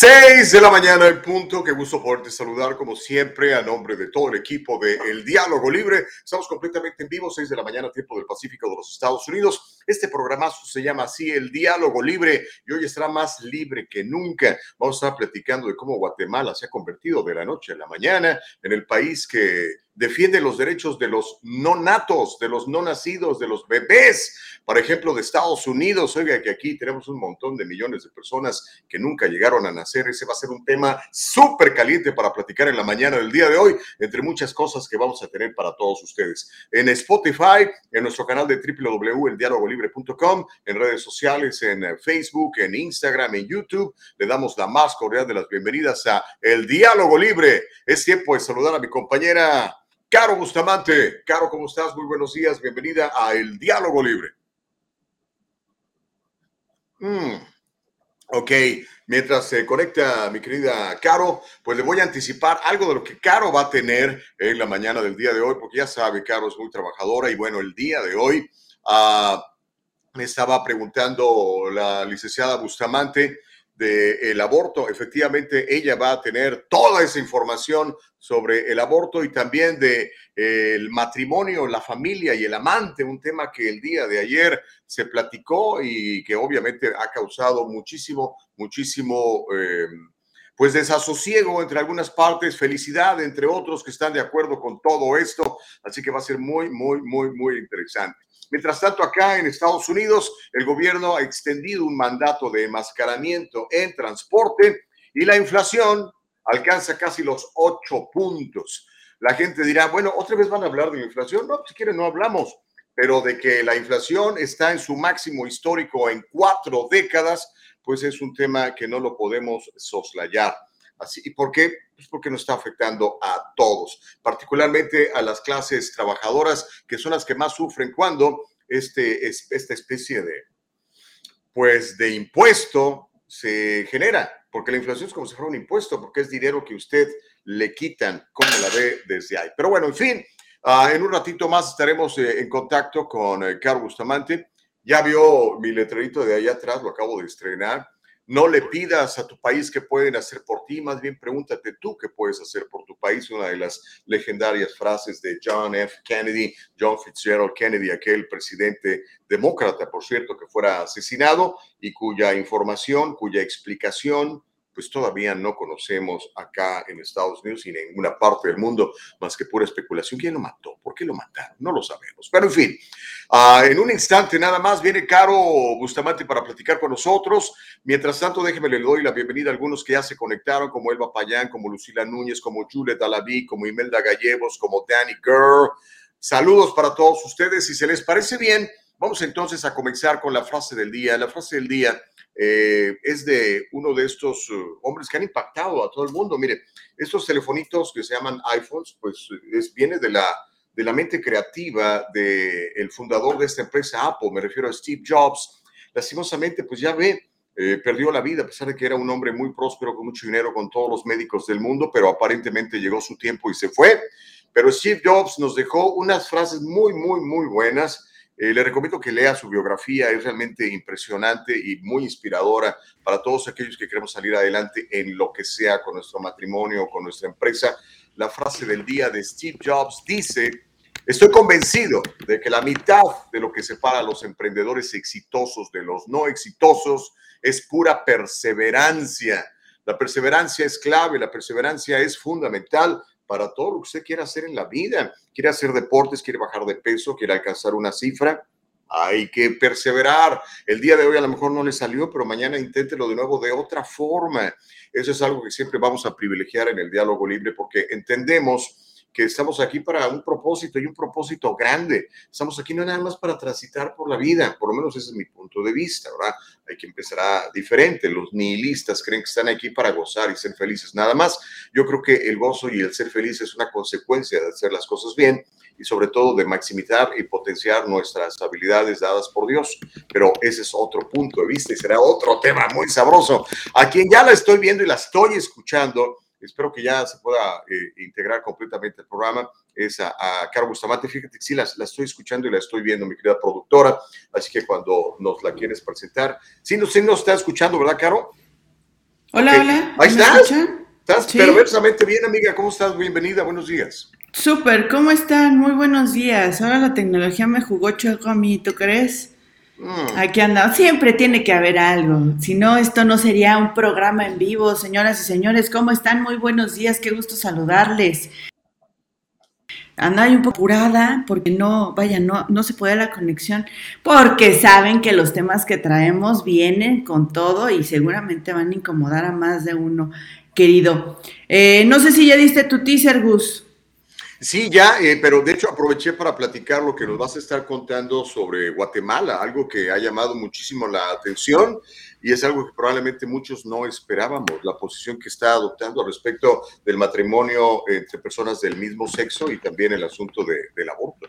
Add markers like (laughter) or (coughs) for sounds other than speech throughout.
6 de la mañana en punto. Qué gusto poderte saludar como siempre a nombre de todo el equipo de El Diálogo Libre. Estamos completamente en vivo, 6 de la mañana, tiempo del Pacífico de los Estados Unidos. Este programazo se llama así El Diálogo Libre y hoy estará más libre que nunca. Vamos a estar platicando de cómo Guatemala se ha convertido de la noche a la mañana en el país que defiende los derechos de los no natos, de los no nacidos, de los bebés, por ejemplo, de Estados Unidos. Oiga, que aquí tenemos un montón de millones de personas que nunca llegaron a nacer. Ese va a ser un tema súper caliente para platicar en la mañana del día de hoy, entre muchas cosas que vamos a tener para todos ustedes. En Spotify, en nuestro canal de www.eldialogolibre.com, en redes sociales, en Facebook, en Instagram, en YouTube, le damos la más cordial de las bienvenidas a El Diálogo Libre. Es tiempo de saludar a mi compañera Caro Bustamante. Caro, ¿cómo estás? Muy buenos días. Bienvenida a El Diálogo Libre. Mm. Ok, mientras se conecta mi querida Caro, pues le voy a anticipar algo de lo que Caro va a tener en la mañana del día de hoy, porque ya sabe, Caro es muy trabajadora y bueno, el día de hoy uh, me estaba preguntando la licenciada Bustamante del aborto. Efectivamente, ella va a tener toda esa información sobre el aborto y también de eh, matrimonio, la familia y el amante, un tema que el día de ayer se platicó y que obviamente ha causado muchísimo, muchísimo eh, pues desasosiego entre algunas partes, felicidad entre otros que están de acuerdo con todo esto, así que va a ser muy, muy, muy, muy interesante. Mientras tanto, acá en Estados Unidos, el gobierno ha extendido un mandato de enmascaramiento en transporte y la inflación alcanza casi los ocho puntos. La gente dirá, bueno, otra vez van a hablar de la inflación. No, si quieren, no hablamos, pero de que la inflación está en su máximo histórico en cuatro décadas, pues es un tema que no lo podemos soslayar. Así, ¿Y por qué? Pues porque nos está afectando a todos, particularmente a las clases trabajadoras, que son las que más sufren cuando este, esta especie de, pues, de impuesto se genera, porque la inflación es como si fuera un impuesto, porque es dinero que usted le quitan, como la ve desde ahí. Pero bueno, en fin, uh, en un ratito más estaremos eh, en contacto con eh, Carlos Bustamante. Ya vio mi letrerito de ahí atrás, lo acabo de estrenar. No le pidas a tu país qué pueden hacer por ti, más bien pregúntate tú qué puedes hacer por tu país. Una de las legendarias frases de John F. Kennedy, John Fitzgerald Kennedy, aquel presidente demócrata, por cierto, que fuera asesinado y cuya información, cuya explicación pues todavía no conocemos acá en Estados Unidos y en ninguna parte del mundo más que pura especulación. ¿Quién lo mató? ¿Por qué lo mataron? No lo sabemos. Pero en fin, uh, en un instante nada más viene Caro Bustamante para platicar con nosotros. Mientras tanto, déjeme le doy la bienvenida a algunos que ya se conectaron, como Elba Payán, como Lucila Núñez, como Juliet Alaví, como Imelda Gallegos, como Danny Girl. Saludos para todos ustedes. Si se les parece bien, vamos entonces a comenzar con la frase del día. La frase del día eh, es de uno de estos uh, hombres que han impactado a todo el mundo. Mire, estos telefonitos que se llaman iPhones, pues es, viene de la, de la mente creativa del el fundador de esta empresa Apple, me refiero a Steve Jobs. Lastimosamente, pues ya ve, eh, perdió la vida, a pesar de que era un hombre muy próspero, con mucho dinero, con todos los médicos del mundo, pero aparentemente llegó su tiempo y se fue. Pero Steve Jobs nos dejó unas frases muy, muy, muy buenas eh, le recomiendo que lea su biografía, es realmente impresionante y muy inspiradora para todos aquellos que queremos salir adelante en lo que sea con nuestro matrimonio con nuestra empresa. La frase del día de Steve Jobs dice, estoy convencido de que la mitad de lo que separa a los emprendedores exitosos de los no exitosos es pura perseverancia. La perseverancia es clave, la perseverancia es fundamental para todo lo que usted quiera hacer en la vida. Quiere hacer deportes, quiere bajar de peso, quiere alcanzar una cifra. Hay que perseverar. El día de hoy a lo mejor no le salió, pero mañana inténtelo de nuevo de otra forma. Eso es algo que siempre vamos a privilegiar en el diálogo libre porque entendemos que estamos aquí para un propósito y un propósito grande. Estamos aquí no nada más para transitar por la vida, por lo menos ese es mi punto de vista, ¿verdad? Hay que empezar a diferente. Los nihilistas creen que están aquí para gozar y ser felices, nada más. Yo creo que el gozo y el ser feliz es una consecuencia de hacer las cosas bien y sobre todo de maximizar y potenciar nuestras habilidades dadas por Dios. Pero ese es otro punto de vista y será otro tema muy sabroso. A quien ya la estoy viendo y la estoy escuchando, espero que ya se pueda eh, integrar completamente el programa, es a, a Caro Bustamante. Fíjate que sí, la, la, estoy escuchando y la estoy viendo, mi querida productora, así que cuando nos la quieres presentar, sí, no, sí nos está escuchando, ¿verdad, Caro? Hola, Okay. hola. Ahí ¿me estás. escuchan? Estás Sí. perversamente bien, amiga. ¿Cómo estás? Bienvenida, buenos días. Súper, ¿cómo están? Muy buenos días. Ahora la tecnología me jugó chueco a mí, ¿tú crees? Mm, Aquí andamos. Siempre tiene que haber algo. Si no, esto no sería un programa en vivo. Señoras y señores, ¿cómo están? Muy buenos días. Qué gusto saludarles. Anda un poco apurada porque no, vaya, no, no se puede la conexión, porque saben que los temas que traemos vienen con todo y seguramente van a incomodar a más de uno, querido. Eh, no sé si ya diste tu teaser, Gus. Sí, ya, eh, pero de hecho aproveché para platicar lo que nos vas a estar contando sobre Guatemala, algo que ha llamado muchísimo la atención y es algo que probablemente muchos no esperábamos, la posición que está adoptando respecto del matrimonio entre personas del mismo sexo y también el asunto de, del aborto.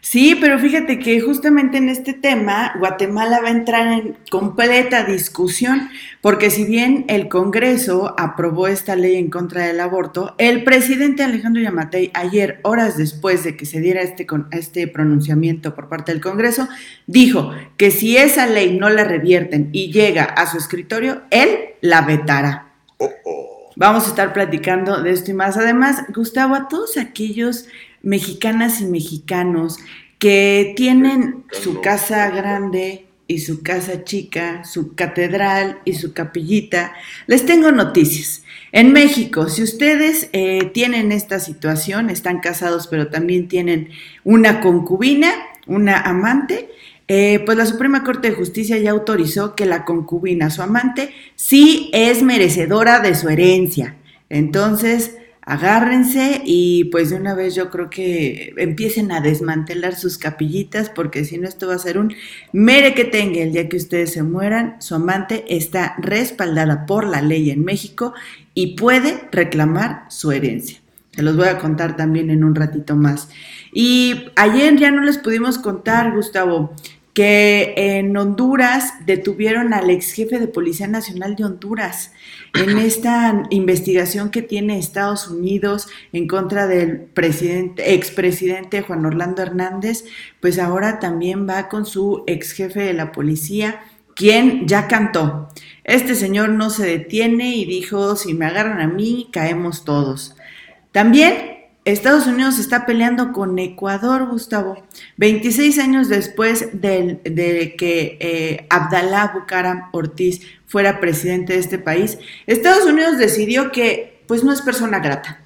Sí, pero fíjate que justamente en este tema Guatemala va a entrar en completa discusión, porque si bien el Congreso aprobó esta ley en contra del aborto, el presidente Alejandro Yamatei ayer, horas después de que se diera este, este pronunciamiento por parte del Congreso, dijo que si esa ley no la revierten y llega a su escritorio, él la vetará. Oh, oh. Vamos a estar platicando de esto y más. Además, Gustavo, a todos aquellos mexicanas y mexicanos que tienen su casa grande y su casa chica, su catedral y su capillita, les tengo noticias. En México, si ustedes eh, tienen esta situación, están casados pero también tienen una concubina, una amante, eh, pues la Suprema Corte de Justicia ya autorizó que la concubina, su amante, sí es merecedora de su herencia. Entonces, agárrense y pues de una vez yo creo que empiecen a desmantelar sus capillitas porque si no esto va a ser un mere que tenga el día que ustedes se mueran, su amante está respaldada por la ley en México y puede reclamar su herencia. Se los voy a contar también en un ratito más. Y ayer ya no les pudimos contar, Gustavo, que en Honduras detuvieron al ex jefe de Policía Nacional de Honduras en (clears throat) esta investigación que tiene Estados Unidos en contra del presidente, expresidente Juan Orlando Hernández, pues ahora también va con su ex jefe de la policía, quien ya cantó. Este señor no se detiene y dijo, si me agarran a mí, caemos todos. También Estados Unidos está peleando con Ecuador, Gustavo. 26 años después del- de, que eh, Abdalá Bucaram Ortiz fuera presidente de este país, Estados Unidos decidió que pues no es persona grata.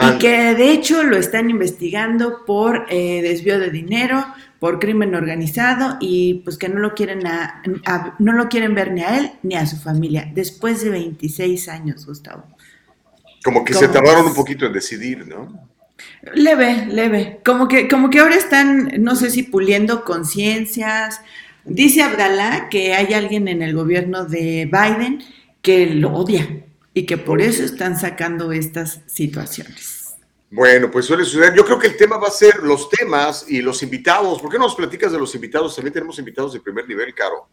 Y que de hecho lo están investigando por eh, desvío de dinero, por crimen organizado y pues que no lo quieren a- a- no lo quieren ver ni a él ni a su familia después de 26 años, Gustavo. Como que ¿Cómo se tardaron un poquito en decidir, ¿no? Leve, leve. Como que, como que ahora están, no sé si puliendo conciencias. Dice Abdalá que hay alguien en el gobierno de Biden que lo odia y que por eso están sacando estas situaciones. Bueno, pues suele suceder. Yo creo que el tema va a ser los temas y los invitados. ¿Por qué no nos platicas de los invitados? También tenemos invitados de primer nivel, Caro.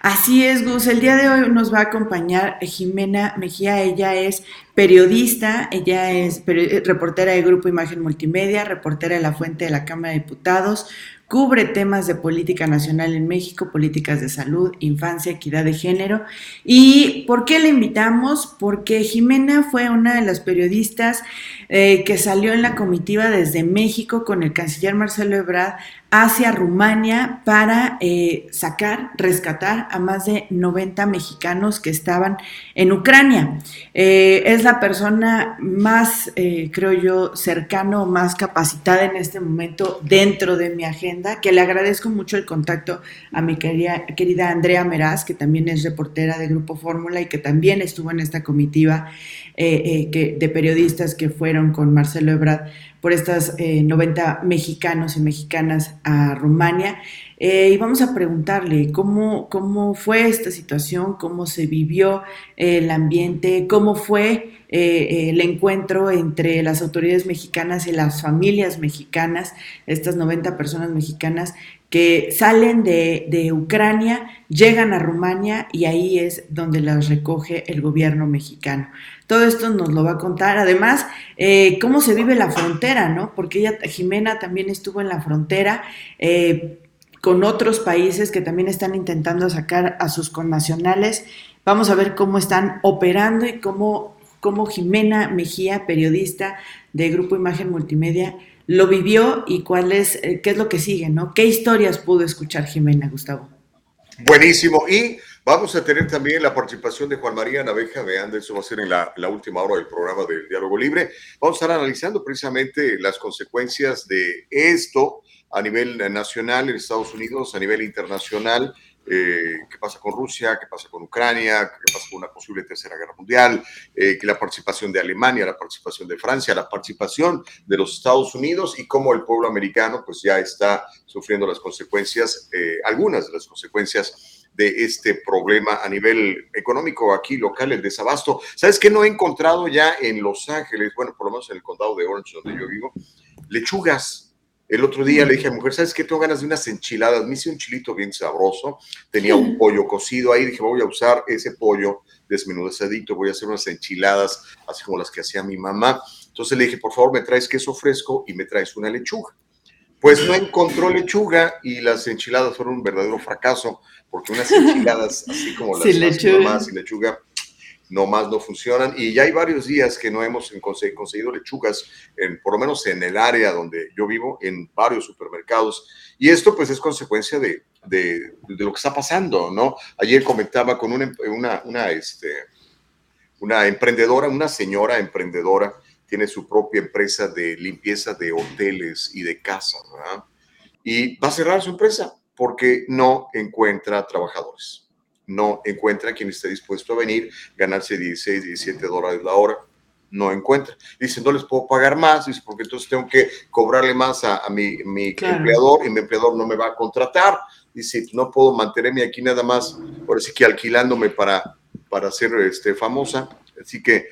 Así es, Gus. El día de hoy nos va a acompañar Jimena Mejía. Ella es periodista, ella es reportera de Grupo Imagen Multimedia, reportera de La Fuente de la Cámara de Diputados, cubre temas de política nacional en México, políticas de salud, infancia, equidad de género. ¿Y por qué la invitamos? Porque Jimena fue una de las periodistas eh, que salió en la comitiva desde México con el canciller Marcelo Ebrard hacia Rumania para eh, sacar, rescatar a más de 90 mexicanos que estaban en Ucrania. Eh, es la persona más, eh, creo yo, cercano, más capacitada en este momento dentro de mi agenda, que le agradezco mucho el contacto a mi querida, querida Andrea Meraz, que también es reportera de Grupo Fórmula y que también estuvo en esta comitiva de periodistas que fueron con Marcelo Ebrard por estas 90 mexicanos y mexicanas a Rumania. y vamos a preguntarle cómo, cómo fue esta situación, cómo se vivió el ambiente, cómo fue el encuentro entre las autoridades mexicanas y las familias mexicanas, estas 90 personas mexicanas que salen de, Ucrania, llegan a Rumania y ahí es donde las recoge el gobierno mexicano. Todo esto nos lo va a contar. Además, eh, cómo se vive la frontera, ¿no? Porque ella, Jimena también estuvo en la frontera eh, con otros países que también están intentando sacar a sus connacionales. Vamos a ver cómo están operando y cómo, cómo Jimena Mejía, periodista de Grupo Imagen Multimedia, lo vivió y cuál es, eh, qué es lo que sigue, ¿no? ¿Qué historias pudo escuchar Jimena, Gustavo? Buenísimo. Y vamos a tener también la participación de Juan María Naveja de Andes, eso va a ser en la, última hora del programa del Diálogo Libre. Vamos a estar analizando precisamente las consecuencias de esto a nivel nacional en Estados Unidos, a nivel internacional, eh, qué pasa con Rusia, qué pasa con Ucrania, qué pasa con una posible tercera guerra mundial, eh, la participación de Alemania, la participación de Francia, la participación de los Estados Unidos y cómo el pueblo americano pues ya está sufriendo las consecuencias, eh, algunas de las consecuencias de este problema a nivel económico aquí local, el desabasto. ¿Sabes qué no he encontrado ya en Los Ángeles, bueno, por lo menos en el condado de Orange, donde yo vivo? Lechugas el otro día le dije a mi mujer, ¿sabes qué? Tengo ganas de unas enchiladas. Me hice un chilito bien sabroso. Tenía un (laughs) pollo cocido ahí. Dije, voy a usar ese pollo desmenudazadito. Voy a hacer unas enchiladas, así como las que hacía mi mamá. Entonces le dije, por favor, me traes queso fresco y me traes una lechuga. Pues no encontró lechuga y las enchiladas fueron un verdadero fracaso, porque unas enchiladas (laughs) así como las sin lechuga. mamá sin lechuga no más no funcionan y ya hay varios días que no hemos conseguido lechugas, en, por lo menos en el área donde yo vivo, en varios supermercados. Y esto pues es consecuencia de, de, lo que está pasando, ¿no? Ayer comentaba con una, una, una, este, una emprendedora, una señora emprendedora, tiene su propia empresa de limpieza de hoteles y de casas, ¿verdad? Y va a cerrar su empresa porque no encuentra trabajadores no encuentra quien esté dispuesto a venir, ganarse 16, 17 dólares la hora, no encuentra. Dice, no les puedo pagar más, dice, porque entonces tengo que cobrarle más a, mi, empleador y mi empleador no me va a contratar. Dice, no puedo mantenerme aquí nada más, por así que alquilándome para, para ser este, famosa. Así que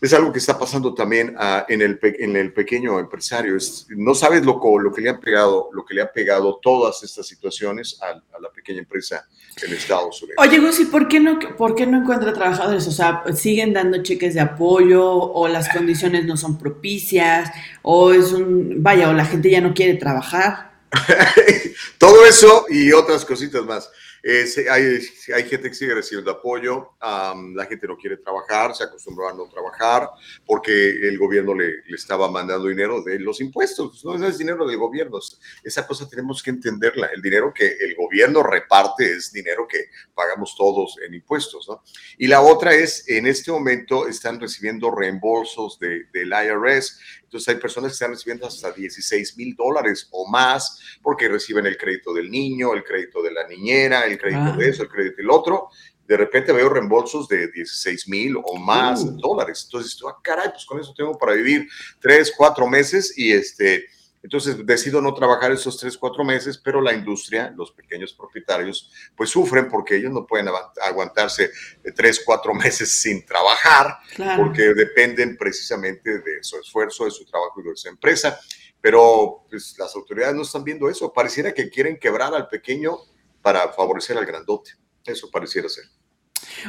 es algo que está pasando también ah, en, el, en el pequeño empresario. Es, no sabes lo, lo, que le han pegado, lo que le ha pegado todas estas situaciones a, la pequeña empresa en Estados Unidos. Oye, Gusi, ¿por qué no, por qué no encuentra trabajadores? O sea, siguen dando cheques de apoyo o las condiciones no son propicias o es un, vaya, o la gente ya no quiere trabajar. (laughs) Todo eso y otras cositas más hay, hay, gente que sigue recibiendo apoyo, la gente no quiere trabajar, se acostumbró a no trabajar porque el gobierno le, le, estaba mandando dinero de los impuestos, no es dinero del gobierno, esa cosa tenemos que entenderla, el dinero que el gobierno reparte es dinero que pagamos todos en impuestos, ¿no? Y la otra es, en este momento están recibiendo reembolsos de, del IRS, entonces hay personas que están recibiendo hasta 16 mil dólares o más porque reciben el crédito del niño, el crédito de la niñera, el crédito de eso, el crédito del otro. De repente veo reembolsos de 16 mil o más uh. dólares. Entonces, ah, caray, pues con eso tengo para vivir tres, cuatro meses y este entonces decido no trabajar esos tres, cuatro meses, pero la industria, los pequeños propietarios, pues sufren porque ellos no pueden aguantarse tres, cuatro (laughs) meses sin trabajar, porque dependen precisamente de su esfuerzo, de su trabajo y de su empresa. Pero pues, las autoridades no están viendo eso. Pareciera que quieren quebrar al pequeño para favorecer al grandote. Eso pareciera ser.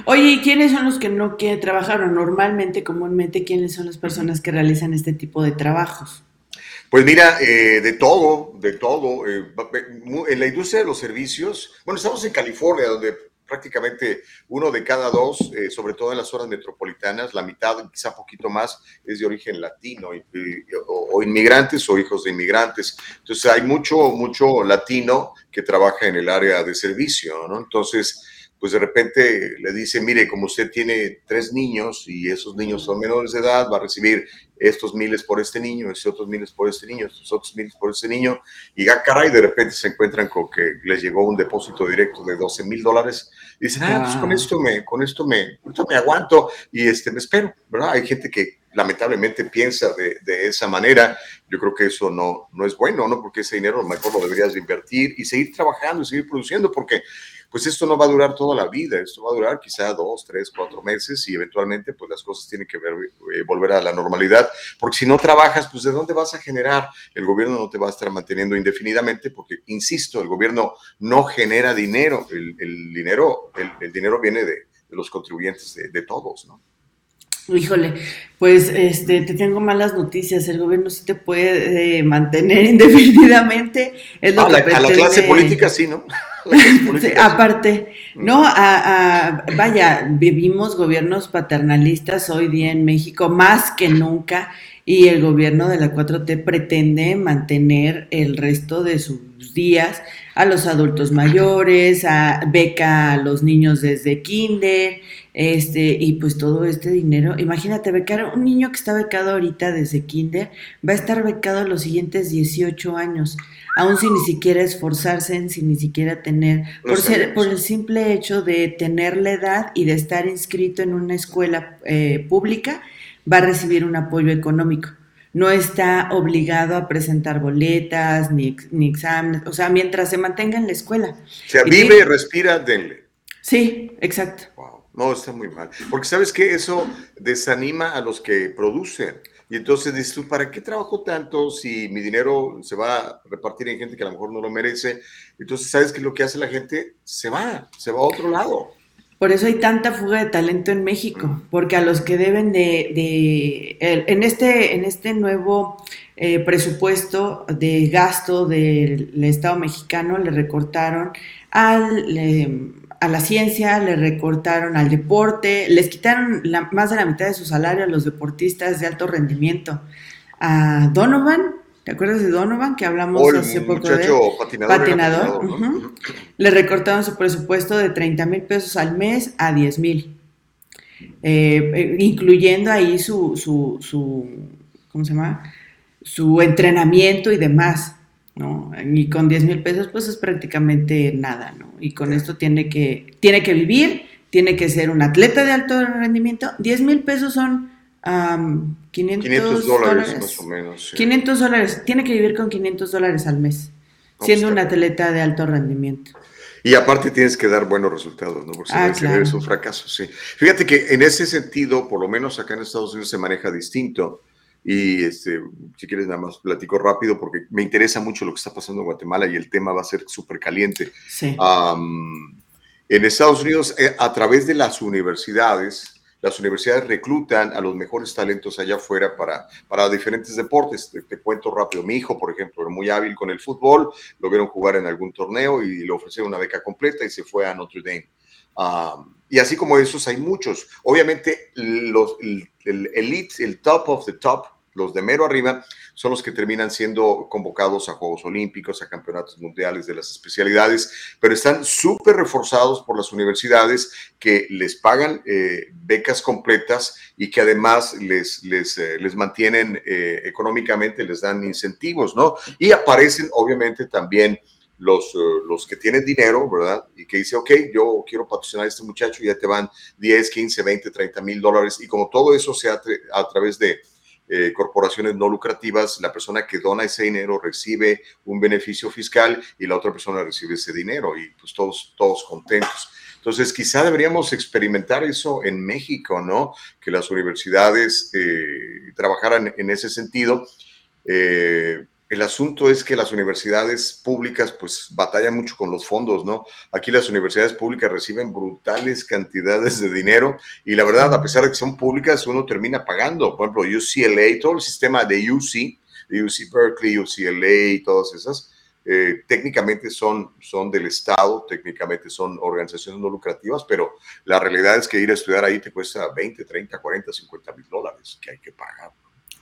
Oye, ¿y quiénes son los que no quieren trabajar? O normalmente, comúnmente, ¿quiénes son las personas que realizan este tipo de trabajos? Pues mira, eh, de todo, de todo. Eh, en la industria de los servicios, bueno, estamos en California, donde prácticamente uno de cada dos, eh, sobre todo en las zonas metropolitanas, la mitad, quizá poquito más, es de origen latino, o, inmigrantes o hijos de inmigrantes. Entonces hay mucho, mucho latino que trabaja en el área de servicio, ¿no? Entonces, pues de repente le dice, mire, como usted tiene tres niños y esos niños son menores de edad, va a recibir estos miles por este niño, estos otros miles por este niño, estos otros miles por este niño, y ya caray, de repente se encuentran con que les llegó un depósito directo de 12 mil dólares, dicen, ah, pues con esto me, con esto me, esto me aguanto y este, me espero, ¿verdad? Hay gente que lamentablemente piensa de, de, esa manera, yo creo que eso no, no es bueno, ¿no? Porque ese dinero mejor lo deberías invertir y seguir trabajando y seguir produciendo, porque pues esto no va a durar toda la vida, esto va a durar quizá dos, tres, cuatro meses y eventualmente pues las cosas tienen que eh, volver a la normalidad, porque si no trabajas, pues ¿de dónde vas a generar? El gobierno no te va a estar manteniendo indefinidamente porque, insisto, el gobierno no genera dinero, el, dinero, el, dinero viene de, los contribuyentes de, de todos, ¿no? Híjole, pues este, te tengo malas noticias. El gobierno sí te puede eh, mantener (laughs) indefinidamente. Es lo a, la, clase política sí, ¿no? Aparte, no, a, vaya, vivimos gobiernos paternalistas hoy día en México más que nunca y el gobierno de la 4T pretende mantener el resto de sus días a los adultos mayores, a beca a los niños desde kinder, este, y pues todo este dinero, imagínate, becar un niño que está becado ahorita desde kinder, va a estar becado los siguientes 18 años, aún sin ni siquiera esforzarse, sin ni siquiera tener, por, ser, por el simple hecho de tener la edad y de estar inscrito en una escuela eh, pública, va a recibir un apoyo económico. No está obligado a presentar boletas ni, ni exámenes, o sea, mientras se mantenga en la escuela. O sea, vive y respira, denle. Sí, exacto. No, está muy mal. Porque sabes que eso desanima a los que producen. Y entonces dices tú, ¿para qué trabajo tanto si mi dinero se va a repartir en gente que a lo mejor no lo merece? Entonces, ¿sabes qué es lo que hace la gente? Se va, se va a otro lado. Por eso hay tanta fuga de talento en México, porque a los que deben de, en, este, en este nuevo eh, presupuesto de gasto del Estado mexicano le recortaron al, a la ciencia, le recortaron al deporte, les quitaron más de la mitad de su salario a los deportistas de alto rendimiento. A Donovan, ¿te acuerdas de Donovan que hablamos hace poco de patinador? Le recortaron su presupuesto de 30 mil pesos al mes a 10 mil, eh, eh, incluyendo ahí su, su, su, ¿cómo se llama? Su entrenamiento y demás. ¿No? Y con 10 mil pesos, pues es prácticamente nada, ¿no? Y con esto tiene que, tiene que vivir, tiene que ser un atleta de alto rendimiento. 10 mil pesos son 500, dólares, más o menos. 500 dólares, tiene que vivir con 500 dólares al mes, siendo un atleta de alto rendimiento. Y aparte tienes que dar buenos resultados, ¿no? Porque ah, si no es un fracaso, sí. Fíjate que en ese sentido, por lo menos acá en Estados Unidos se maneja distinto. Y este, si quieres, nada más platico rápido porque me interesa mucho lo que está pasando en Guatemala y el tema va a ser súper caliente. en Estados Unidos, eh, a través de las universidades, las universidades reclutan a los mejores talentos allá afuera para, para diferentes deportes. Te, cuento rápido. Mi hijo, por ejemplo, era muy hábil con el fútbol, lo vieron jugar en algún torneo y le ofrecieron una beca completa y se fue a Notre Dame. Y así como esos hay muchos. Obviamente, los, el elite, el top of the top, los de mero arriba, son los que terminan siendo convocados a Juegos Olímpicos, a campeonatos mundiales de las especialidades, pero están súper reforzados por las universidades que les pagan eh, becas completas y que además les, les, eh, les mantienen eh, económicamente, les dan incentivos, ¿no? Y aparecen obviamente también los, los que tienen dinero, ¿verdad? Y que dice, ok, yo quiero patrocinar a este muchacho, y ya te van 10, 15, 20, 30 mil dólares. Y como todo eso se a través de eh, corporaciones no lucrativas, la persona que dona ese dinero recibe un beneficio fiscal y la otra persona recibe ese dinero y pues todos, todos contentos. Entonces, quizá deberíamos experimentar eso en México, ¿no? Que las universidades eh, trabajaran en ese sentido. Eh, el asunto es que las universidades públicas pues batallan mucho con los fondos, ¿no? Aquí las universidades públicas reciben brutales cantidades de dinero y la verdad, a pesar de que son públicas, uno termina pagando. Por ejemplo, UCLA, todo el sistema de UC, de UC Berkeley, UCLA y todas esas, eh, técnicamente son, son del Estado, técnicamente son organizaciones no lucrativas, pero la realidad es que ir a estudiar ahí te cuesta 20, 30, 40, 50 mil dólares que hay que pagar.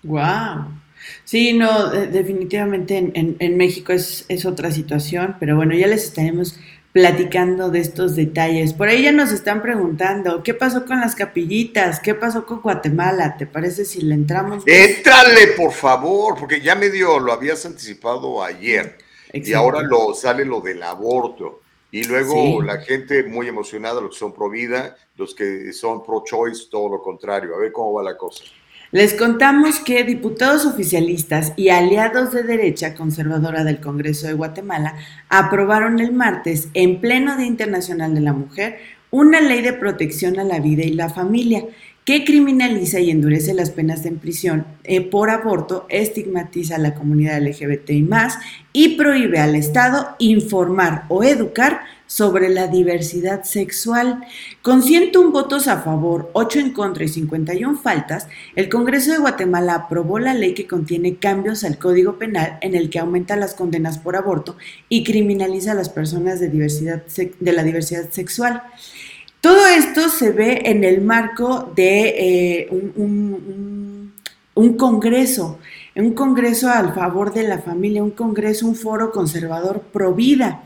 ¡Wow! Sí, no, definitivamente en, México es, otra situación, pero bueno, ya les estaremos platicando de estos detalles. Por ahí ya nos están preguntando, ¿qué pasó con las capillitas? ¿Qué pasó con Guatemala? ¿Te parece si le entramos? Éntrale, por favor, porque ya medio lo habías anticipado ayer y ahora lo sale lo del aborto. Y luego la gente muy emocionada, los que son pro vida, los que son pro choice, todo lo contrario. A ver cómo va la cosa. Les contamos que diputados oficialistas y aliados de derecha conservadora del Congreso de Guatemala aprobaron el martes, en pleno Día Internacional de la Mujer, una ley de protección a la vida y la familia que criminaliza y endurece las penas en prisión eh, por aborto, estigmatiza a la comunidad LGBT y más y prohíbe al Estado informar o educar sobre la diversidad sexual. Con 101 votos a favor, 8 en contra y 51 faltas, el Congreso de Guatemala aprobó la ley que contiene cambios al Código Penal en el que aumenta las condenas por aborto y criminaliza a las personas de, diversidad, de la diversidad sexual. Todo esto se ve en el marco de eh, un, un congreso, un congreso al favor de la familia, un congreso, un foro conservador pro vida.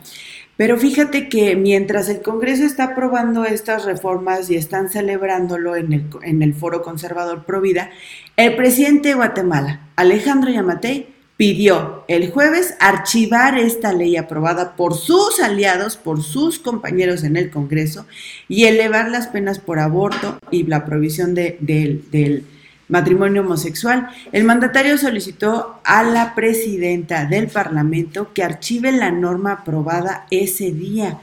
Pero fíjate que mientras el Congreso está aprobando estas reformas y están celebrándolo en el, en el Foro Conservador Provida, el presidente de Guatemala, Alejandro Yamatei, pidió el jueves archivar esta ley aprobada por sus aliados, por sus compañeros en el Congreso, y elevar las penas por aborto y la provisión de, del matrimonio homosexual, el mandatario solicitó a la presidenta del Parlamento que archive la norma aprobada ese día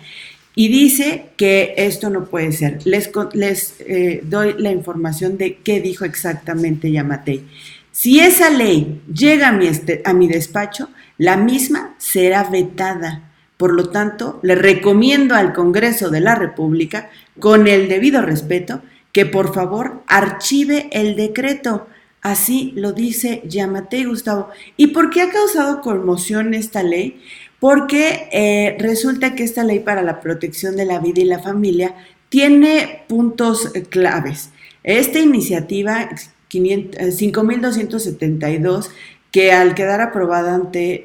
y dice que esto no puede ser. Les, les eh, doy la información de qué dijo exactamente Yamatei. Si esa ley llega a mi, este, a mi despacho, la misma será vetada. Por lo tanto, le recomiendo al Congreso de la República, con el debido respeto, que por favor archive el decreto. Así lo dice Yamate Gustavo. ¿Y por qué ha causado conmoción esta ley? Porque eh, resulta que esta ley para la protección de la vida y la familia tiene puntos eh, claves. Esta iniciativa 5272 eh, que al quedar aprobada ante,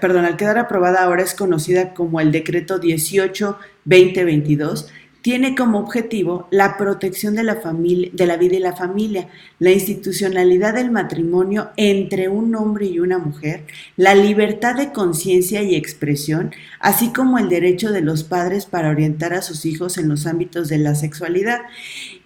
perdón, al quedar aprobada ahora es conocida como el decreto 18-2022, tiene como objetivo la protección de la, familia, de la vida y la familia, la institucionalidad del matrimonio entre un hombre y una mujer, la libertad de conciencia y expresión, así como el derecho de los padres para orientar a sus hijos en los ámbitos de la sexualidad.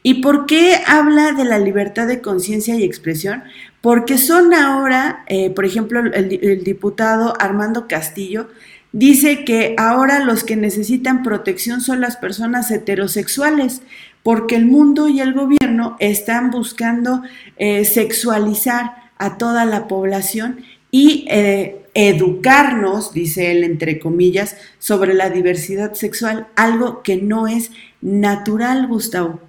¿Y por qué habla de la libertad de conciencia y expresión? Porque son ahora, eh, por ejemplo, el diputado Armando Castillo, dice que ahora los que necesitan protección son las personas heterosexuales, porque el mundo y el gobierno están buscando eh, sexualizar a toda la población y eh, educarnos, dice él entre comillas, sobre la diversidad sexual, algo que no es natural, Gustavo.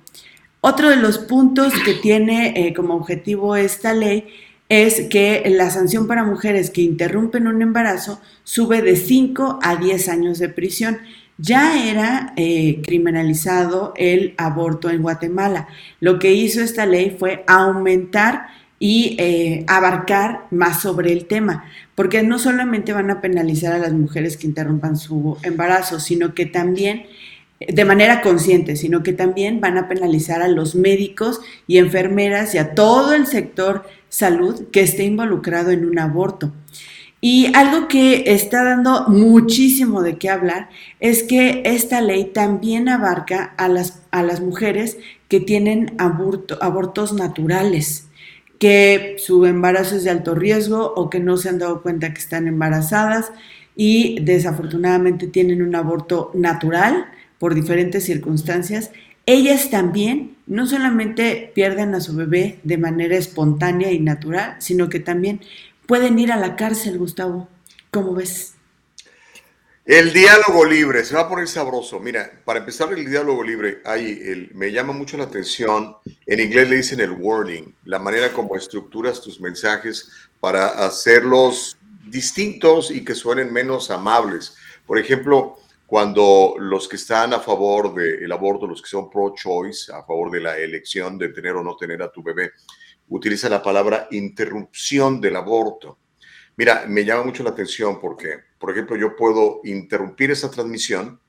Otro de los puntos que tiene eh, como objetivo esta ley es que la sanción para mujeres que interrumpen un embarazo sube de 5 a 10 años de prisión. Ya era eh, criminalizado el aborto en Guatemala. Lo que hizo esta ley fue aumentar y eh, abarcar más sobre el tema, porque no solamente van a penalizar a las mujeres que interrumpan su embarazo, sino que también de manera consciente, sino que también van a penalizar a los médicos y enfermeras y a todo el sector salud que esté involucrado en un aborto. Y algo que está dando muchísimo de qué hablar es que esta ley también abarca a las, a las mujeres que tienen abortos naturales, que su embarazo es de alto riesgo o que no se han dado cuenta que están embarazadas y desafortunadamente tienen un aborto natural por diferentes circunstancias, ellas también no solamente pierden a su bebé de manera espontánea y natural, sino que también pueden ir a la cárcel, Gustavo. ¿Cómo ves? El diálogo libre, se va a poner sabroso. Mira, para empezar el diálogo libre, hay me llama mucho la atención, en inglés le dicen el wording, la manera como estructuras tus mensajes para hacerlos distintos y que suenen menos amables. Por ejemplo, cuando los que están a favor del aborto, los que son pro-choice, a favor de la elección de tener o no tener a tu bebé, utilizan la palabra interrupción del aborto. Mira, me llama mucho la atención porque, por ejemplo, yo puedo interrumpir esa transmisión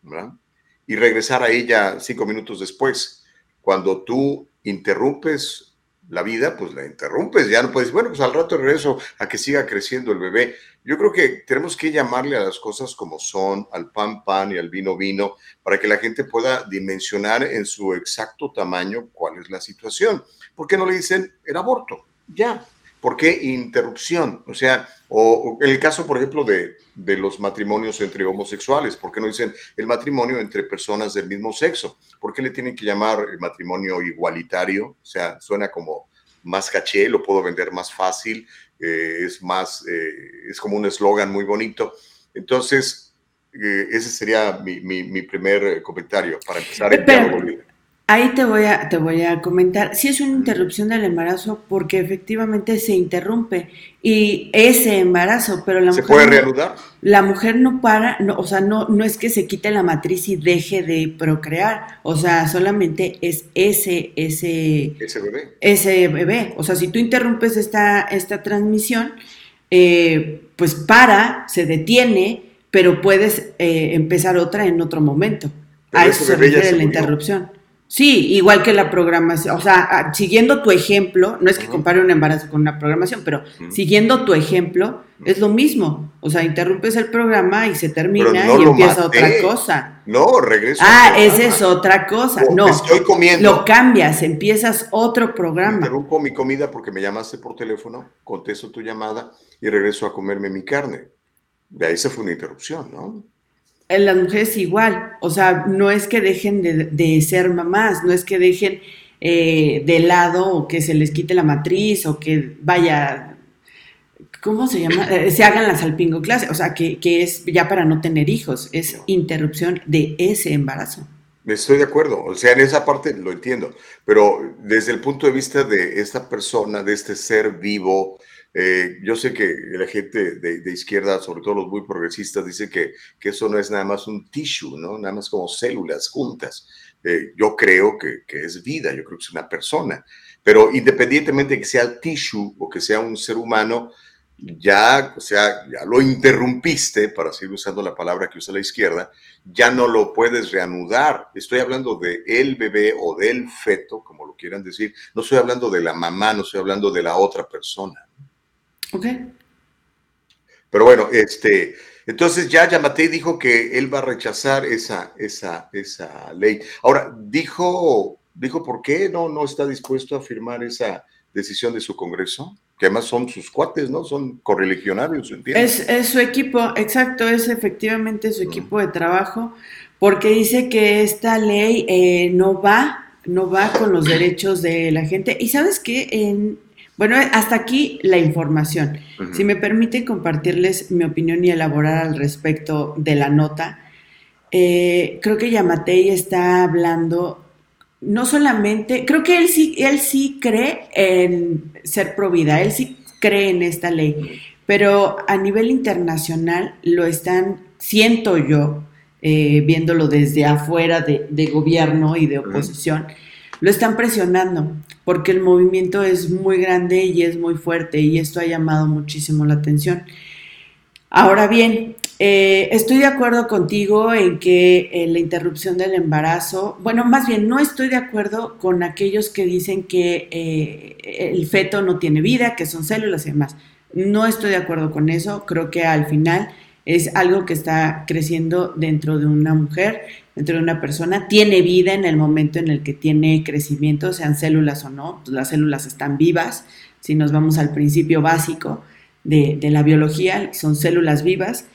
y regresar a ella cinco minutos después. Cuando tú interrumpes la vida, pues la interrumpes, ya no puedes, bueno, pues al rato regreso a que siga creciendo el bebé. Yo creo que tenemos que llamarle a las cosas como son, al pan pan y al vino vino, para que la gente pueda dimensionar en su exacto tamaño cuál es la situación. ¿Por qué no le dicen el aborto? Ya. ¿Por qué interrupción? O sea, o, en el caso, por ejemplo, de, de, los matrimonios entre homosexuales, ¿por qué no dicen el matrimonio entre personas del mismo sexo? ¿Por qué le tienen que llamar el matrimonio igualitario? O sea, suena como más caché, lo puedo vender más fácil, eh, es más, eh, es como un eslogan muy bonito. Entonces, eh, ese sería mi, mi, mi, primer comentario para empezar el diálogo Ahí te voy a, te voy a comentar, si es una interrupción del embarazo porque efectivamente se interrumpe y ese embarazo, pero la ¿Se mujer... puede reanudar? la mujer no para, no, o sea, no, no es que se quite la matriz y deje de procrear, o sea, solamente es ese, ese... Ese bebé. Ese bebé. O sea, si tú interrumpes esta, esta transmisión, eh, pues para, se detiene, pero puedes eh, empezar otra en otro momento. Pero a eso se refiere la murió. interrupción. Sí, igual que la programación, o sea, siguiendo tu ejemplo, no es que compare un embarazo con una programación, pero siguiendo tu ejemplo, es lo mismo. O sea, interrumpes el programa y se termina no y empieza maté. otra cosa. No, regreso. Ah, esa es otra cosa. No, Estoy comiendo. lo cambias, empiezas otro programa. Interrumpo mi comida porque me llamaste por teléfono, contesto tu llamada y regreso a comerme mi carne. De ahí se fue una interrupción, ¿no? En las mujeres igual, o sea, no es que dejen de, de ser mamás, no es que dejen eh, de lado o que se les quite la matriz o que vaya, ¿cómo se llama? Eh, se hagan la salpingo clase, o sea, que, que es ya para no tener hijos, es interrupción de ese embarazo. Estoy de acuerdo, o sea, en esa parte lo entiendo, pero desde el punto de vista de esta persona, de este ser vivo, eh, yo sé que la gente de, de izquierda, sobre todo los muy progresistas, dice que, que eso no es nada más un tissue, ¿no? Nada más como células juntas. Eh, yo creo que, que es vida, yo creo que es una persona, pero independientemente de que sea tissue o que sea un ser humano, ya, o sea, ya lo interrumpiste, para seguir usando la palabra que usa la izquierda, ya no lo puedes reanudar. Estoy hablando de el bebé o del feto, como lo quieran decir. No estoy hablando de la mamá, no estoy hablando de la otra persona. ¿Ok? Pero bueno, este, entonces ya Yamatei dijo que él va a rechazar esa, esa, esa ley. Ahora, dijo, dijo por qué no, no está dispuesto a firmar esa decisión de su Congreso, que además son sus cuates, ¿no? Son correligionarios, ¿entiendes? Es, es su equipo, exacto, es efectivamente su equipo de trabajo, porque dice que esta ley eh, no va, no va con los derechos de la gente. Y sabes qué, en, bueno, hasta aquí la información. Si me permite compartirles mi opinión y elaborar al respecto de la nota, eh, creo que Yamatei está hablando no solamente, creo que él sí, él sí cree en ser pro vida, él sí cree en esta ley, pero a nivel internacional lo están, siento yo, eh, viéndolo desde afuera de, de gobierno y de oposición, lo están presionando porque el movimiento es muy grande y es muy fuerte y esto ha llamado muchísimo la atención. Ahora bien, eh, estoy de acuerdo contigo en que eh, la interrupción del embarazo, bueno, más bien no estoy de acuerdo con aquellos que dicen que eh, el feto no tiene vida, que son células y demás. No estoy de acuerdo con eso, creo que al final es algo que está creciendo dentro de una mujer, dentro de una persona, tiene vida en el momento en el que tiene crecimiento, sean células o no, pues las células están vivas, si nos vamos al principio básico de, de la biología, son células vivas,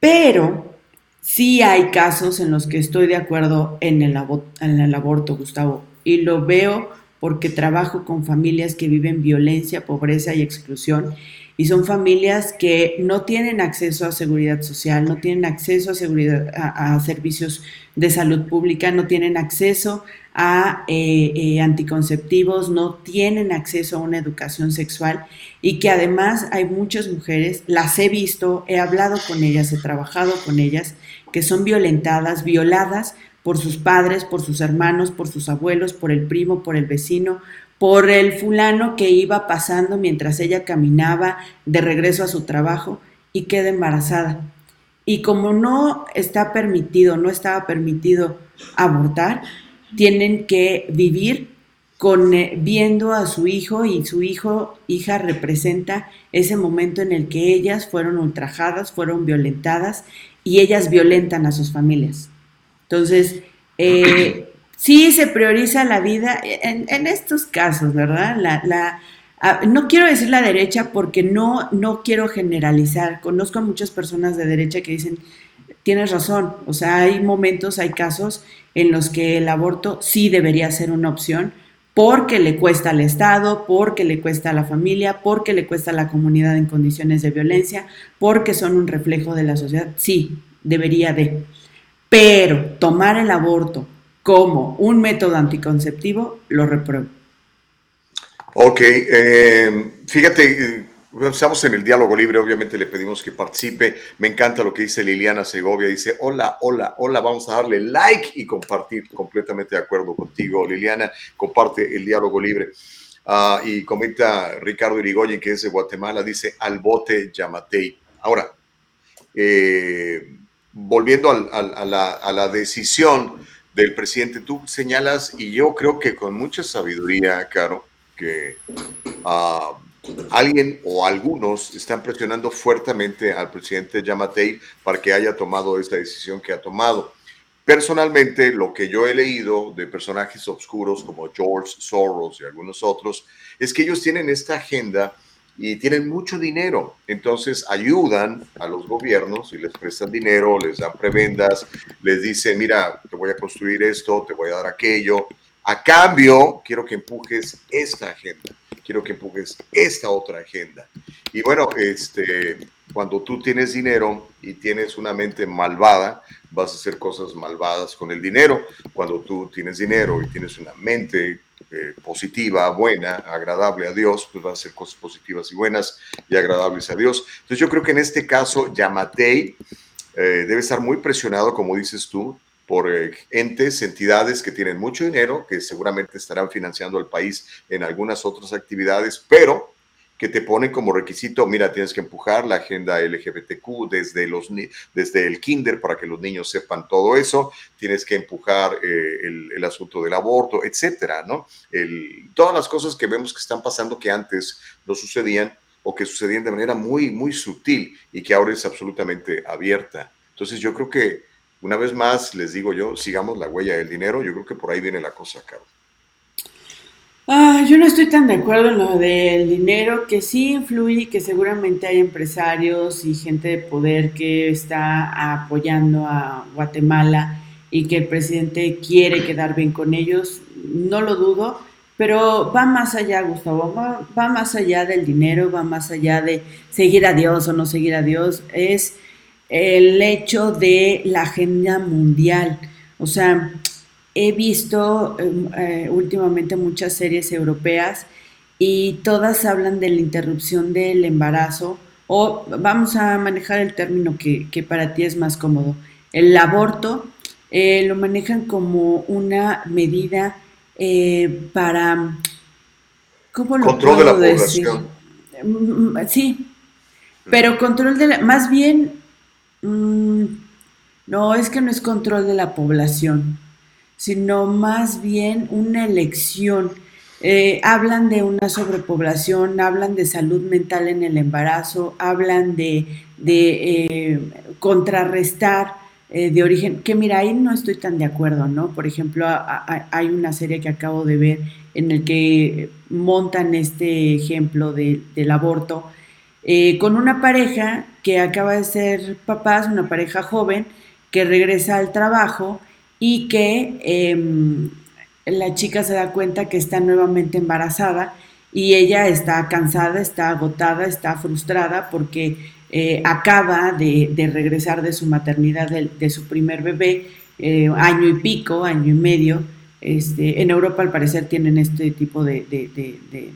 pero sí hay casos en los que estoy de acuerdo en el, en el aborto, Gustavo, y lo veo porque trabajo con familias que viven violencia, pobreza y exclusión, y son familias que no tienen acceso a seguridad social, no tienen acceso a, seguridad, a, servicios de salud pública, no tienen acceso a eh, eh, anticonceptivos, no tienen acceso a una educación sexual y que además hay muchas mujeres, las he visto, he hablado con ellas, he trabajado con ellas, que son violentadas, violadas por sus padres, por sus hermanos, por sus abuelos, por el primo, por el vecino, por el fulano que iba pasando mientras ella caminaba de regreso a su trabajo y queda embarazada. Y como no está permitido, no estaba permitido abortar, tienen que vivir con, eh, viendo a su hijo y su hijo, hija representa ese momento en el que ellas fueron ultrajadas, fueron violentadas y ellas violentan a sus familias. Entonces, eh, sí se prioriza la vida en, estos casos, ¿verdad? La, no quiero decir la derecha porque no, no quiero generalizar. Conozco a muchas personas de derecha que dicen, tienes razón, o sea, hay momentos, hay casos en los que el aborto sí debería ser una opción porque le cuesta al Estado, porque le cuesta a la familia, porque le cuesta a la comunidad en condiciones de violencia, porque son un reflejo de la sociedad. Sí, debería de. Pero tomar el aborto como un método anticonceptivo, lo repruebo. Ok, eh, fíjate, Estamos en el diálogo libre, obviamente le pedimos que participe. Me encanta lo que dice Liliana Segovia. Dice, hola, hola, hola, vamos a darle like y compartir. Completamente de acuerdo contigo, Liliana. Comparte el diálogo libre. Ah, y comenta Ricardo Irigoyen, que es de Guatemala, dice, al bote Yamatei. Ahora, eh, volviendo a, la, decisión del presidente, tú señalas, y yo creo que con mucha sabiduría, Caro, que... Uh, alguien o algunos están presionando fuertemente al presidente Yamatei para que haya tomado esta decisión que ha tomado. Personalmente, lo que yo he leído de personajes oscuros como George Soros y algunos otros, es que ellos tienen esta agenda y tienen mucho dinero. Entonces ayudan a los gobiernos y les prestan dinero, les dan prebendas, les dicen, mira, te voy a construir esto, te voy a dar aquello. A cambio, quiero que empujes esta agenda quiero que empujes esta otra agenda. Y bueno, este, cuando tú tienes dinero y tienes una mente malvada, vas a hacer cosas malvadas con el dinero. Cuando tú tienes dinero y tienes una mente eh, positiva, buena, agradable a Dios, pues vas a hacer cosas positivas y buenas y agradables a Dios. Entonces yo creo que en este caso, Yamatei eh, debe estar muy presionado, como dices tú, por eh, entes, entidades que tienen mucho dinero, que seguramente estarán financiando al país en algunas otras actividades, pero que te ponen como requisito, mira, tienes que empujar la agenda LGBTQ desde, los, desde el kinder para que los niños sepan todo eso, tienes que empujar eh, el, asunto del aborto, etcétera, ¿no? El, todas las cosas que vemos que están pasando que antes no sucedían o que sucedían de manera muy, muy sutil y que ahora es absolutamente abierta. Entonces yo creo que una vez más, les digo yo, sigamos la huella del dinero. Yo creo que por ahí viene la cosa, Carlos. Ah, yo no estoy tan de acuerdo en lo del dinero, que sí influye, que seguramente hay empresarios y gente de poder que está apoyando a Guatemala y que el presidente quiere quedar bien con ellos, no lo dudo, pero va más allá, Gustavo, va, va más allá del dinero, va más allá de seguir a Dios o no seguir a Dios, es el hecho de la agenda mundial. O sea, he visto em, eh, últimamente muchas series europeas y todas hablan de la interrupción del embarazo o vamos a manejar el término que, para ti es más cómodo. El aborto eh, lo manejan como una medida eh, para... ¿Cómo lo Control de la población. Mm, mm, sí, pero control de la... Más bien Mm, no, es que no es control de la población, sino más bien una elección. Eh, hablan de una sobrepoblación, hablan de salud mental en el embarazo, hablan de, eh, contrarrestar eh, de origen, que mira, ahí no estoy tan de acuerdo, ¿no? Por ejemplo, hay una serie que acabo de ver en el que montan este ejemplo del aborto con una pareja que acaba de ser papás, una pareja joven, que regresa al trabajo y que em, la chica se da cuenta que está nuevamente embarazada y ella está cansada, está agotada, está frustrada porque eh, acaba de, regresar de su maternidad de, su primer bebé, eh, año y pico, año y medio, este, en Europa al parecer tienen este tipo de,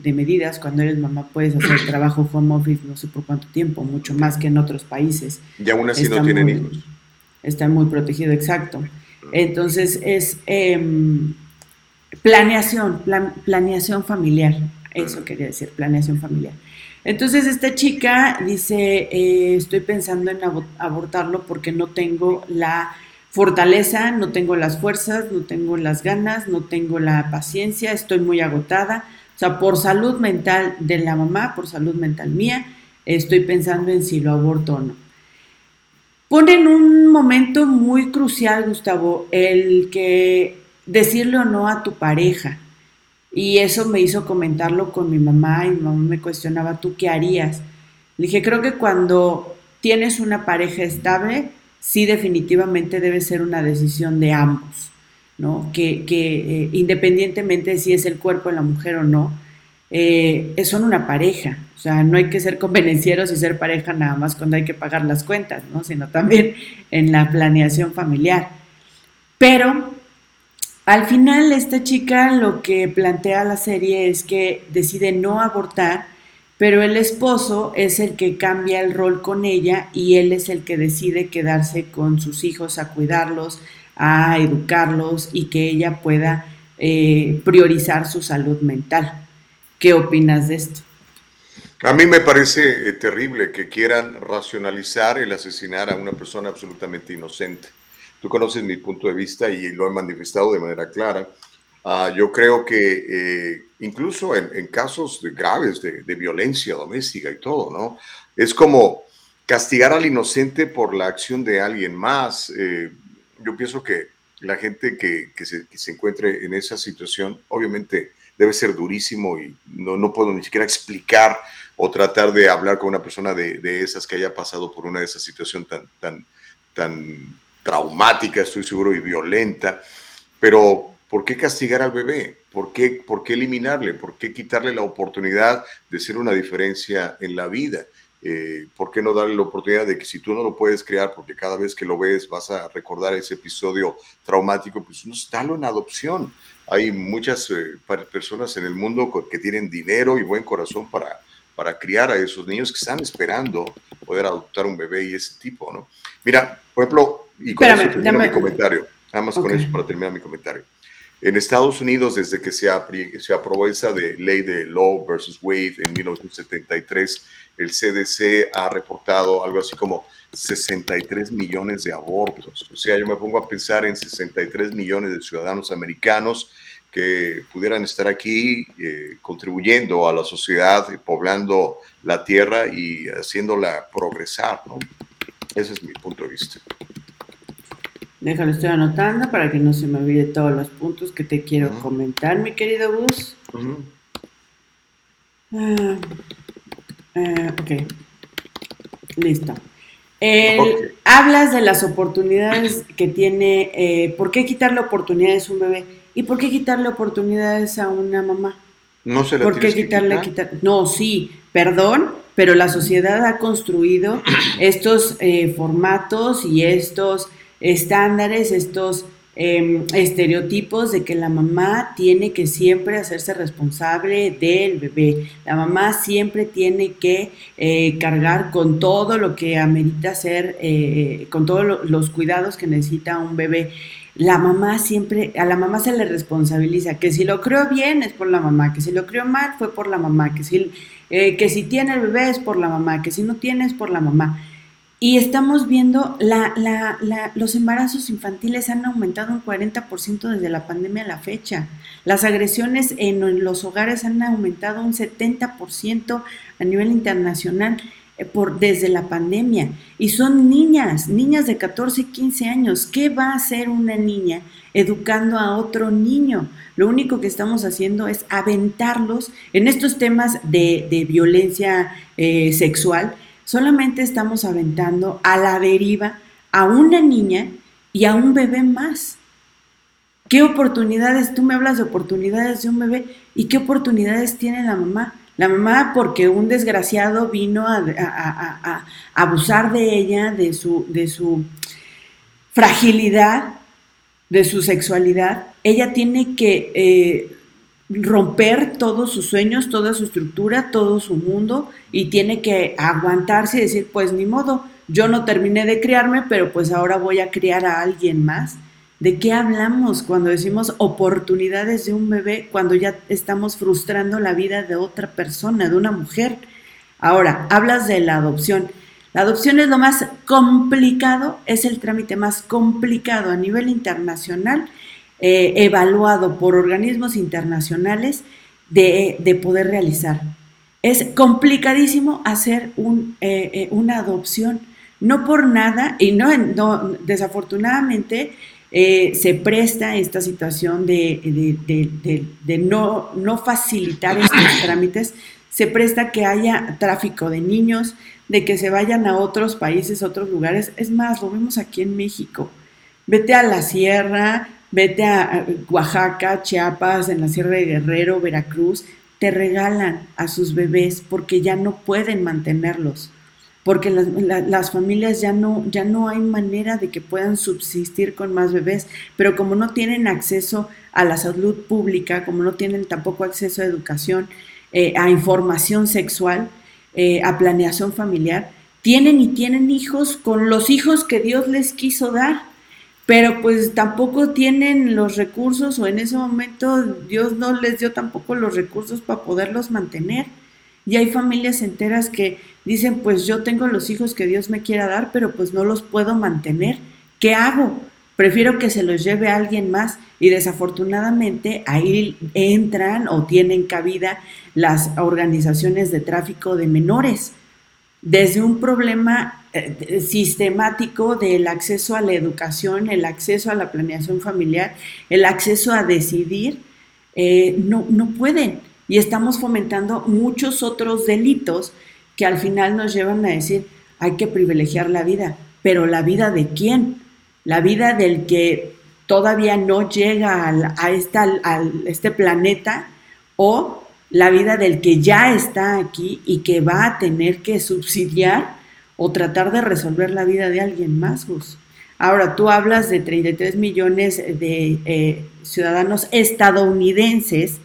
medidas. Cuando eres mamá puedes hacer trabajo home office no sé por cuánto tiempo, mucho más que en otros países. Y aún así no tienen hijos. Está muy protegido, exacto. Entonces es em, planeación, planeación familiar. Eso quería decir, planeación familiar. Entonces esta chica dice, eh, estoy pensando en abortarlo porque no tengo la fortaleza, no tengo las fuerzas, no tengo las ganas, no tengo la paciencia, estoy muy agotada. O sea, por salud mental de la mamá, por salud mental mía, estoy pensando en si lo aborto o no. Pone en un momento muy crucial, Gustavo, el que decirle o no a tu pareja. Y eso me hizo comentarlo con mi mamá y mi mamá me cuestionaba, ¿tú qué harías? Le dije, creo que cuando tienes una pareja estable, sí definitivamente debe ser una decisión de ambos, ¿no? Que, eh, independientemente de si es el cuerpo de la mujer o no, eh, son una pareja. O sea, no hay que ser convenencieros y ser pareja nada más cuando hay que pagar las cuentas, ¿no? Sino también en la planeación familiar. Pero al final esta chica lo que plantea la serie es que decide no abortar, pero el esposo es el que cambia el rol con ella y él es el que decide quedarse con sus hijos a cuidarlos, a educarlos y que ella pueda eh, priorizar su salud mental. ¿Qué opinas de esto? A mí me parece eh, terrible que quieran racionalizar el asesinar a una persona absolutamente inocente. Tú conoces mi punto de vista y lo he manifestado de manera clara. Uh, yo creo que eh, incluso en, en, casos de graves de, de, violencia doméstica y todo, ¿no? Es como castigar al inocente por la acción de alguien más. Eh, yo pienso que la gente que, que, se, que, se, encuentre en esa situación, obviamente debe ser durísimo y no, no puedo ni siquiera explicar o tratar de hablar con una persona de, de esas que haya pasado por una de esas situaciones tan, tan, tan traumática, estoy seguro, y violenta, pero ¿por qué castigar al bebé? ¿Por qué, ¿Por qué eliminarle? ¿Por qué quitarle la oportunidad de ser una diferencia en la vida? Eh, ¿Por qué no darle la oportunidad de que si tú no lo puedes crear, porque cada vez que lo ves vas a recordar ese episodio traumático, pues no, dalo en adopción. Hay muchas eh, personas en el mundo que tienen dinero y buen corazón para, para criar a esos niños que están esperando poder adoptar un bebé y ese tipo, ¿no? Mira, por ejemplo, y con eso termino mi comentario. Nada más con eso para terminar mi comentario. En Estados Unidos, desde que se, se, aprobó esa de ley de Law versus Wade en 1973, el CDC ha reportado algo así como 63 millones de abortos. O sea, yo me pongo a pensar en 63 millones de ciudadanos americanos que pudieran estar aquí eh, contribuyendo a la sociedad, poblando la tierra y haciéndola progresar, ¿no? Ese es mi punto de vista. Déjalo, estoy anotando para que no se me olvide todos los puntos que te quiero comentar, mi querido Gus. Ah, eh, ok. Listo. Hablas de las oportunidades que tiene. Eh, ¿Por qué quitarle oportunidades a un bebé? ¿Y por qué quitarle oportunidades a una mamá? No se le ¿Por qué quitarle quitar? No, sí, perdón, pero la sociedad ha construido (clears throat) estos eh, formatos y estos estándares, estos eh, estereotipos de que la mamá tiene que siempre hacerse responsable del bebé. La mamá siempre tiene que eh, cargar con todo lo que amerita ser, eh, con todos los cuidados que necesita un bebé. La mamá siempre, a la mamá se le responsabiliza que si lo crió bien es por la mamá, que si lo crió mal fue por la mamá, que si, eh, que si tiene el bebé es por la mamá, que si no tiene es por la mamá. Y estamos viendo la, la, la, los embarazos infantiles han aumentado un 40% desde la pandemia a la fecha. Las agresiones en los hogares han aumentado un 70% a nivel internacional por, desde la pandemia. Y son niñas, niñas de 14 y 15 años. ¿Qué va a hacer una niña educando a otro niño? Lo único que estamos haciendo es aventarlos en estos temas de, de violencia eh, sexual solamente estamos aventando a la deriva a una niña y a un bebé más. ¿Qué oportunidades? Tú me hablas de oportunidades de un bebé y qué oportunidades tiene la mamá. La mamá porque un desgraciado vino a, abusar de ella, de su, de su fragilidad, de su sexualidad. Ella tiene que eh, romper todos sus sueños, toda su estructura, todo su mundo y tiene que aguantarse y decir, pues ni modo, yo no terminé de criarme, pero pues ahora voy a criar a alguien más. ¿De qué hablamos cuando decimos oportunidades de un bebé cuando ya estamos frustrando la vida de otra persona, de una mujer? Ahora, hablas de la adopción. La adopción es lo más complicado, es el trámite más complicado a nivel internacional, eh, evaluado por organismos internacionales de, poder realizar. Es complicadísimo hacer eh, eh, una adopción, no por nada, y no, desafortunadamente se presta esta situación de, de no, no facilitar estos (coughs) trámites, se presta que haya tráfico de niños, de que se vayan a otros países, otros lugares. Es más, lo vemos aquí en México. Vete a la sierra, vete a Oaxaca, Chiapas, en la Sierra de Guerrero, Veracruz, te regalan a sus bebés porque ya no pueden mantenerlos, porque las, familias ya no, ya no hay manera de que puedan subsistir con más bebés, pero como no tienen acceso a la salud pública, como no tienen tampoco acceso a educación, eh, a información sexual, eh, a planeación familiar, tienen y tienen hijos con los hijos que Dios les quiso dar, pero pues tampoco tienen los recursos o en ese momento Dios no les dio tampoco los recursos para poderlos mantener. Y hay familias enteras que dicen, pues yo tengo los hijos que Dios me quiera dar, pero pues no los puedo mantener. ¿Qué hago? Prefiero que se los lleve alguien más y desafortunadamente ahí entran o tienen cabida las organizaciones de tráfico de menores. Desde un problema eh, sistemático del acceso a la educación, el acceso a la planeación familiar, el acceso a decidir, eh, no, no pueden. Y estamos fomentando muchos otros delitos que al final nos llevan a decir, hay que privilegiar la vida, pero la vida de quién? la vida del que todavía no llega a, esta, este planeta o la vida del que ya está aquí y que va a tener que subsidiar o tratar de resolver la vida de alguien más, Ahora, tú hablas de 33 millones de eh, ciudadanos estadounidenses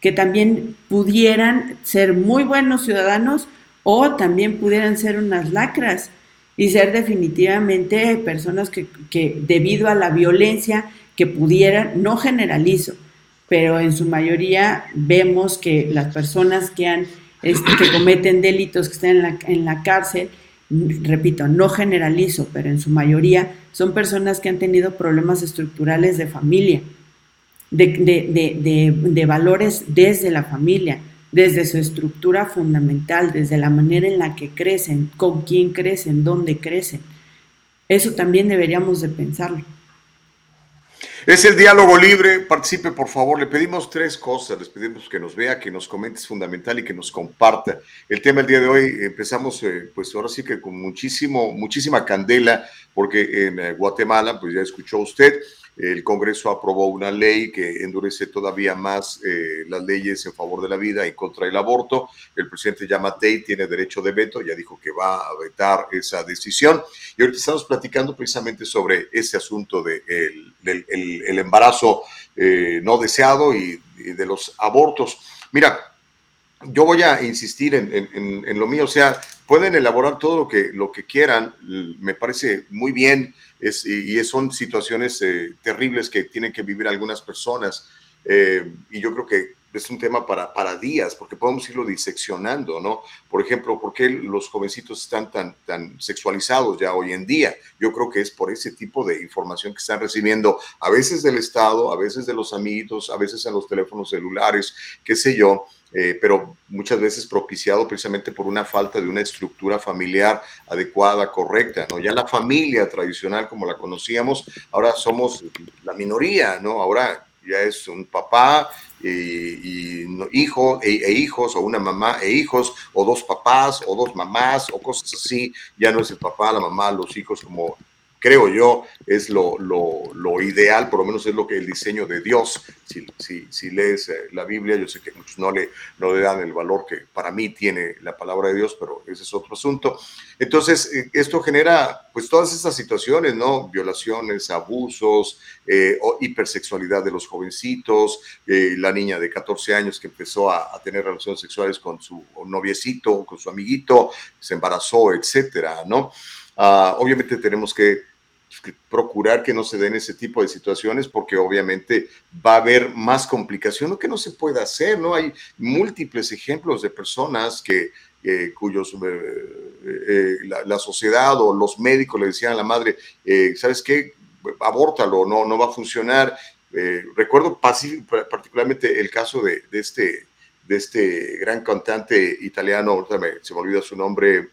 que también pudieran ser muy buenos ciudadanos o también pudieran ser unas lacras y ser definitivamente personas que, debido a la violencia que pudieran, no generalizo, pero en su mayoría vemos que las personas que han este, que cometen delitos que están en la, en la cárcel, repito, no generalizo, pero en su mayoría son personas que han tenido problemas estructurales de familia, de, de, de valores desde la familia, desde su estructura fundamental, desde la manera en la que crecen, con quién crecen, dónde crecen. Eso también deberíamos de pensarlo. Es el diálogo libre, participe por favor. Le pedimos tres cosas, les pedimos que nos vea, que nos comente, es fundamental y que nos comparta. El tema del día de hoy empezamos, eh, pues ahora sí que con muchísimo, muchísima candela, porque en eh, Guatemala, pues ya escuchó usted, el Congreso aprobó una ley que endurece todavía más eh, las leyes en favor de la vida y contra el aborto. El presidente Yamatei tiene derecho de veto, ya dijo que va a vetar esa decisión. Y ahorita estamos platicando precisamente sobre ese asunto de el, embarazo eh, no deseado y, de los abortos. Mira, yo voy a insistir en, lo mío, o sea, pueden elaborar todo lo que, lo que quieran, me parece muy bien y, son situaciones eh, terribles que tienen que vivir algunas personas. Eh, y yo creo que es un tema para, para días, porque podemos irlo diseccionando, ¿no? Por ejemplo, ¿por qué los jovencitos están tan, tan sexualizados ya hoy en día? Yo creo que es por ese tipo de información que están recibiendo, a veces del Estado, a veces de los amiguitos, a veces en los teléfonos celulares, qué sé yo, eh, pero muchas veces propiciado precisamente por una falta de una estructura familiar adecuada, correcta, ¿no? Ya la familia tradicional como la conocíamos, ahora somos la minoría, ¿no? Ahora ya es un papá y, hijo e, e, hijos, o una mamá e hijos, o dos papás, o dos mamás, o cosas así, ya no es el papá, la mamá, los hijos como creo yo, es lo, lo, ideal, por lo menos es lo que el diseño de Dios, si, si, si lees eh, la Biblia, yo sé que muchos no le, no le dan el valor que para mí tiene la palabra de Dios, pero ese es otro asunto. Entonces, eh, esto genera pues todas estas situaciones, ¿no? Violaciones, abusos, eh, hipersexualidad de los jovencitos, la niña de 14 años que empezó a, a tener relaciones sexuales con su noviecito, con su amiguito, se embarazó, etcétera, ¿no? Ah, obviamente tenemos que, procurar que no se den ese tipo de situaciones porque obviamente va a haber más complicación, no que no se pueda hacer, ¿no? Hay múltiples ejemplos de personas que eh, cuyos la, sociedad o los médicos le decían a la madre, ¿sabes qué? Abórtalo, no, no va a funcionar. recuerdo particularmente el caso de, este, de este gran cantante italiano, se me olvida su nombre,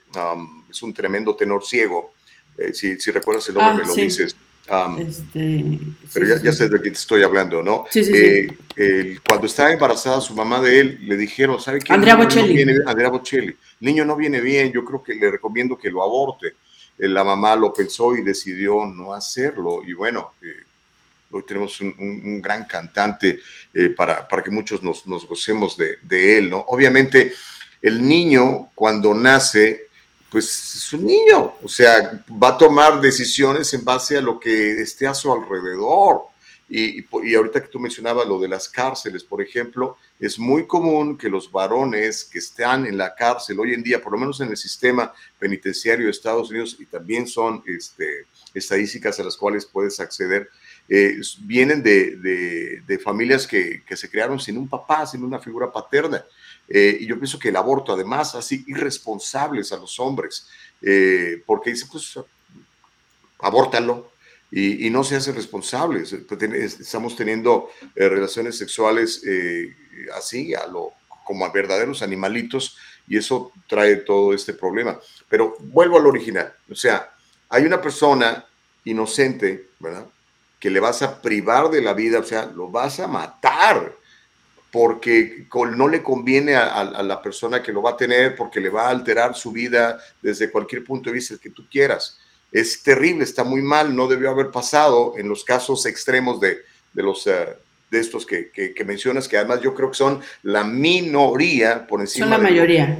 es un tremendo tenor ciego. Si, si, recuerdas el nombre, ah, me lo dices. Este, pero ya, sé de qué te estoy hablando, ¿no? Sí, sí, eh, cuando estaba embarazada su mamá de él, le dijeron, ¿sabe qué? Andrea Bocelli. Andrea Bocelli. El niño no viene bien, yo creo que le recomiendo que lo aborte. Eh, la mamá lo pensó y decidió no hacerlo. Y bueno, eh, hoy tenemos un, gran cantante para, para que muchos nos, nos gocemos de, de él, ¿no? Obviamente, el niño cuando nace pues es un niño, o sea, va a tomar decisiones en base a lo que esté a su alrededor. Y, y, ahorita que tú mencionabas lo de las cárceles, por ejemplo, es muy común que los varones que están en la cárcel hoy en día, por lo menos en el sistema penitenciario de Estados Unidos, y también son este, estadísticas a las cuales puedes acceder, eh, vienen de, familias que, se crearon sin un papá, sin una figura paterna. Eh, y yo pienso que el aborto, además, así irresponsables a los hombres, eh, porque dice, pues, abórtalo. Y, no se hacen responsables. Estamos teniendo eh, relaciones sexuales así, a lo, como a verdaderos animalitos, y eso trae todo este problema. Pero vuelvo al original. O sea, hay una persona inocente, ¿verdad? Que le vas a privar de la vida, o sea, lo vas a matar porque no le conviene a, la persona que lo va a tener, porque le va a alterar su vida desde cualquier punto de vista que tú quieras. Es terrible, está muy mal, no debió haber pasado en los casos extremos de, de los... Eh, de estos que, que, mencionas, que además yo creo que son la minoría por encima. Son la mayoría.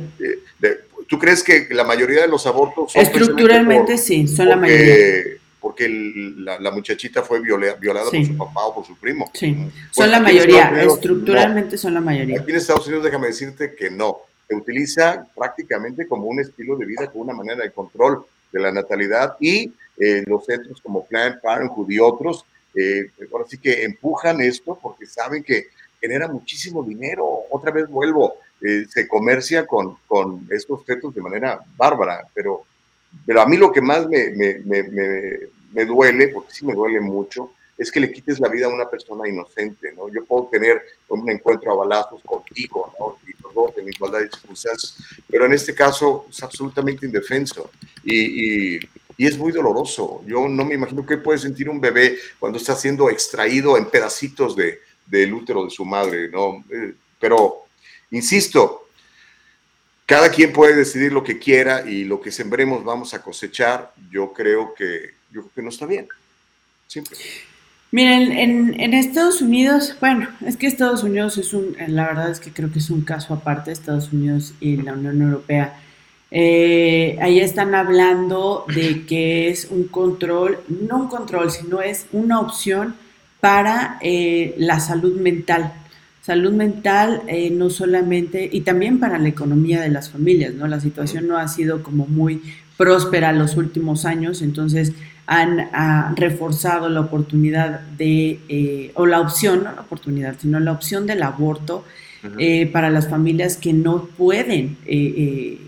¿Tú crees que la mayoría de los abortos son Estructuralmente sí, son la mayoría porque la, muchachita fue violada, por su papá o por su primo. Sí, son la mayoría, estructuralmente son la mayoría. Aquí en Estados Unidos déjame decirte que no, se utiliza prácticamente como un estilo de vida, como una manera de control de la natalidad y eh, los centros como Planned Parenthood y otros, eh, ahora sí que empujan esto porque saben que genera muchísimo dinero. Otra vez vuelvo, eh, se comercia con, con estos fetos de manera bárbara, pero, pero a mí lo que más me, me, me duele, porque sí me duele mucho, es que le quites la vida a una persona inocente, ¿no? Yo puedo tener un encuentro a balazos contigo, ¿no? Y los dos en igualdad de circunstancias, pero en este caso es absolutamente indefenso y, y, y, es muy doloroso. Yo no me imagino qué puede sentir un bebé cuando está siendo extraído en pedacitos de, del útero de su madre, ¿no? Eh, pero, insisto, cada quien puede decidir lo que quiera y lo que sembremos vamos a cosechar. Yo creo que yo creo que no está bien. Siempre. Miren, en, Estados Unidos, bueno, es que Estados Unidos es un, la verdad es que creo que es un caso aparte, Estados Unidos y la Unión Europea. Eh, ahí están hablando de que es un control, no un control, sino es una opción para eh, la salud mental. Salud mental eh, no solamente, y también para la economía de las familias, ¿no? La situación no ha sido como muy próspera los últimos años, entonces han reforzado la oportunidad de, eh, o la opción, no la oportunidad, sino la opción del aborto eh, para las familias que no pueden, eh,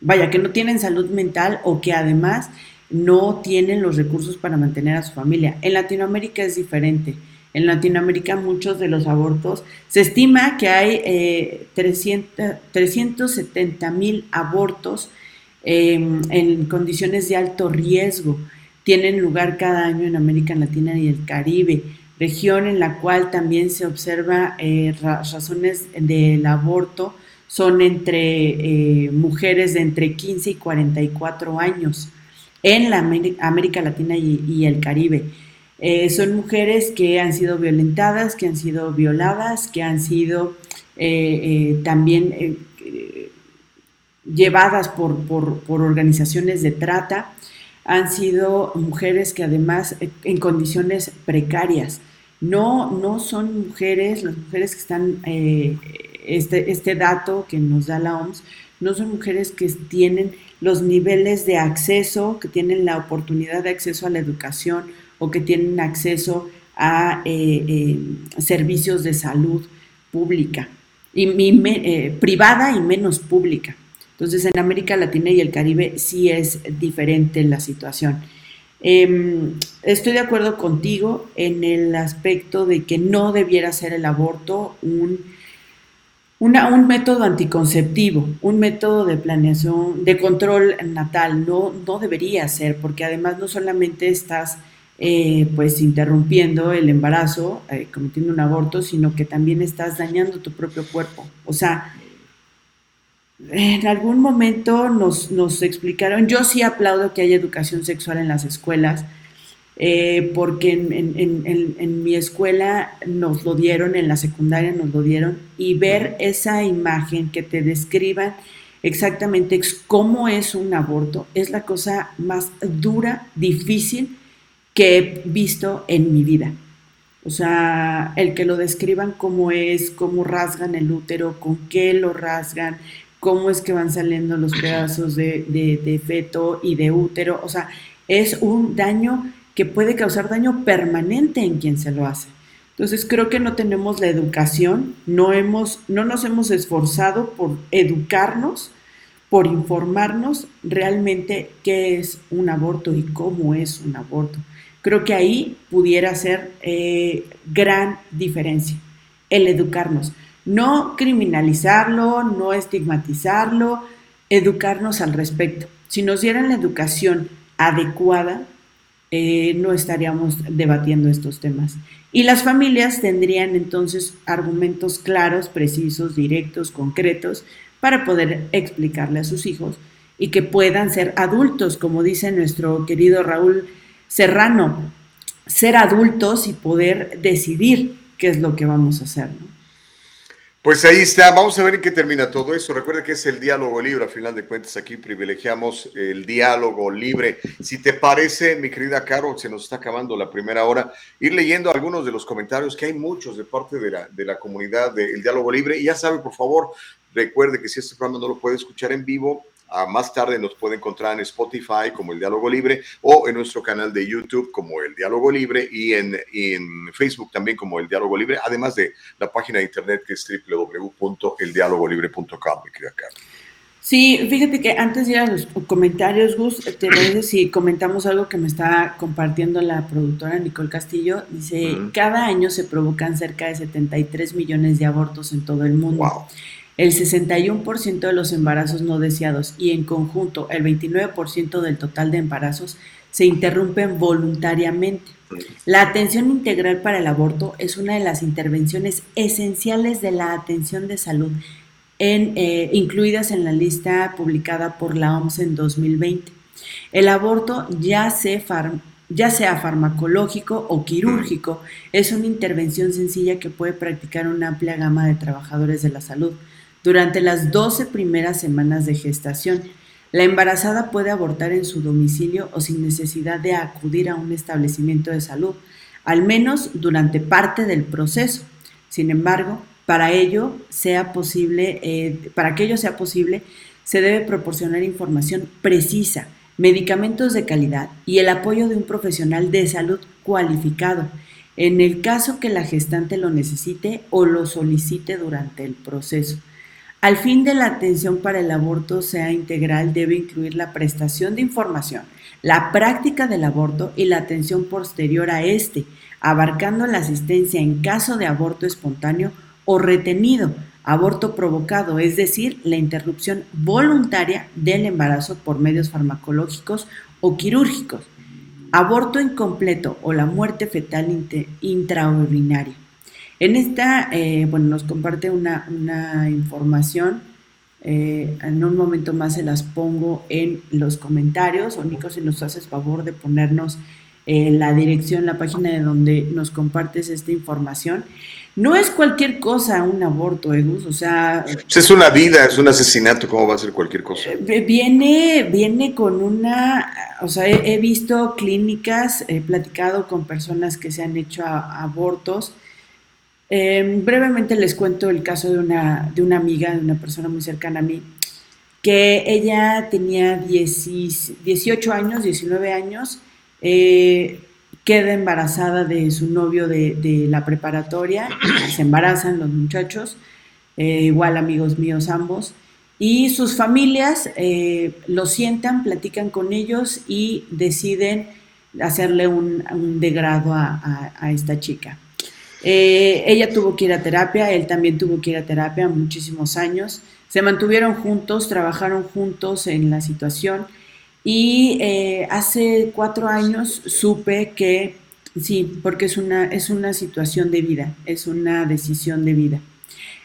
vaya, que no tienen salud mental o que además no tienen los recursos para mantener a su familia. En Latinoamérica es diferente. En Latinoamérica muchos de los abortos, se estima que hay 300, 370 mil abortos em, en condiciones de alto riesgo tienen lugar cada año en América Latina y el Caribe, región en la cual también se observa eh, razones del aborto son entre eh, mujeres de entre 15 y 44 años en la América Latina y, el Caribe. Eh, son mujeres que han sido violentadas, que han sido violadas, que han sido también llevadas por, por organizaciones de trata han sido mujeres que además eh, en condiciones precarias. No, no son mujeres, las mujeres que están, eh, este, este dato que nos da la OMS, no son mujeres que tienen los niveles de acceso, que tienen la oportunidad de acceso a la educación o que tienen acceso a eh, servicios de salud pública y, privada y menos pública. Entonces, en América Latina y el Caribe sí es diferente la situación. Em, estoy de acuerdo contigo en el aspecto de que no debiera ser el aborto un, un método anticonceptivo, un método de planeación, de control natal. No, no debería ser, porque además no solamente estás eh, pues interrumpiendo el embarazo, eh, cometiendo un aborto, sino que también estás dañando tu propio cuerpo. O sea, en algún momento nos, nos, explicaron, yo sí aplaudo que haya educación sexual en las escuelas, eh, porque en, mi escuela nos lo dieron, en la secundaria nos lo dieron, y ver esa imagen que te describan exactamente cómo es un aborto es la cosa más dura, difícil que he visto en mi vida. O sea, el que lo describan cómo es, cómo rasgan el útero, con qué lo rasgan, cómo es que van saliendo los pedazos de, feto y de útero. O sea, es un daño que puede causar daño permanente en quien se lo hace. Entonces creo que no tenemos la educación, no, hemos, no nos hemos esforzado por educarnos, por informarnos realmente qué es un aborto y cómo es un aborto. Creo que ahí pudiera ser eh, gran diferencia, el educarnos. No criminalizarlo, no estigmatizarlo, educarnos al respecto. Si nos dieran la educación adecuada, eh, no estaríamos debatiendo estos temas. Y las familias tendrían entonces argumentos claros, precisos, directos, concretos, para poder explicarle a sus hijos y que puedan ser adultos, como dice nuestro querido Raúl Serrano, ser adultos y poder decidir qué es lo que vamos a hacer. ¿no? Pues ahí está, vamos a ver en qué termina todo eso. Recuerda que es el diálogo libre, a final de cuentas aquí privilegiamos el diálogo libre. Si te parece, mi querida Caro, se nos está acabando la primera hora, ir leyendo algunos de los comentarios, que hay muchos de parte de la, de la comunidad del diálogo libre. Y ya sabe, por favor, recuerde que si este programa no lo puede escuchar en vivo, más tarde nos puede encontrar en Spotify como El Diálogo Libre o en nuestro canal de YouTube como El Diálogo Libre y en, Facebook también como El Diálogo Libre, además de la página de internet que es www.eldialogolibre.com, mi querida Carmen. Sí, fíjate que antes de ir a los comentarios, Gus, te parece (clears throat) si comentamos algo que me está compartiendo la productora Nicole Castillo. Dice, cada año se provocan cerca de 73 millones de abortos en todo el mundo. Wow el 61% de los embarazos no deseados y en conjunto el 29% del total de embarazos se interrumpen voluntariamente. La atención integral para el aborto es una de las intervenciones esenciales de la atención de salud, eh, incluidas en la lista publicada por la OMS en 2020. El aborto, ya sea farmacológico o quirúrgico, es una intervención sencilla que puede practicar una amplia gama de trabajadores de la salud durante las 12 primeras semanas de gestación. La embarazada puede abortar en su domicilio o sin necesidad de acudir a un establecimiento de salud, al menos durante parte del proceso. Sin embargo, para ello sea posible, eh, para que ello sea posible, se debe proporcionar información precisa, medicamentos de calidad y el apoyo de un profesional de salud cualificado, en el caso que la gestante lo necesite o lo solicite durante el proceso. Al fin de la atención para el aborto sea integral debe incluir la prestación de información, la práctica del aborto y la atención posterior a este, abarcando la asistencia en caso de aborto espontáneo o retenido, aborto provocado, es decir, la interrupción voluntaria del embarazo por medios farmacológicos o quirúrgicos, aborto incompleto o la muerte fetal intraordinaria. En esta, eh, bueno, nos comparte una, información. Eh, en un momento más se las pongo en los comentarios. O Nico, si nos haces favor de ponernos eh, la dirección, la página de donde nos compartes esta información. No es cualquier cosa un aborto, Egus, o sea... Es una vida, es un asesinato, ¿cómo va a ser cualquier cosa? Viene, viene con una, o sea, he, visto clínicas, he platicado con personas que se han hecho abortos Em, brevemente les cuento el caso de una, de una amiga, de una persona muy cercana a mí, que ella tenía 18 años, 19 años, eh, queda embarazada de su novio de, la preparatoria, se embarazan los muchachos, eh, igual amigos míos ambos, y sus familias eh, lo sientan, platican con ellos y deciden hacerle un, degrado a, esta chica. Eh, ella tuvo que ir a terapia, él también tuvo que ir a terapia muchísimos años. Se mantuvieron juntos, trabajaron juntos en la situación y eh, hace cuatro años supe que sí, porque es una, es una situación de vida, es una decisión de vida.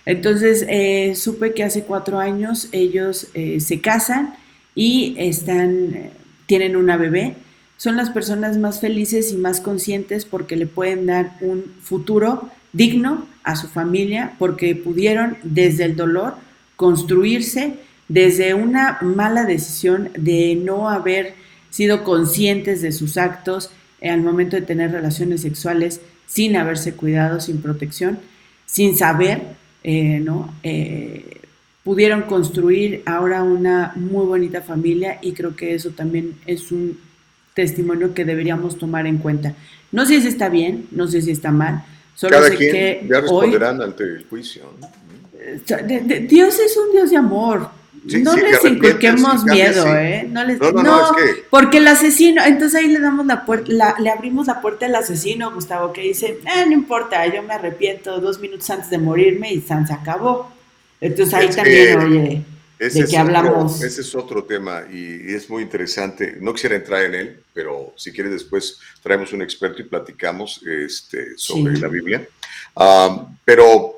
Entonces, eh, supe que hace cuatro años ellos se casan y están, tienen una bebé. Son las personas más felices y más conscientes porque le pueden dar un futuro digno a su familia, porque pudieron desde el dolor construirse, desde una mala decisión de no haber sido conscientes de sus actos al momento de tener relaciones sexuales sin haberse cuidado, sin protección, sin saber eh, ¿no? Eh, pudieron construir ahora una muy bonita familia y creo que eso también es un testimonio que deberíamos tomar en cuenta. No sé si está bien, no sé si está mal, solo sé que ya responderán ante el juicio. Dios es un Dios de amor, no les inculquemos miedo, ¿eh? No, les, no, no, porque el asesino, entonces ahí le damos la puerta, le abrimos la puerta al asesino, Gustavo, que dice, eh, no importa, yo me arrepiento dos minutos antes de morirme y San se acabó. Entonces ahí también, oye, de que hablamos. Ese es otro tema y, es muy interesante. No quisiera entrar en él, pero si quieres después traemos un experto y platicamos este, sobre la Biblia. Ah, pero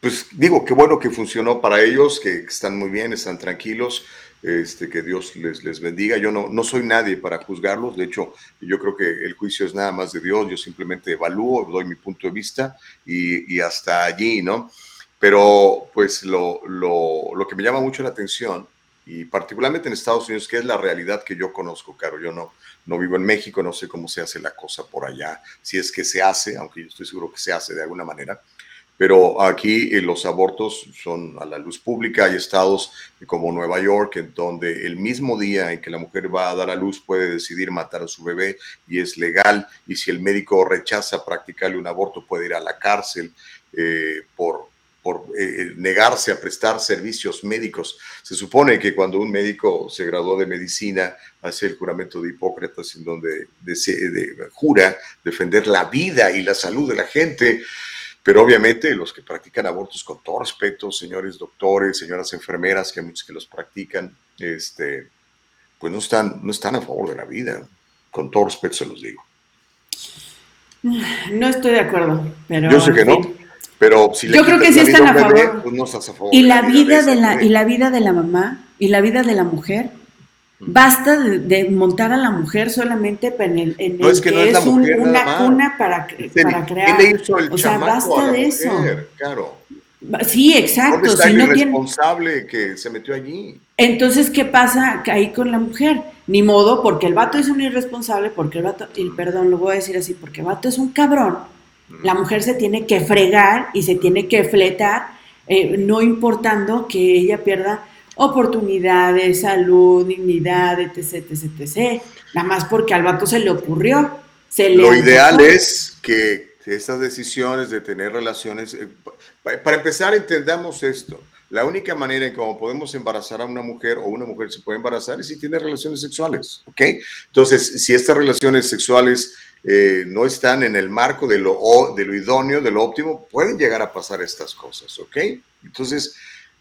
pues digo, qué bueno que funcionó para ellos, que están muy bien, están tranquilos, este, que Dios les, les bendiga. Yo no, no soy nadie para juzgarlos, de hecho, yo creo que el juicio es nada más de Dios, yo simplemente evalúo, doy mi punto de vista y, y hasta allí, ¿no? Pero pues lo, lo, lo, que me llama mucho la atención, y particularmente en Estados Unidos, que es la realidad que yo conozco, Caro, yo no, no vivo en México, no sé cómo se hace la cosa por allá, si es que se hace, aunque yo estoy seguro que se hace de alguna manera pero aquí eh, los abortos son a la luz pública. Hay estados como Nueva York, en donde el mismo día en que la mujer va a dar a luz puede decidir matar a su bebé y es legal. Y si el médico rechaza practicarle un aborto, puede ir a la cárcel eh, por, por eh, negarse a prestar servicios médicos. Se supone que cuando un médico se graduó de medicina, hace el juramento de Hipócrates, en donde jura defender la vida y la salud de la gente. Pero obviamente los que practican abortos con todo respeto, señores doctores, señoras enfermeras, que muchos que los practican, este, pues no están, no están a favor de la vida. Con todo respeto se los digo. No estoy de acuerdo, pero yo sé que no, pero si yo creo que sí están a favor. pues no estás a favor. Y la, vida, de, la y la vida de la mamá y la vida de la mujer Basta de, montar a la mujer solamente en el, en no, es que, no es, una cuna para, para crear. o sea, basta de eso. Claro. Sí, exacto. si no responsable que se metió allí? Entonces, ¿qué pasa ahí con la mujer? Ni modo, porque el vato es un irresponsable, porque el vato, y perdón, lo voy a decir así, porque el vato es un cabrón. La mujer se tiene que fregar y se tiene que fletar, eh, no importando que ella pierda oportunidades, salud, dignidad, etc, etc, etc. Nada más porque al vato se le ocurrió. Se Lo ideal es que estas decisiones de tener relaciones, eh, para empezar entendamos esto. La única manera en cómo podemos embarazar a una mujer o una mujer se puede embarazar es si tiene relaciones sexuales, ¿ok? Entonces, si estas relaciones sexuales eh, no están en el marco de lo, de idóneo, de lo óptimo, pueden llegar a pasar estas cosas, ¿ok? Entonces,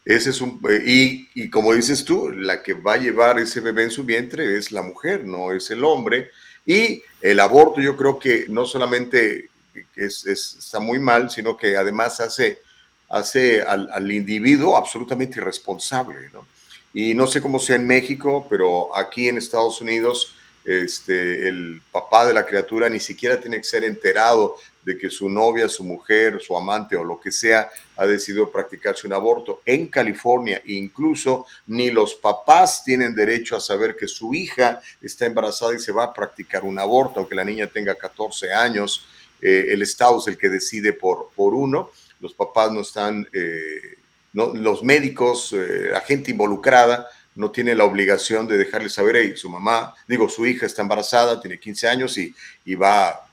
ese es un, eh, y, como dices tú, la que va a llevar ese bebé en su vientre es la mujer, no es el hombre. Y el aborto yo creo que no solamente es, está muy mal, sino que además hace, hace al, al, individuo absolutamente irresponsable. ¿no? Y no sé cómo sea en México, pero aquí en Estados Unidos este, el papá de la criatura ni siquiera tiene que ser enterado de que su novia, su mujer, su amante o lo que sea ha decidido practicarse un aborto. En California incluso ni los papás tienen derecho a saber que su hija está embarazada y se va a practicar un aborto, aunque la niña tenga 14 años. Eh, el Estado es el que decide por, uno. Los papás no están, eh, los médicos, eh, la gente involucrada, no tiene la obligación de dejarle saber, hey, su mamá, digo, su hija está embarazada, tiene 15 años y, y va,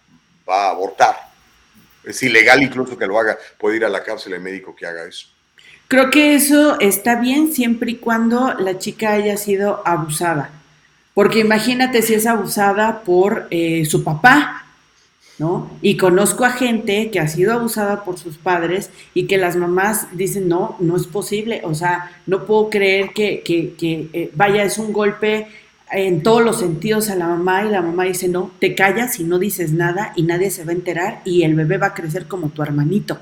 va a abortar. Es ilegal incluso que lo haga. Puede ir a la cárcel el médico que haga eso. Creo que eso está bien siempre y cuando la chica haya sido abusada. Porque imagínate si es abusada por eh, su papá, ¿no? Y conozco a gente que ha sido abusada por sus padres y que las mamás dicen, no, no es posible, o sea, no puedo creer que, que, que eh, vaya, es un golpe en todos los sentidos a la mamá y la mamá dice, no, te callas y no dices nada y nadie se va a enterar y el bebé va a crecer como tu hermanito.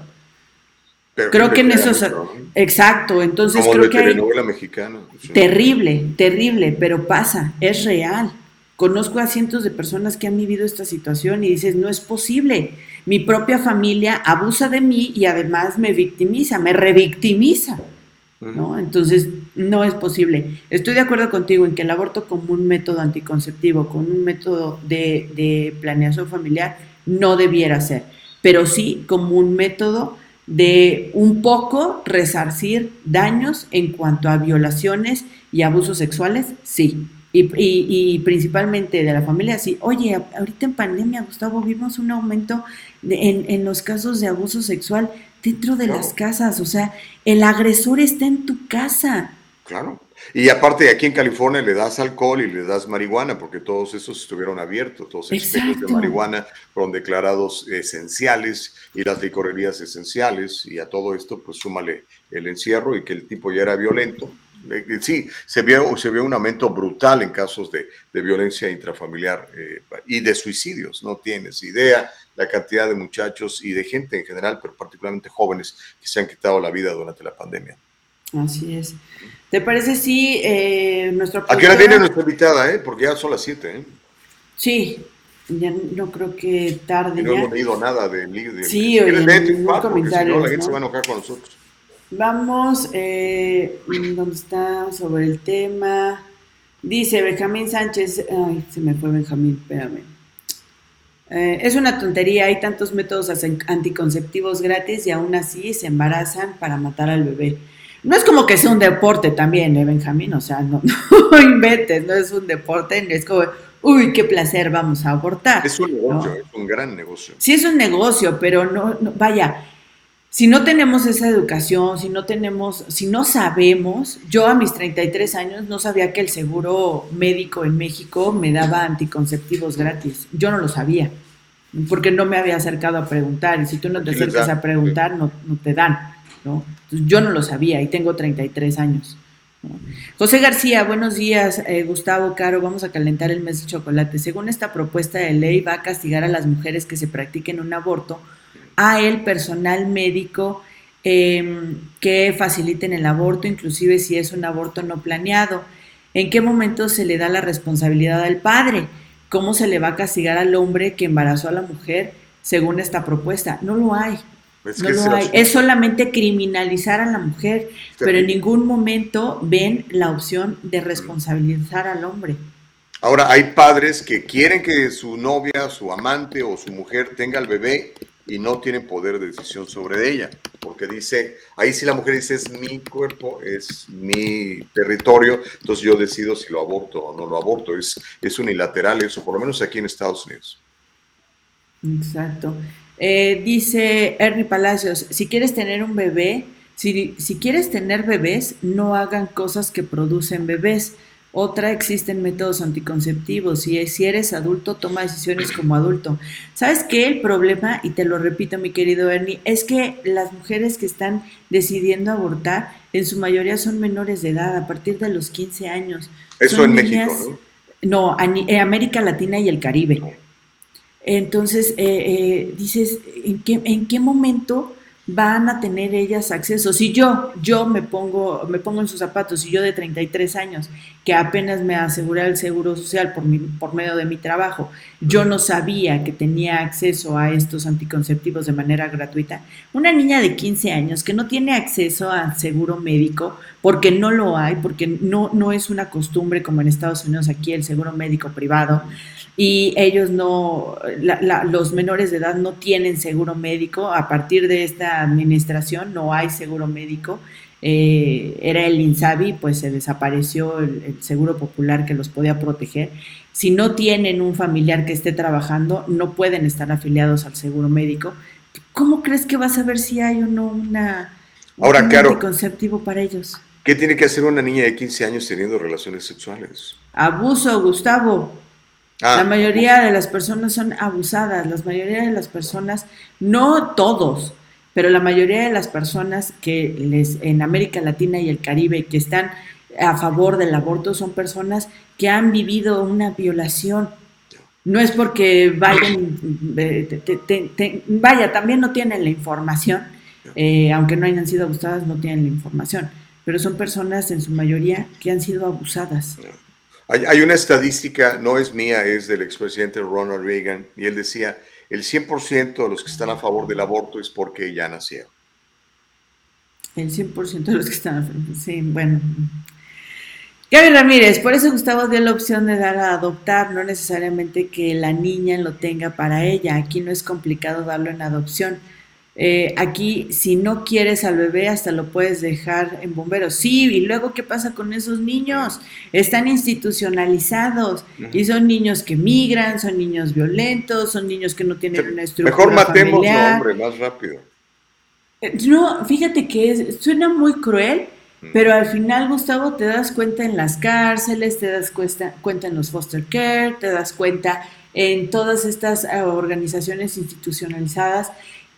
creo que en eso es... Exacto, entonces creo que... Hay... mexicana. Terrible, terrible, pero pasa, es real. Conozco a cientos de personas que han vivido esta situación y dices, no es posible. Mi propia familia abusa de mí y además me victimiza, me revictimiza. ¿no? Entonces, no es posible. Estoy de acuerdo contigo en que el aborto como un método anticonceptivo, como un método de, planeación familiar, no debiera ser, pero sí como un método de un poco resarcir daños en cuanto a violaciones y abusos sexuales, sí. Y, principalmente de la familia, sí. Oye, ahorita en pandemia, Gustavo, vimos un aumento en, en los casos de abuso sexual dentro de las casas. O sea, el agresor está en tu casa. Claro. Y aparte, aquí en California le das alcohol y le das marihuana, porque todos esos estuvieron abiertos, todos los espejos de marihuana fueron declarados esenciales y las licorerías esenciales, y a todo esto, pues súmale el encierro y que el tipo ya era violento. Sí, se vio, se vio un aumento brutal en casos de, violencia intrafamiliar eh, y de suicidios, no tienes idea la cantidad de muchachos y de gente en general, pero particularmente jóvenes, que se han quitado la vida durante la pandemia. Así es. ¿Te parece si eh, nuestro... ¿A qué hora viene nuestra invitada, eh? Porque ya son las 7, ¿eh? Sí, ya no creo que tarde. no hemos leído nada de... de sí, oye, comentario. la gente se va a enojar con nosotros. Vamos, eh, ¿dónde está? Sobre el tema. Dice Benjamín Sánchez. Ay, se me fue Benjamín, espérame. Eh, es una tontería, hay tantos métodos anticonceptivos gratis y aún así se embarazan para matar al bebé. No es como que sea un deporte también, ¿eh, Benjamín? O sea, no, (laughs) no inventes, no es un deporte, es como, uy, qué placer, vamos a abortar. Es un negocio, es un gran negocio. Sí, es un negocio, pero no, vaya, si no tenemos esa educación, si no tenemos, si no sabemos, yo a mis 33 años no sabía que el seguro médico en México me daba anticonceptivos gratis. Yo no lo sabía, porque no me había acercado a preguntar, y si tú no te acercas a preguntar, no, no te dan. ¿no? yo no lo sabía y tengo 33 años. José García, buenos días, eh, Gustavo Caro, vamos a calentar el mes de chocolate. Según esta propuesta de ley, va a castigar a las mujeres que se practiquen un aborto, a el personal médico em, que faciliten el aborto, inclusive si es un aborto no planeado. ¿En qué momento se le da la responsabilidad al padre? ¿Cómo se le va a castigar al hombre que embarazó a la mujer según esta propuesta? No lo hay. Es, no lo hay. es solamente criminalizar a la mujer, pero en ningún momento ven la opción de responsabilizar al hombre. Ahora, hay padres que quieren que su novia, su amante o su mujer tenga el bebé y no tienen poder de decisión sobre ella, porque dice, ahí sí la mujer dice, es mi cuerpo, es mi territorio, entonces yo decido si lo aborto o no lo aborto, es, es unilateral eso, por lo menos aquí en Estados Unidos. Exacto. Eh, dice Ernie Palacios, si quieres tener un bebé, si, si, quieres tener bebés, no hagan cosas que producen bebés. Otra, existen métodos anticonceptivos y si eres adulto, toma decisiones como adulto. ¿Sabes qué? El problema, y te lo repito mi querido Ernie, es que las mujeres que están decidiendo abortar, en su mayoría son menores de edad, a partir de los 15 años. Eso en México, ¿no? No, en América Latina y el Caribe. Entonces, eh, eh, dices, ¿en qué, ¿en qué momento van a tener ellas acceso? Si yo, yo me pongo, me pongo en sus zapatos, y yo de 33 años, que apenas me aseguré el seguro social por, mi, por medio de mi trabajo, yo no sabía que tenía acceso a estos anticonceptivos de manera gratuita. Una niña de 15 años que no tiene acceso al seguro médico, porque no lo hay, porque no, no es una costumbre como en Estados Unidos aquí el seguro médico privado y ellos no, los menores de edad no tienen seguro médico. A partir de esta administración no hay seguro médico. Eh, era el INSABI, pues se desapareció el, seguro popular que los podía proteger. Si no tienen un familiar que esté trabajando, no pueden estar afiliados al seguro médico. ¿Cómo crees que vas a ver si hay o no una Ahora, claro. Anticonceptivo para ellos. ¿Qué tiene que hacer una niña de 15 años teniendo relaciones sexuales? Abuso, Gustavo. Ah. La mayoría de las personas son abusadas, la mayoría de las personas, no todos, pero la mayoría de las personas que les en América Latina y el Caribe que están a favor del aborto son personas que han vivido una violación. No es porque vayan, (coughs) eh, vaya, también no tienen la información, eh, aunque no hayan sido abusadas, no tienen la información, pero son personas en su mayoría que han sido abusadas. Hay, una estadística, no es mía, es del expresidente Ronald Reagan, y él decía, el 100% de los que están a favor del aborto es porque ya nacieron. El 100% de los que están a favor, sí, bueno. Gaby Ramírez, por eso Gustavo dio la opción de dar a adoptar, no necesariamente que la niña lo tenga para ella. Aquí no es complicado darlo en adopción. Eh, aquí, si no quieres al bebé, hasta lo puedes dejar en bomberos. Sí, y luego, ¿qué pasa con esos niños? Están institucionalizados y son niños que migran, son niños violentos, son niños que no tienen una estructura. Mejor matemos hombre, más rápido. Eh, no, fíjate que suena muy cruel, pero al final, Gustavo, te das cuenta en las cárceles, te das cuenta, cuenta en los foster care, te das cuenta en todas estas eh, organizaciones institucionalizadas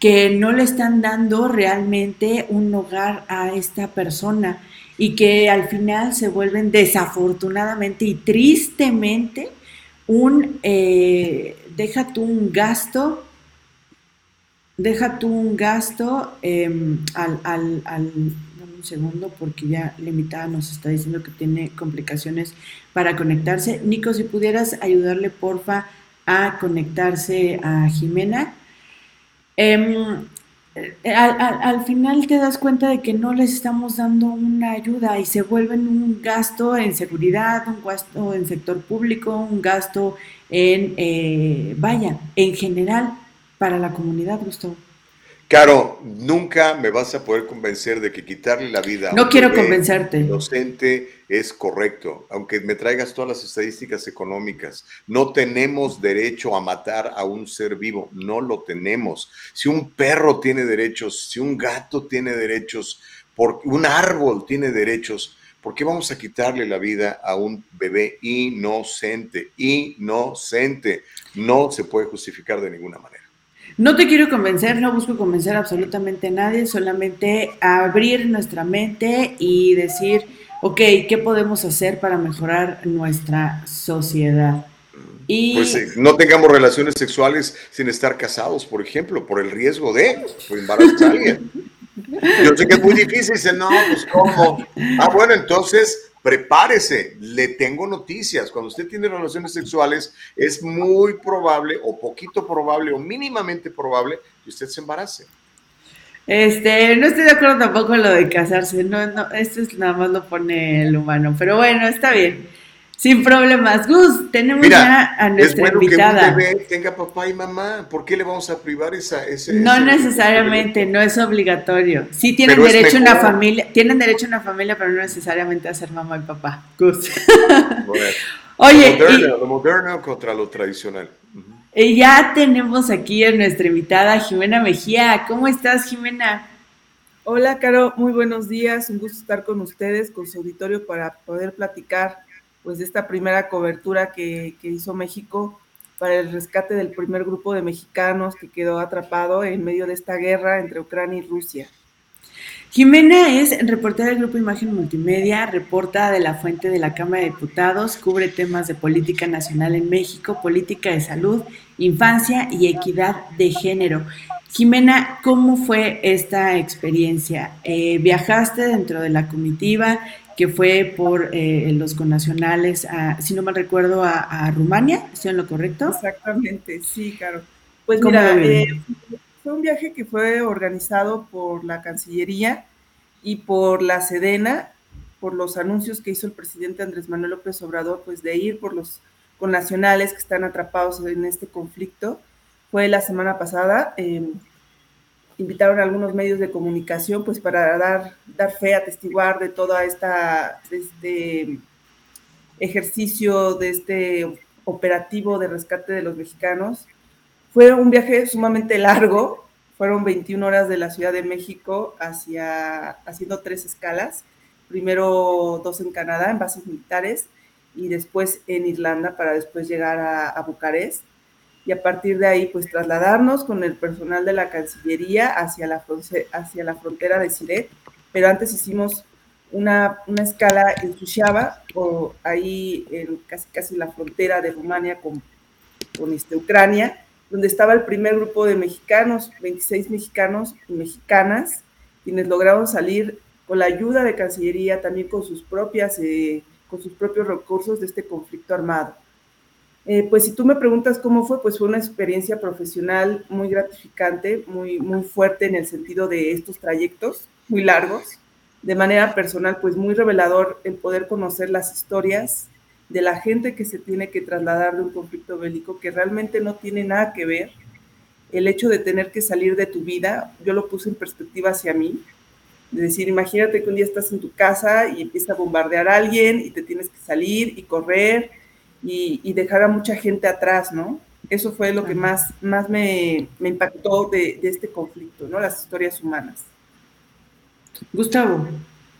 que no le están dando realmente un hogar a esta persona y que al final se vuelven desafortunadamente y tristemente un, eh, deja tú un gasto, deja tú un gasto em, al, al, al dame un segundo porque ya limitada nos está diciendo que tiene complicaciones para conectarse. Nico, si pudieras ayudarle porfa a conectarse a Jimena. Em, eh, al, final te das cuenta de que no les estamos dando una ayuda y se vuelven un gasto en seguridad, un gasto en sector público, un gasto en, eh, vaya, en general para la comunidad, Gustavo. Caro, nunca me vas a poder convencer de que quitarle la vida no a un quiero convencerte. inocente es correcto, aunque me traigas todas las estadísticas económicas. No tenemos derecho a matar a un ser vivo, no lo tenemos. Si un perro tiene derechos, si un gato tiene derechos, por, un árbol tiene derechos, ¿por qué vamos a quitarle la vida a un bebé inocente? Inocente. No se puede justificar de ninguna manera. No te quiero convencer, no busco convencer absolutamente a nadie, solamente abrir nuestra mente y decir, ok, ¿qué podemos hacer para mejorar nuestra sociedad? Y... Pues no tengamos relaciones sexuales sin estar casados, por ejemplo, por el riesgo de embarazar a alguien. Yo sé que es muy difícil, dice, no, pues ¿cómo? Ah, bueno, entonces prepárese, le tengo noticias. Cuando usted tiene relaciones sexuales, es muy probable o poquito probable o mínimamente probable que usted se embarace. Este, no estoy de acuerdo tampoco en lo de casarse, no, no, esto es nada más lo pone el humano, pero bueno, está bien. Sin problemas. Gus, tenemos ya a nuestra es bueno invitada. Que un bebé tenga papá y mamá. ¿Por qué le vamos a privar esa, ese? No necesariamente, no es obligatorio. Sí tienen derecho a una familia, tienen derecho a una familia, pero no necesariamente a ser mamá y papá. Gus. (laughs) Oye, lo moderno, contra lo tradicional. Y ya tenemos aquí a nuestra invitada Jimena Mejía. ¿Cómo estás, Jimena? Hola, Caro, muy buenos días. Un gusto estar con ustedes, con su auditorio, para poder platicar pues de esta primera cobertura que, hizo México para el rescate del primer grupo de mexicanos que quedó atrapado en medio de esta guerra entre Ucrania y Rusia. Jimena es reportera del Grupo Imagen Multimedia, reporta de la fuente de la Cámara de Diputados, cubre temas de política nacional en México, política de salud, infancia y equidad de género. Jimena, ¿cómo fue esta experiencia? Eh, ¿Viajaste dentro de la comitiva? que fue por eh, los connacionales, si no mal recuerdo, a, Rumania, ¿estoy en lo correcto? Exactamente, sí, claro. Pues mira, eh, fue un viaje que fue organizado por la Cancillería y por la Sedena, por los anuncios que hizo el presidente Andrés Manuel López Obrador, pues de ir por los connacionales que están atrapados en este conflicto. Fue la semana pasada. Eh, invitaron a algunos medios de comunicación pues para dar, dar fe, atestiguar de toda esta, este ejercicio, de este operativo de rescate de los mexicanos. Fue un viaje sumamente largo, Fueron 21 horas de la Ciudad de México hacia, haciendo tres escalas. Primero dos en Canadá, en bases militares, y después en Irlanda para después llegar a, Bucarest. Y a partir de ahí, pues trasladarnos con el personal de la Cancillería hacia la, hacia la frontera de Siret. Pero antes hicimos una, una escala en Sushava, o ahí en casi, casi la frontera de Rumania con, con este, Ucrania, donde estaba el primer grupo de mexicanos, 26 mexicanos y mexicanas, quienes lograron salir con la ayuda de Cancillería, también con sus, propias, eh, con sus propios recursos de este conflicto armado. Eh, pues si tú me preguntas cómo fue, pues fue una experiencia profesional muy gratificante, muy, muy fuerte en el sentido de estos trayectos muy largos. De manera personal, pues muy revelador el poder conocer las historias de la gente que se tiene que trasladar de un conflicto bélico que realmente no tiene nada que ver. El hecho de tener que salir de tu vida, yo lo puse en perspectiva hacia mí, de decir, imagínate que un día estás en tu casa y empieza a bombardear a alguien y te tienes que salir y correr y, dejar a mucha gente atrás, ¿no? Eso fue lo que más, más me, impactó de, de, este conflicto, ¿no? Las historias humanas. Gustavo.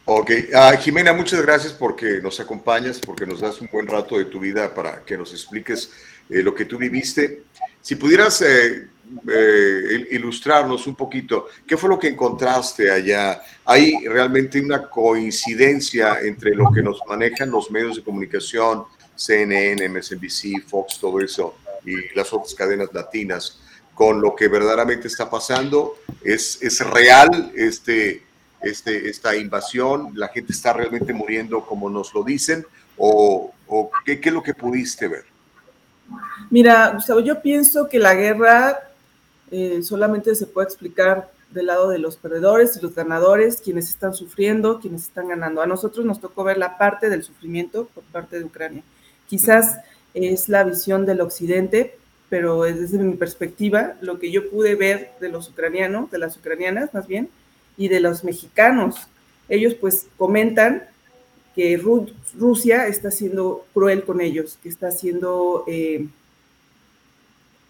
Ok, uh, Jimena, muchas gracias porque nos acompañas, porque nos das un buen rato de tu vida para que nos expliques eh, lo que tú viviste. Si pudieras eh, eh, ilustrarnos un poquito, ¿qué fue lo que encontraste allá? ¿Hay realmente una coincidencia entre lo que nos manejan los medios de comunicación, CNN, MSNBC, Fox, todo eso, y las otras cadenas latinas, con lo que verdaderamente está pasando? ¿Es, es real este este, esta invasión? ¿La gente está realmente muriendo como nos lo dicen? ¿O, qué, es lo que pudiste ver? Mira, Gustavo, yo pienso que la guerra eh, solamente se puede explicar del lado de los perdedores y los ganadores, quienes están sufriendo, quienes están ganando. A nosotros nos tocó ver la parte del sufrimiento por parte de Ucrania. Quizás es la visión del occidente, pero desde mi perspectiva, lo que yo pude ver de los ucranianos, de las ucranianas más bien, y de los mexicanos. Ellos pues comentan que Rusia está siendo cruel con ellos, que está siendo eh,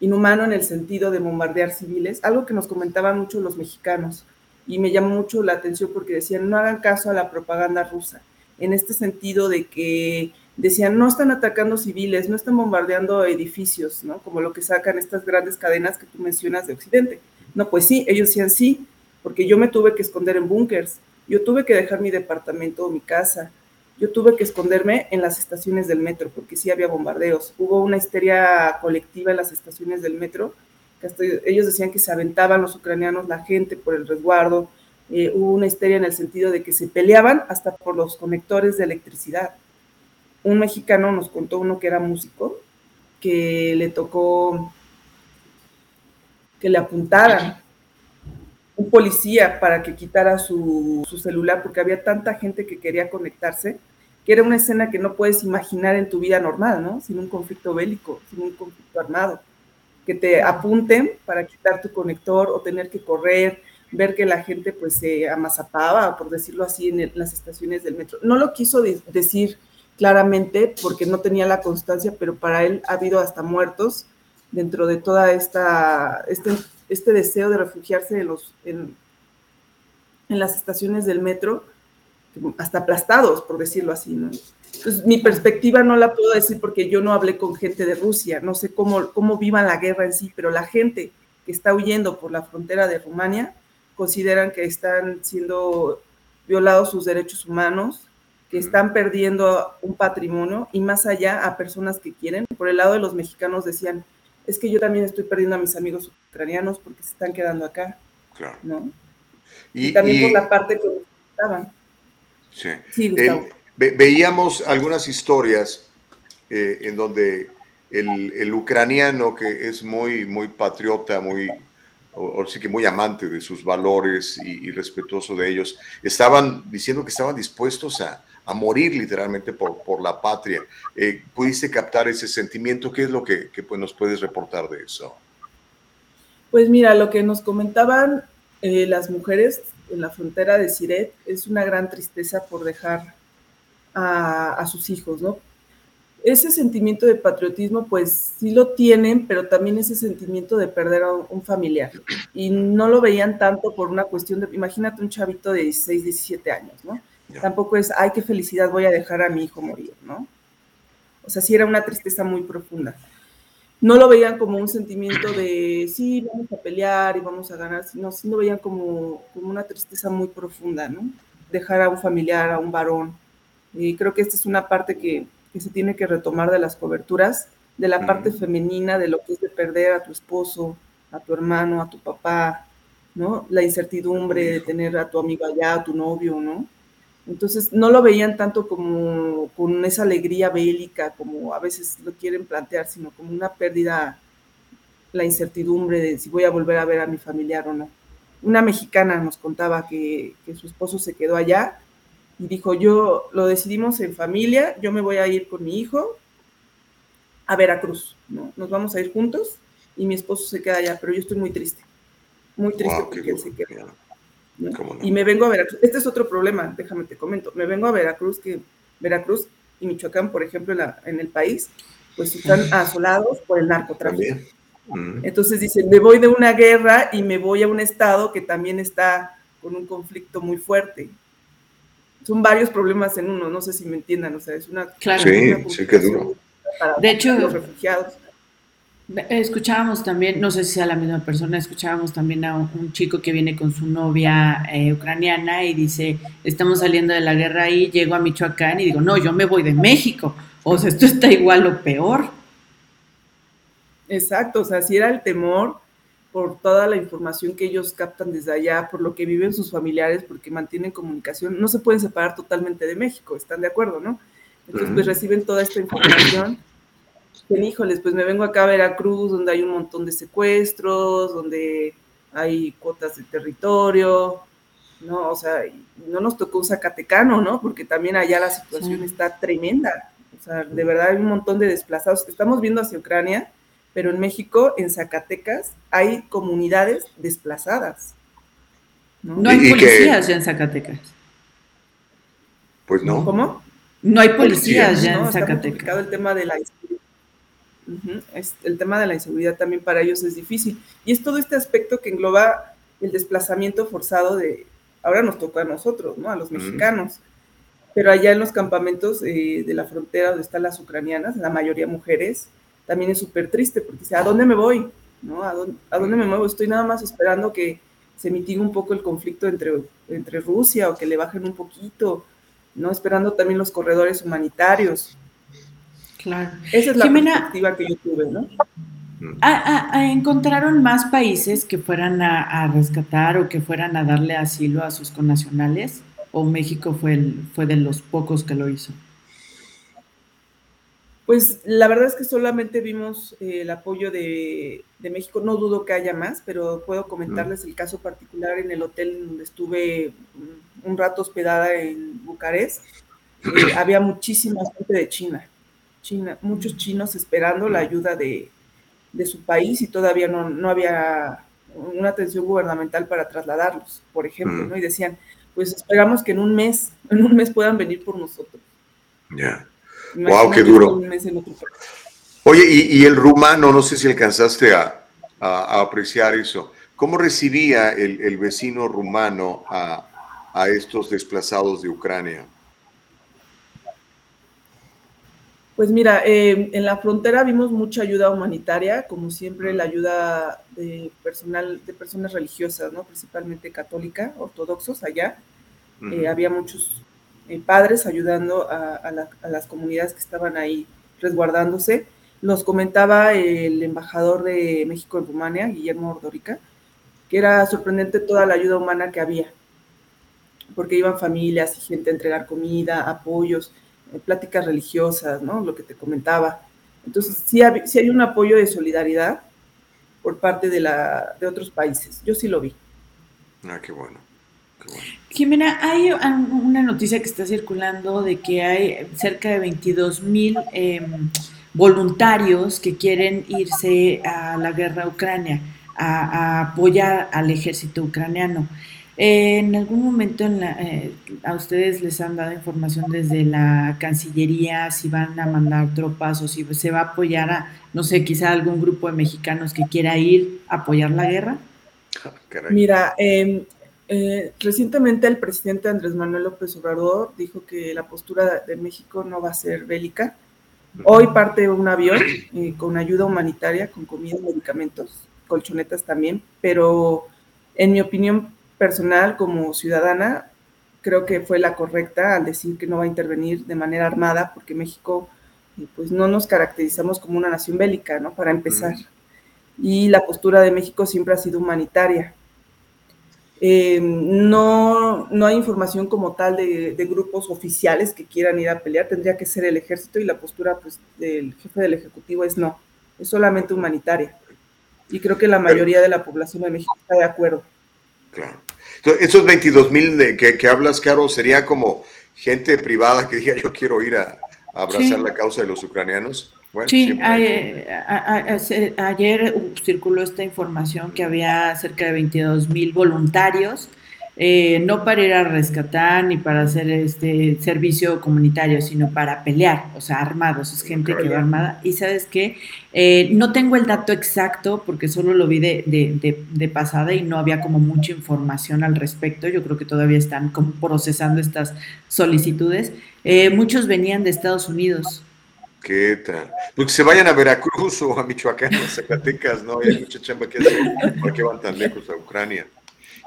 inhumano en el sentido de bombardear civiles, algo que nos comentaban mucho los mexicanos y me llamó mucho la atención porque decían no hagan caso a la propaganda rusa, en este sentido de que decían no están atacando civiles, no están bombardeando edificios, ¿no? Como lo que sacan estas grandes cadenas que tú mencionas de Occidente. No, pues sí, ellos decían sí, porque yo me tuve que esconder en búnkers, yo tuve que dejar mi departamento o mi casa, yo tuve que esconderme en las estaciones del metro, porque sí había bombardeos. Hubo una histeria colectiva en las estaciones del metro, ellos decían que se aventaban los ucranianos, la gente por el resguardo, eh, hubo una histeria en el sentido de que se peleaban hasta por los conectores de electricidad. Un mexicano nos contó uno que era músico, que le tocó que le apuntaran un policía para que quitara su, celular porque había tanta gente que quería conectarse, que era una escena que no puedes imaginar en tu vida normal, ¿no? Sin un conflicto bélico, sin un conflicto armado. Que te apunten para quitar tu conector o tener que correr, ver que la gente pues se amazapaba, por decirlo así, en, las estaciones del metro. No lo quiso decir claramente porque no tenía la constancia, pero para él ha habido hasta muertos dentro de toda esta, este este deseo de refugiarse en, los, en, las estaciones del metro, hasta aplastados, por decirlo así, ¿no? Entonces, mi perspectiva no la puedo decir porque yo no hablé con gente de Rusia, no sé cómo, cómo vivan la guerra en sí, pero la gente que está huyendo por la frontera de Rumania consideran que están siendo violados sus derechos humanos, que están perdiendo un patrimonio y más allá a personas que quieren. Por el lado de los mexicanos decían, es que yo también estoy perdiendo a mis amigos ucranianos porque se están quedando acá. Claro. ¿no? Y, también por la parte que estaban. Sí. sí eh, veíamos algunas historias eh, en donde el, ucraniano, que es muy, muy patriota, muy, o, sí que muy amante de sus valores y respetuoso de ellos, estaban diciendo que estaban dispuestos a, a morir literalmente por, por la patria. Eh, ¿Pudiste captar ese sentimiento? ¿Qué es lo que, pues, nos puedes reportar de eso? Pues mira, lo que nos comentaban eh, las mujeres en la frontera de Siret es una gran tristeza por dejar a, sus hijos, ¿no? ese sentimiento de patriotismo, pues sí lo tienen, pero también ese sentimiento de perder a un familiar. Y no lo veían tanto por una cuestión de, imagínate un chavito de 16, 17 años, ¿no? Tampoco es, ay, qué felicidad, voy a dejar a mi hijo morir, ¿no? O sea, sí era una tristeza muy profunda. No lo veían como un sentimiento de, sí, vamos a pelear y vamos a ganar, sino sí lo veían como, como una tristeza muy profunda, ¿no? Dejar a un familiar, a un varón. Y creo que esta es una parte que, que se tiene que retomar de las coberturas, de la parte femenina, de lo que es de perder a tu esposo, a tu hermano, a tu papá, ¿no? La incertidumbre de tener a tu amigo allá, a tu novio, ¿no? Entonces no lo veían tanto como con esa alegría bélica, como a veces lo quieren plantear, sino como una pérdida, la incertidumbre de si voy a volver a ver a mi familiar o no. Una mexicana nos contaba que, que su esposo se quedó allá y dijo, yo lo decidimos en familia, yo me voy a ir con mi hijo a Veracruz, ¿no? Nos vamos a ir juntos y mi esposo se queda allá, pero yo estoy muy triste, muy triste porque él se queda. Y me vengo a Veracruz. Este es otro problema, déjame te comento. Me vengo a Veracruz, que Veracruz y Michoacán, por ejemplo, en, la, en el país, pues están asolados por el narcotráfico. Entonces dicen, me voy de una guerra y me voy a un estado que también está con un conflicto muy fuerte son varios problemas en uno, no sé si me entiendan, o sea, es una... Claro, sí, sí que duro. de hecho, los refugiados. Escuchábamos también, no sé si sea la misma persona, escuchábamos también a un, chico que viene con su novia eh, ucraniana y dice, estamos saliendo de la guerra y llego a Michoacán y digo, no, yo me voy de México. O sea, esto está igual o peor. Exacto, o sea, si era el temor, por toda la información que ellos captan desde allá, por lo que viven sus familiares, porque mantienen comunicación, no se pueden separar totalmente de México, ¿están de acuerdo, no? Entonces, pues reciben toda esta información. Dicen, híjoles, pues me vengo acá a Veracruz, donde hay un montón de secuestros, donde hay cuotas de territorio, ¿no? O sea, no nos tocó un Zacatecano, ¿no? Porque también allá la situación está tremenda. O sea, de verdad hay un montón de desplazados. Estamos viendo hacia Ucrania, pero en México, en Zacatecas, hay comunidades desplazadas. No, hay policías ya en Zacatecas. Pues no. ¿Cómo? No hay policías ya en Zacatecas. el tema de la el tema de la inseguridad también para ellos es difícil. Y es todo este aspecto que engloba el desplazamiento forzado de, ahora nos toca a nosotros, ¿no? A los mexicanos. Pero allá en los campamentos eh, de la frontera donde están las ucranianas, la mayoría mujeres, también es súper triste porque dice, ¿a dónde me voy? ¿No? ¿A dónde, me muevo? Estoy nada más esperando que se mitigue un poco el conflicto entre, entre Rusia o que le bajen un poquito, ¿no? Esperando también los corredores humanitarios. Claro. Esa es la perspectiva que yo tuve, ¿no? ¿Encontraron más países que fueran a, a, rescatar o que fueran a darle asilo a sus connacionales? ¿O México fue, el, fue de los pocos que lo hizo? Pues la verdad es que solamente vimos eh, el apoyo de, México, no dudo que haya más, pero puedo comentarles el caso particular en el hotel donde estuve un rato hospedada en Bucarest. Eh, había muchísima gente de China, China, muchos chinos esperando la ayuda de, su país y todavía no, no, había una atención gubernamental para trasladarlos, por ejemplo, ¿no? Y decían, pues esperamos que en un mes, en un mes puedan venir por nosotros. Ya. Wow, qué duro. Oye, y, el rumano, no sé si alcanzaste a, apreciar eso. ¿Cómo recibía el, vecino rumano a, estos desplazados de Ucrania? Pues mira, eh, en la frontera vimos mucha ayuda humanitaria, como siempre la ayuda de personal, de personas religiosas, ¿no? Principalmente católica, ortodoxos allá. Eh, había muchos eh, padres ayudando a, las comunidades que estaban ahí resguardándose. Nos comentaba el embajador de México en Rumania, Guillermo Ordórica, que era sorprendente toda la ayuda humana que había, porque iban familias y gente a entregar comida, apoyos, pláticas religiosas, ¿no? Lo que te comentaba. Entonces, sí, sí hay un apoyo de solidaridad por parte de, la, de otros países. Yo sí lo vi. Ah, qué bueno. Jimena, hay una noticia que está circulando de que hay cerca de 22 mil em, voluntarios que quieren irse a la guerra a Ucrania, a, apoyar al ejército ucraniano. Eh, ¿En algún momento eh, a ustedes les han dado información desde la Cancillería si van a mandar tropas o si se va a apoyar a, no sé, quizá algún grupo de mexicanos que quiera ir a apoyar la guerra? Mira, em, eh, recientemente el presidente Andrés Manuel López Obrador dijo que la postura de México no va a ser bélica. Hoy parte un avión con ayuda humanitaria, con comida y medicamentos, colchonetas también, pero en mi opinión personal como ciudadana, creo que fue la correcta al decir que no va a intervenir de manera armada, porque México, pues no nos caracterizamos como una nación bélica, ¿no? Para empezar. Y la postura de México siempre ha sido humanitaria. Eh, no, no hay información como tal de, de, grupos oficiales que quieran ir a pelear, tendría que ser el ejército y la postura pues, del jefe del Ejecutivo es no, es solamente humanitaria. Y creo que la mayoría de la población de México está de acuerdo. Claro. Entonces, esos 22 mil que, que, hablas, Caro, sería como gente privada que diga yo quiero ir a, abrazar la causa de los ucranianos. sí, ayer, ayer, circuló esta información que había cerca de 22 mil voluntarios eh, no para ir a rescatar ni para hacer este servicio comunitario, sino para pelear, o sea, armados, es gente que va armada. Y sabes qué, eh, no tengo el dato exacto porque solo lo vi de, de, de, pasada y no había como mucha información al respecto. Yo creo que todavía están como procesando estas solicitudes. Eh, muchos venían de Estados Unidos. ¿Qué tal? Pues que se vayan a Veracruz o a Michoacán o (laughs) a Zacatecas, ¿no? Hay mucha chamba que hacer. ¿Por qué van tan lejos a Ucrania?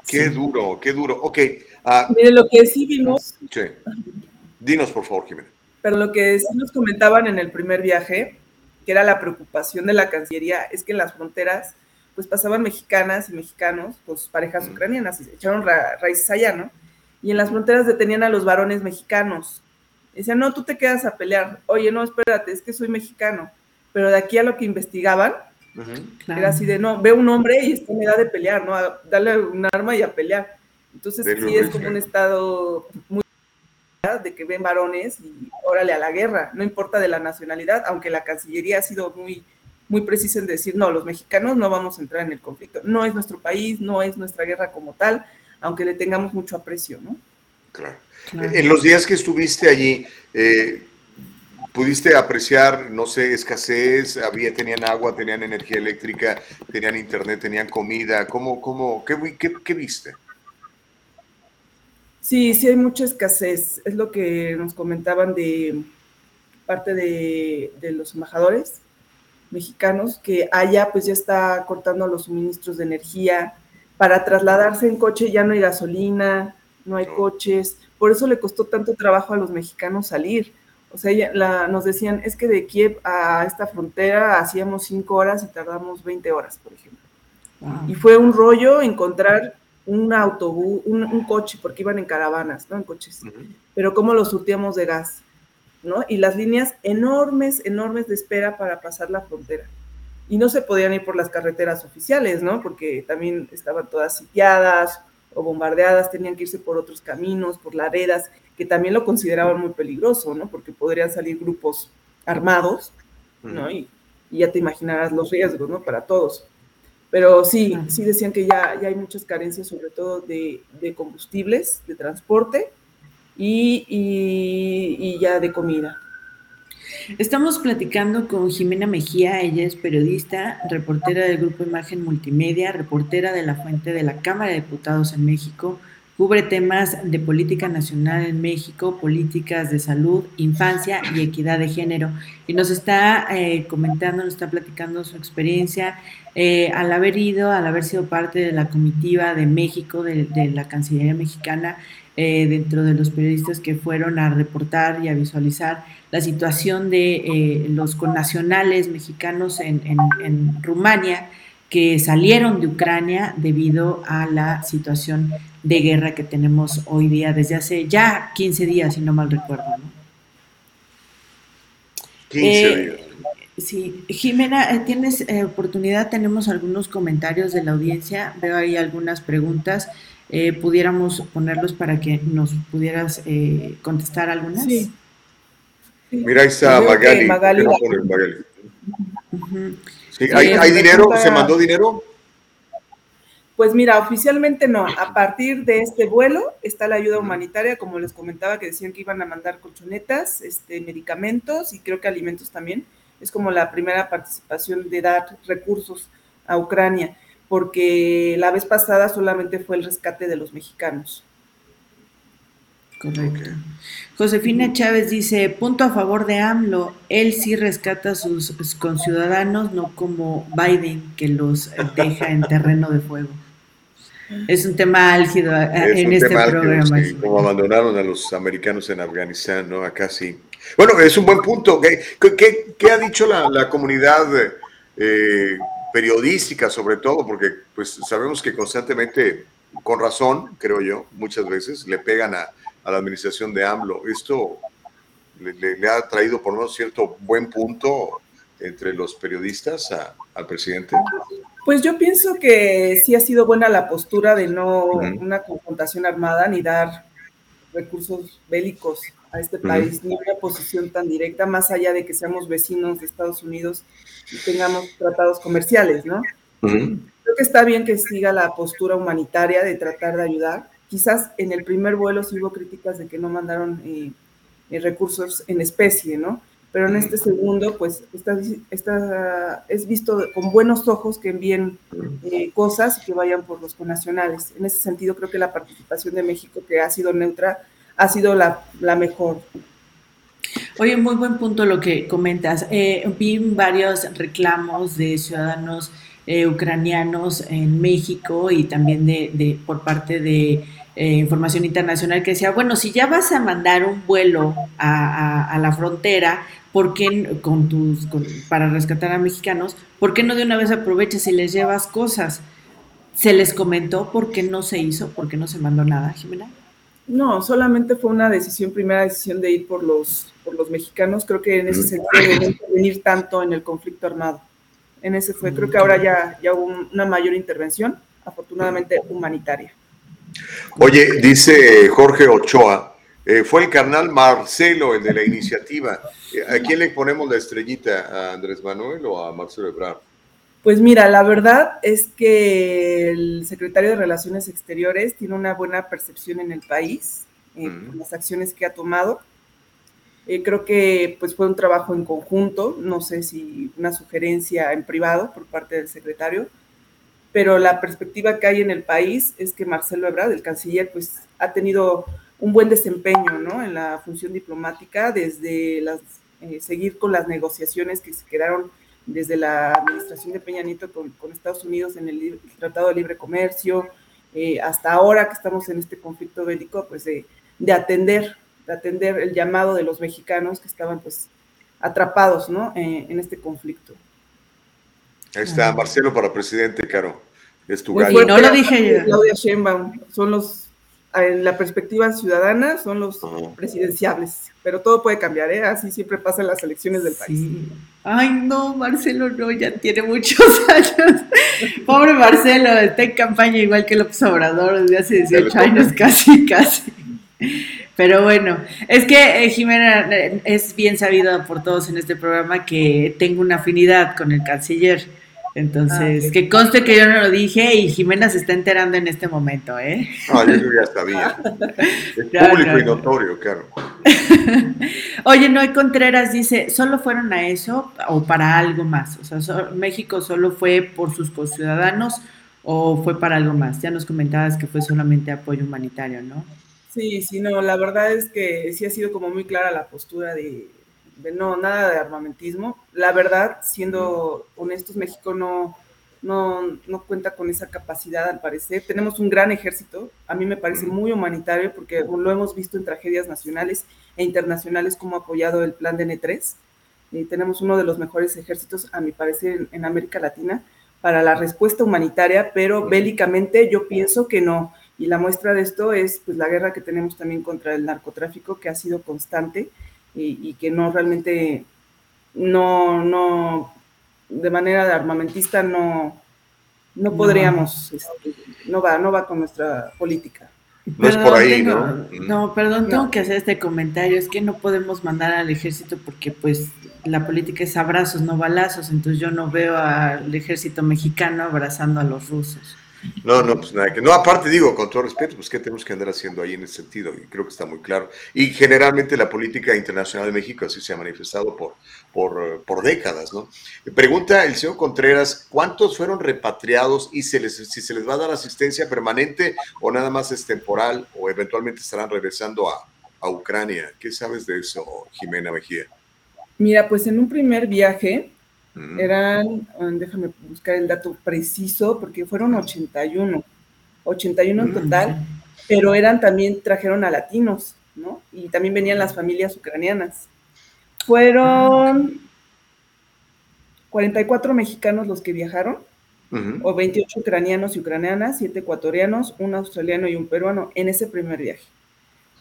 Qué duro, qué duro. Ok. Uh, Mire, lo que sí vimos. Sí. Dinos, por favor, Jimena. Pero lo que sí nos comentaban en el primer viaje, que era la preocupación de la Cancillería, es que en las fronteras, pues pasaban mexicanas y mexicanos, pues parejas ucranianas, y se echaron raíces allá, ¿no? Y en las fronteras detenían a los varones mexicanos. Decían, no, tú te quedas a pelear. Oye, no, espérate, es que soy mexicano. Pero de aquí a lo que investigaban, era así de, no, ve un hombre y está en edad de pelear, ¿no? darle un arma y a pelear. Entonces sí es como un estado muy de que ven varones y órale a la guerra, no importa de la nacionalidad, aunque la Cancillería ha sido muy, muy precisa en decir, no, los mexicanos no vamos a entrar en el conflicto, no es nuestro país, no es nuestra guerra como tal, aunque le tengamos mucho aprecio, ¿no? Claro. En los días que estuviste allí, eh, pudiste apreciar, no sé, escasez, había, tenían agua, tenían energía eléctrica, tenían internet, tenían comida, ¿cómo, cómo, qué, qué, qué viste? Sí, sí hay mucha escasez, es lo que nos comentaban de parte de, de los embajadores mexicanos, que allá pues ya está cortando los suministros de energía, para trasladarse en coche ya no hay gasolina, no hay coches, por eso le costó tanto trabajo a los mexicanos salir, o sea, la, nos decían, es que de Kiev a esta frontera hacíamos cinco horas y tardamos 20 horas, por ejemplo. Y fue un rollo encontrar un autobús, un, coche, porque iban en caravanas, ¿no? En coches. Pero cómo los surtíamos de gas, ¿no? Y las líneas enormes, enormes de espera para pasar la frontera. Y no se podían ir por las carreteras oficiales, ¿no? Porque también estaban todas sitiadas o bombardeadas, tenían que irse por otros caminos, por laredas, que también lo consideraban muy peligroso, ¿no? Porque podrían salir grupos armados, ¿no? Y, ya te imaginarás los riesgos, ¿no? Para todos. Pero sí, sí decían que ya, ya hay muchas carencias, sobre todo de, combustibles, de transporte y, y ya de comida. Estamos platicando con Jimena Mejía, ella es periodista, reportera del Grupo Imagen Multimedia, reportera de la Fuente de la Cámara de Diputados en México, cubre temas de política nacional en México, políticas de salud, infancia y equidad de género. Y nos está eh, comentando, nos está platicando su experiencia eh, al haber ido, al haber sido parte de la comitiva de México, de, la Cancillería mexicana, eh, dentro de los periodistas que fueron a reportar y a visualizar la situación de los connacionales mexicanos en, en, en Rumania que salieron de Ucrania debido a la situación de guerra que tenemos hoy día desde hace ya 15 días, si no mal recuerdo. ¿no? 15 eh, días. Sí, Jimena, eh, tienes eh, oportunidad, tenemos algunos comentarios de la audiencia, veo ahí algunas preguntas, pudiéramos ponerlos para que nos pudieras contestar algunas. Sí. Mira, ahí está Magali. Magali. ¿Hay, ¿Hay dinero? ¿Se mandó dinero? Pues mira, oficialmente no. A partir de este vuelo está la ayuda humanitaria, como les comentaba, que decían que iban a mandar colchonetas, este, medicamentos y creo que alimentos también. Es como la primera participación de dar recursos a Ucrania, porque la vez pasada solamente fue el rescate de los mexicanos. Correcto. Josefina Chávez dice, punto a favor de AMLO, él sí rescata a sus conciudadanos, no como Biden, que los deja en terreno de fuego. Es un tema álgido eh, en este programa. como abandonaron a los americanos en Afganistán, ¿no? Acá sí. Bueno, es un buen punto. ¿Qué, qué, ha dicho la, comunidad eh, periodística sobre todo? Porque pues sabemos que constantemente, con razón, creo yo, muchas veces le pegan a, a la administración de AMLO. Esto le, ha traído por lo menos cierto buen punto entre los periodistas al presidente. Pues yo pienso que sí ha sido buena la postura de no una confrontación armada ni dar recursos bélicos a este país, ni una posición tan directa, más allá de que seamos vecinos de Estados Unidos y tengamos tratados comerciales, ¿no? Creo que está bien que siga la postura humanitaria de tratar de ayudar. Quizás en el primer vuelo sí hubo críticas de que no mandaron eh, eh, recursos en especie, ¿no? Pero en este segundo, pues, está, es visto con buenos ojos que envíen eh, cosas y que vayan por los conacionales. En ese sentido, creo que la participación de México, que ha sido neutra, ha sido la, mejor. Oye, muy buen punto lo que comentas. Eh, vi varios reclamos de ciudadanos eh, ucranianos en México y también de, de por parte de eh, información internacional que decía, bueno, si ya vas a mandar un vuelo a, la frontera, ¿por qué con tus, para rescatar a mexicanos, ¿por qué no de una vez aprovechas y les llevas cosas? ¿Se les comentó por qué no se hizo, por qué no se mandó nada, Jimena? No, solamente fue una decisión, primera decisión de ir por los, por los mexicanos. Creo que en ese sentido de no intervenir tanto en el conflicto armado. En ese fue, creo que ahora ya, ya hubo una mayor intervención, afortunadamente humanitaria. Oye, dice Jorge Ochoa, eh, fue el carnal Marcelo el de la iniciativa. Eh, ¿A quién le ponemos la estrellita? ¿A Andrés Manuel o a Marcelo Ebrard? Pues mira, la verdad es que el secretario de Relaciones Exteriores tiene una buena percepción en el país, en las acciones que ha tomado. Eh, creo que pues fue un trabajo en conjunto, no sé si una sugerencia en privado por parte del secretario, pero la perspectiva que hay en el país es que Marcelo Ebrard, el canciller, pues ha tenido un buen desempeño ¿no? en la función diplomática, desde las, eh, seguir con las negociaciones que se quedaron desde la administración de Peña Nieto con, Estados Unidos en el, Tratado de Libre Comercio, eh, hasta ahora que estamos en este conflicto bélico, pues de, atender, de atender el llamado de los mexicanos que estaban pues atrapados ¿no? Eh, en este conflicto. Ahí está, Marcelo para presidente, Caro. Es tu gallo. no lo dije Claudia Sheinbaum, son los, en la perspectiva ciudadana, son los presidenciables. Pero todo puede cambiar, ¿eh? Así siempre pasa en las elecciones del país. Ay, no, Marcelo no, ya tiene muchos (laughs) años. Pobre Marcelo, está en campaña igual que López Obrador desde hace 18 años, (laughs) casi, casi. Pero bueno, es que eh, Jimena eh, es bien sabido por todos en este programa que tengo una afinidad con el canciller. Entonces, ah, que conste que yo no lo dije y Jimena se está enterando en este momento, ¿eh? No, yo ya sabía. (laughs) Es público y notorio, claro. (laughs) Oye, Noé Contreras dice, ¿solo fueron a eso o para algo más? O sea, ¿México solo fue por sus conciudadanos o fue para algo más? Ya nos comentabas que fue solamente apoyo humanitario, ¿no? Sí, sí, no, la verdad es que sí ha sido como muy clara la postura de, no, nada de armamentismo. La verdad, siendo honestos, México no, no, no, cuenta con esa capacidad al parecer. Tenemos un gran ejército, a mí me parece muy humanitario porque lo hemos visto en tragedias nacionales e internacionales como ha apoyado el plan de N3. y tenemos uno de los mejores ejércitos, a mi parecer, en, América Latina para la respuesta humanitaria, pero bélicamente yo pienso que no. Y la muestra de esto es pues, la guerra que tenemos también contra el narcotráfico, que ha sido constante y, que no realmente, no, no, de manera de armamentista no, no podríamos, no. Este, no va, no va con nuestra política. No es por ahí, ¿no? No, perdón, tengo que hacer este comentario. Es que no podemos mandar al ejército porque, pues, la política es abrazos, no balazos. Entonces, yo no veo al ejército mexicano abrazando a los rusos. No, no, pues nada que. No, aparte digo, con todo respeto, pues qué tenemos que andar haciendo ahí en ese sentido, y creo que está muy claro. Y generalmente la política internacional de México así se ha manifestado por, por, por décadas, ¿no? Pregunta el señor Contreras, ¿cuántos fueron repatriados y se les, si se les va a dar asistencia permanente o nada más es temporal o eventualmente estarán regresando a, a Ucrania? ¿Qué sabes de eso, Jimena Mejía? Mira, pues en un primer viaje eran, ah, déjame buscar el dato preciso, porque fueron 81, 81 en total, pero eran también, trajeron a latinos, ¿no? Y también venían las familias ucranianas. Fueron 44 mexicanos los que viajaron, o 28 ucranianos y ucranianas, 7 ecuatorianos, un australiano y un peruano en ese primer viaje.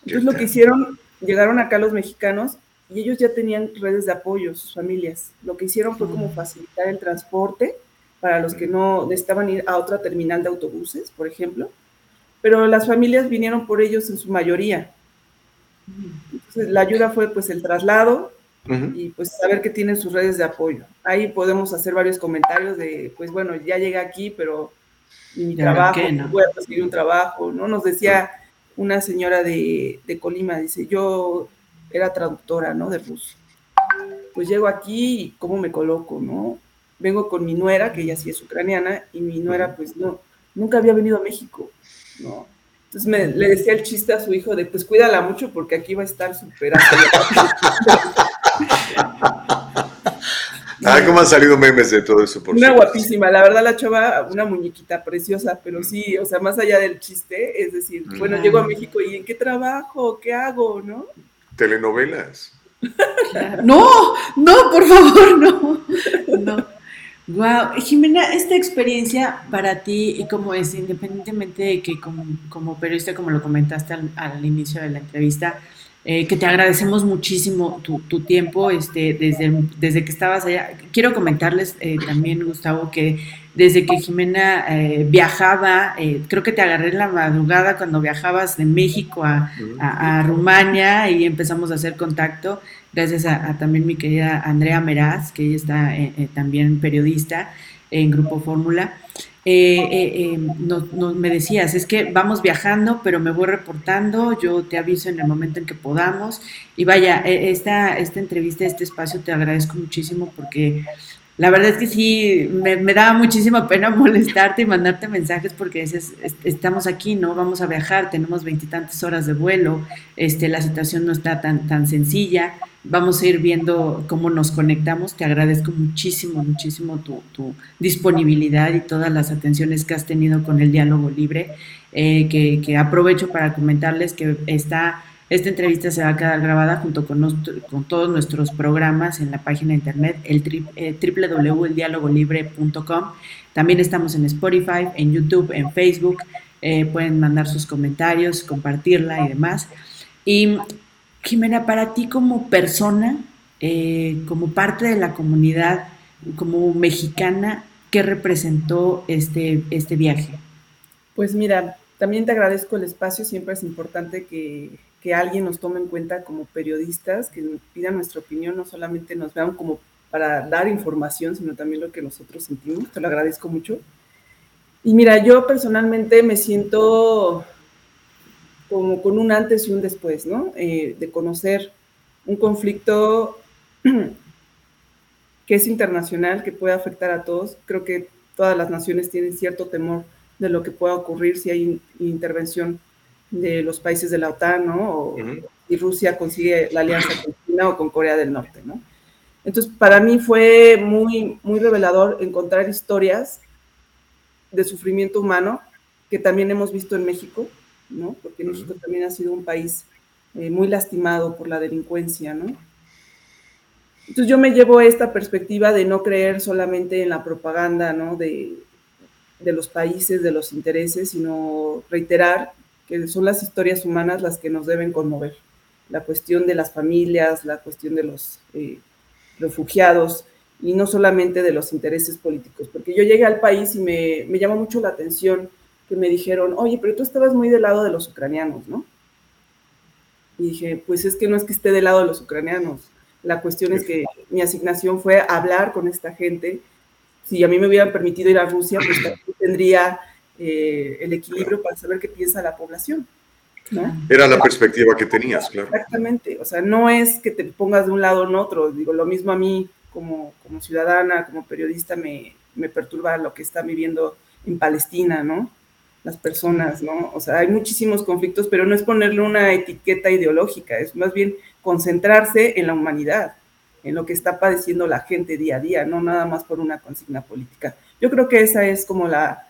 Entonces lo que hicieron, llegaron acá los mexicanos y ellos ya tenían redes de apoyo, sus familias. Lo que hicieron fue como facilitar el transporte para los que no necesitaban ir a otra terminal de autobuses, por ejemplo, pero las familias vinieron por ellos en su mayoría. Entonces, la ayuda fue pues el traslado y pues saber que tienen sus redes de apoyo. Ahí podemos hacer varios comentarios de, pues bueno, ya llegué aquí, pero mi trabajo, no? voy a conseguir un trabajo, ¿no? Nos decía una señora de, de Colima, dice, yo era traductora, ¿no? De ruso. Pues llego aquí y cómo me coloco, ¿no? Vengo con mi nuera, que ella sí es ucraniana, y mi nuera, pues no, nunca había venido a México, ¿no? Entonces me, le decía el chiste a su hijo de, pues cuídala mucho porque aquí va a estar súper (laughs) Ah, cómo han salido memes de todo eso, por Una guapísima, la verdad la chava, una muñequita preciosa, pero sí, o sea, más allá del chiste, es decir, bueno, llego a México y ¿en qué trabajo? ¿Qué hago? ¿No? Telenovelas. No, no, por favor, no. No. Wow, Jimena, esta experiencia para ti, y como es, independientemente de que como, como periodista, como lo comentaste al, inicio de la entrevista, eh, que te agradecemos muchísimo tu, tu, tiempo este, desde, desde que estabas allá. Quiero comentarles eh, también, Gustavo, que desde que Jimena eh, viajaba, eh, creo que te agarré en la madrugada cuando viajabas de México a, Rumania y empezamos a hacer contacto, gracias a, también mi querida Andrea Meraz, que ella está eh, también periodista en Grupo Fórmula. me decías, es que vamos viajando, pero me voy reportando, yo te aviso en el momento en que podamos. Y vaya, esta, esta entrevista, este espacio, te agradezco muchísimo porque la verdad es que sí, me, me daba muchísima pena (laughs) molestarte y mandarte mensajes porque dices, estamos aquí, ¿no? Vamos a viajar, tenemos veintitantas horas de vuelo, este, la situación no está tan, tan sencilla, vamos a ir viendo cómo nos conectamos. Te agradezco muchísimo, muchísimo tu, tu disponibilidad y todas las atenciones que has tenido con el diálogo libre, eh, que, que aprovecho para comentarles que está esta entrevista se va a quedar grabada junto con, con todos nuestros programas en la página de internet, el eh, www.eldialogolibre.com. También estamos en Spotify, en YouTube, en Facebook. Eh, pueden mandar sus comentarios, compartirla y demás. Y Jimena, para ti como persona, eh, como parte de la comunidad, como mexicana, ¿qué representó este, este viaje? Pues mira, también te agradezco el espacio, siempre es importante que que alguien nos tome en cuenta como periodistas, que pidan nuestra opinión, no solamente nos vean como para dar información, sino también lo que nosotros sentimos. Te lo agradezco mucho. Y mira, yo personalmente me siento como con un antes y un después, ¿no? Eh, de conocer un conflicto (clears throat) que es internacional, que puede afectar a todos. Creo que todas las naciones tienen cierto temor de lo que pueda ocurrir si hay intervención de los países de la OTAN, ¿no? Y Rusia consigue la alianza con China o con Corea del Norte, ¿no? Entonces, para mí fue muy, muy revelador encontrar historias de sufrimiento humano que también hemos visto en México, ¿no? Porque México también ha sido un país eh, muy lastimado por la delincuencia, ¿no? Entonces yo me llevo esta perspectiva de no creer solamente en la propaganda, ¿no? De, de los países, de los intereses, sino reiterar que son las historias humanas las que nos deben conmover. La cuestión de las familias, la cuestión de los eh, refugiados y no solamente de los intereses políticos. Porque yo llegué al país y me, me llamó mucho la atención que me dijeron, oye, pero tú estabas muy del lado de los ucranianos, ¿no? Y dije, pues es que no es que esté del lado de los ucranianos. La cuestión es que mi asignación fue hablar con esta gente. Si a mí me hubieran permitido ir a Rusia, pues tendría eh, el equilibrio para saber qué piensa la población. Era la perspectiva que tenías, claro. Exactamente, o sea, no es que te pongas de un lado en otro, digo, lo mismo a mí como, como ciudadana, como periodista, me, me perturba lo que está viviendo en Palestina, ¿no? Las personas, ¿no? O sea, hay muchísimos conflictos, pero no es ponerle una etiqueta ideológica, es más bien concentrarse en la humanidad, en lo que está padeciendo la gente día a día, no nada más por una consigna política. Yo creo que esa es como la,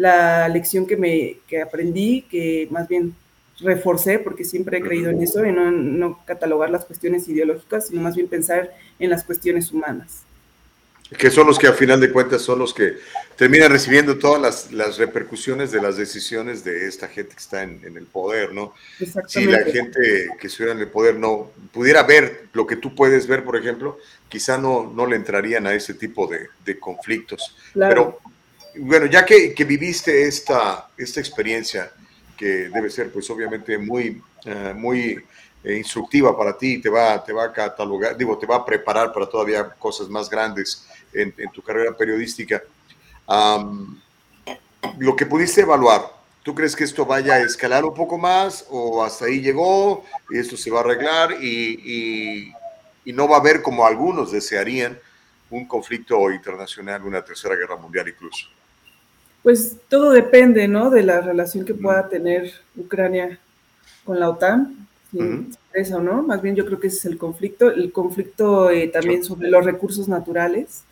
la lección que, me, que aprendí, que más bien reforcé, porque siempre he creído en eso, en no, catalogar las cuestiones ideológicas, sino más bien pensar en las cuestiones humanas. Que son los que a final de cuentas son los que terminan recibiendo todas las, repercusiones de las decisiones de esta gente que está en, el poder, ¿no? Si la gente que estuviera en el poder no pudiera ver lo que tú puedes ver, por ejemplo, quizá no, no le entrarían a ese tipo de, conflictos. Pero bueno, ya que, que, viviste esta, esta experiencia, que debe ser pues obviamente muy, eh, muy eh, instructiva para ti, te va, te va a catalogar, digo, te va a preparar para todavía cosas más grandes en, tu carrera periodística. lo que pudiste evaluar, ¿tú crees que esto vaya a escalar un poco más o hasta ahí llegó y esto se va a arreglar y, y no va a haber como algunos desearían un conflicto internacional, una tercera guerra mundial incluso? Pues todo depende, ¿no? De la relación que pueda tener Ucrania con la OTAN, si uh o no. Más bien yo creo que ese es el conflicto. El conflicto eh, también sobre los recursos naturales.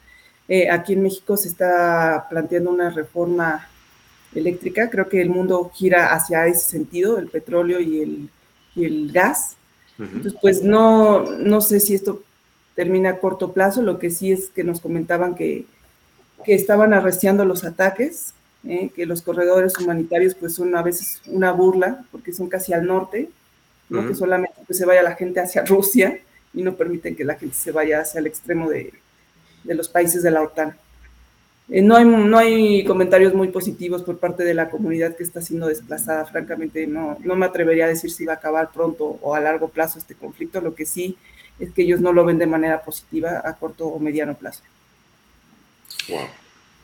Eh, aquí en México se está planteando una reforma eléctrica. Creo que el mundo gira hacia ese sentido, el petróleo y el, y el gas. Entonces, pues no, no sé si esto termina a corto plazo. Lo que sí es que nos comentaban que, que estaban arreciando los ataques ¿eh? que los corredores humanitarios pues son a veces una burla porque son casi al norte, ¿no? que solamente pues, se vaya la gente hacia (laughs) Rusia y no permiten que la gente se vaya hacia el extremo de, de los países de la OTAN. Eh, no, hay, no hay comentarios muy positivos por parte de la comunidad que está siendo desplazada. Francamente, no, no me atrevería a decir si va a acabar pronto o a largo plazo este conflicto. Lo que sí es que ellos no lo ven de manera positiva a corto o mediano plazo. Wow.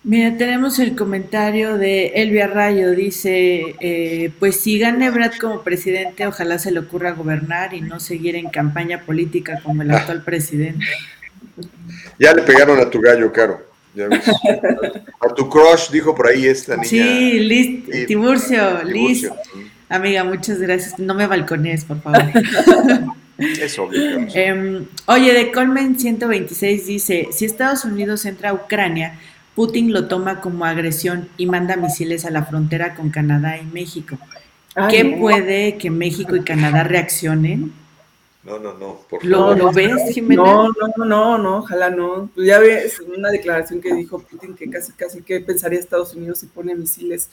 Mira, tenemos el comentario de Elvia Rayo, dice, eh, pues si gane Brad como presidente, ojalá se le ocurra gobernar y no seguir en campaña política como el actual presidente. Ya le pegaron a tu gallo, Caro. A tu crush, dijo por ahí esta niña. Sí, Liz, Tiburcio, Liz. Amiga, muchas gracias. No me balcones, por favor. (laughs) Es obvio. Em, oye, de Colmen 126 dice, si Estados Unidos entra a Ucrania, Putin lo toma como agresión y manda misiles a la frontera con Canadá y México. ¿Qué puede que México y Canadá reaccionen? No, no, no. Por ¿Lo, ¿Lo, ves, Jimena? No, no, no, no, ojalá no. Pues ya ves una declaración que dijo Putin que casi, casi que pensaría Estados Unidos si pone misiles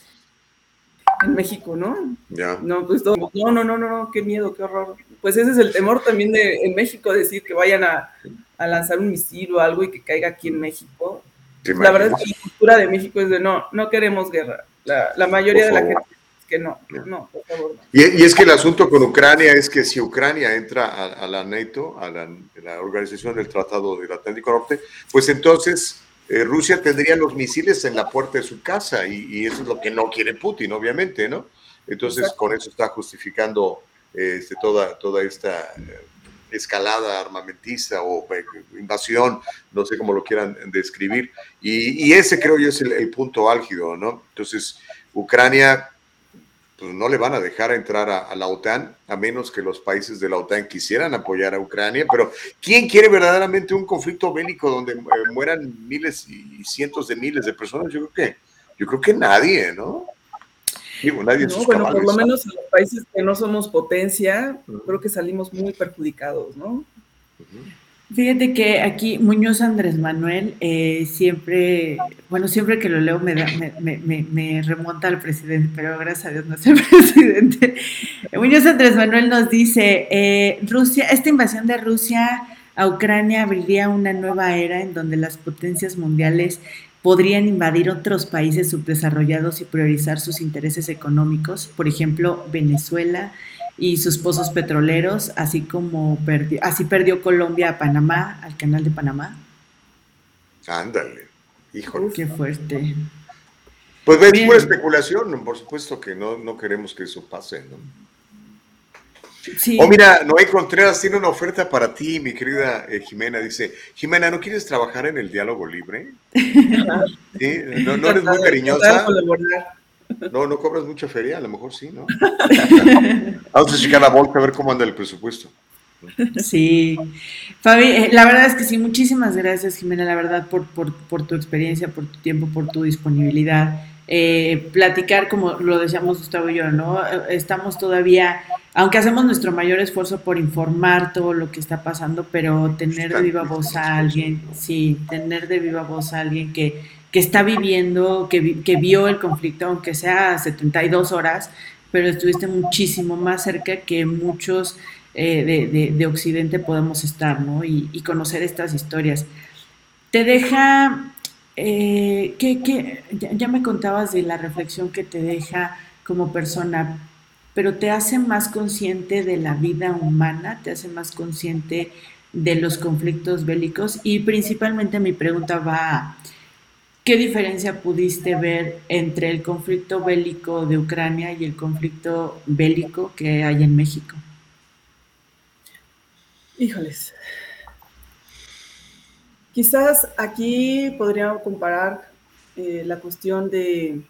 en México, ¿no? Ya. No, pues no, no, no, no, no, qué miedo, qué horror. Pues ese es el temor también de en México decir que vayan a, a lanzar un misil o algo y que caiga aquí en México la verdad es que la cultura de México es de no, no queremos guerra. La, mayoría de la gente es que no, no, por favor. Y, es que el asunto con Ucrania es que si Ucrania entra a, la NATO, a la, Organización del Tratado del Atlántico Norte, pues entonces eh, Rusia tendría los misiles en la puerta de su casa y, eso es lo que no quiere Putin, obviamente, ¿no? Entonces con eso está justificando este, toda, toda esta... Escalada armamentista o eh, invasión, no sé cómo lo quieran describir. Y, ese creo yo es el, punto álgido, ¿no? Entonces, Ucrania, pues no le van a dejar entrar a, la OTAN, a menos que los países de la OTAN quisieran apoyar a Ucrania, pero ¿quién quiere verdaderamente un conflicto bélico donde eh, mueran miles y cientos de miles de personas? Yo creo que, yo creo que nadie, ¿no? No, bueno, por lo menos en los países que no somos potencia, creo que salimos muy perjudicados, ¿no? Fíjate que aquí Muñoz Andrés Manuel eh, siempre, bueno, siempre que lo leo me, me, remonta al presidente, pero gracias a Dios no es el (laughs) presidente. Muñoz Andrés Manuel nos dice, eh, Rusia, esta invasión de Rusia a Ucrania abriría una nueva era en donde las potencias mundiales podrían invadir otros países subdesarrollados y priorizar sus intereses económicos, por ejemplo, Venezuela y sus pozos petroleros, así como perdió, así perdió Colombia a Panamá, al canal de Panamá. Ándale, híjole. Qué fuerte. Pues ves, pura especulación, por supuesto que no, no queremos que eso pase, ¿no? Sí. Oh, mira, Noé Contreras tiene una oferta para ti, mi querida eh, Jimena. Dice, Jimena, ¿no quieres trabajar en el diálogo libre? (laughs) ¿Sí? ¿No, ¿No, eres muy cariñosa? No, no cobras mucha feria, a lo mejor sí, ¿no? (laughs) Vamos a checar la bolsa a ver cómo anda el presupuesto. Sí, Fabi, eh, la verdad es que sí, muchísimas gracias Jimena, la verdad, por, por, por tu experiencia, por tu tiempo, por tu disponibilidad. Eh, platicar, como lo decíamos Gustavo y yo, ¿no? Estamos todavía, aunque hacemos nuestro mayor esfuerzo por informar todo lo que está pasando, pero tener de viva voz a alguien, sí, tener de viva voz a alguien que, que está viviendo, que, que vio el conflicto, aunque sea 72 horas, pero estuviste muchísimo más cerca que muchos eh, de, de, Occidente podemos estar, ¿no? Y, y conocer estas historias. Te deja eh, ¿qué, ya, me contabas de la reflexión que te deja como persona, pero te hace más consciente de la vida humana, te hace más consciente de los conflictos bélicos y principalmente mi pregunta va ¿qué diferencia pudiste ver entre el conflicto bélico de Ucrania y el conflicto bélico que hay en México? Híjoles, Quizás aquí podríamos comparar eh, la cuestión de...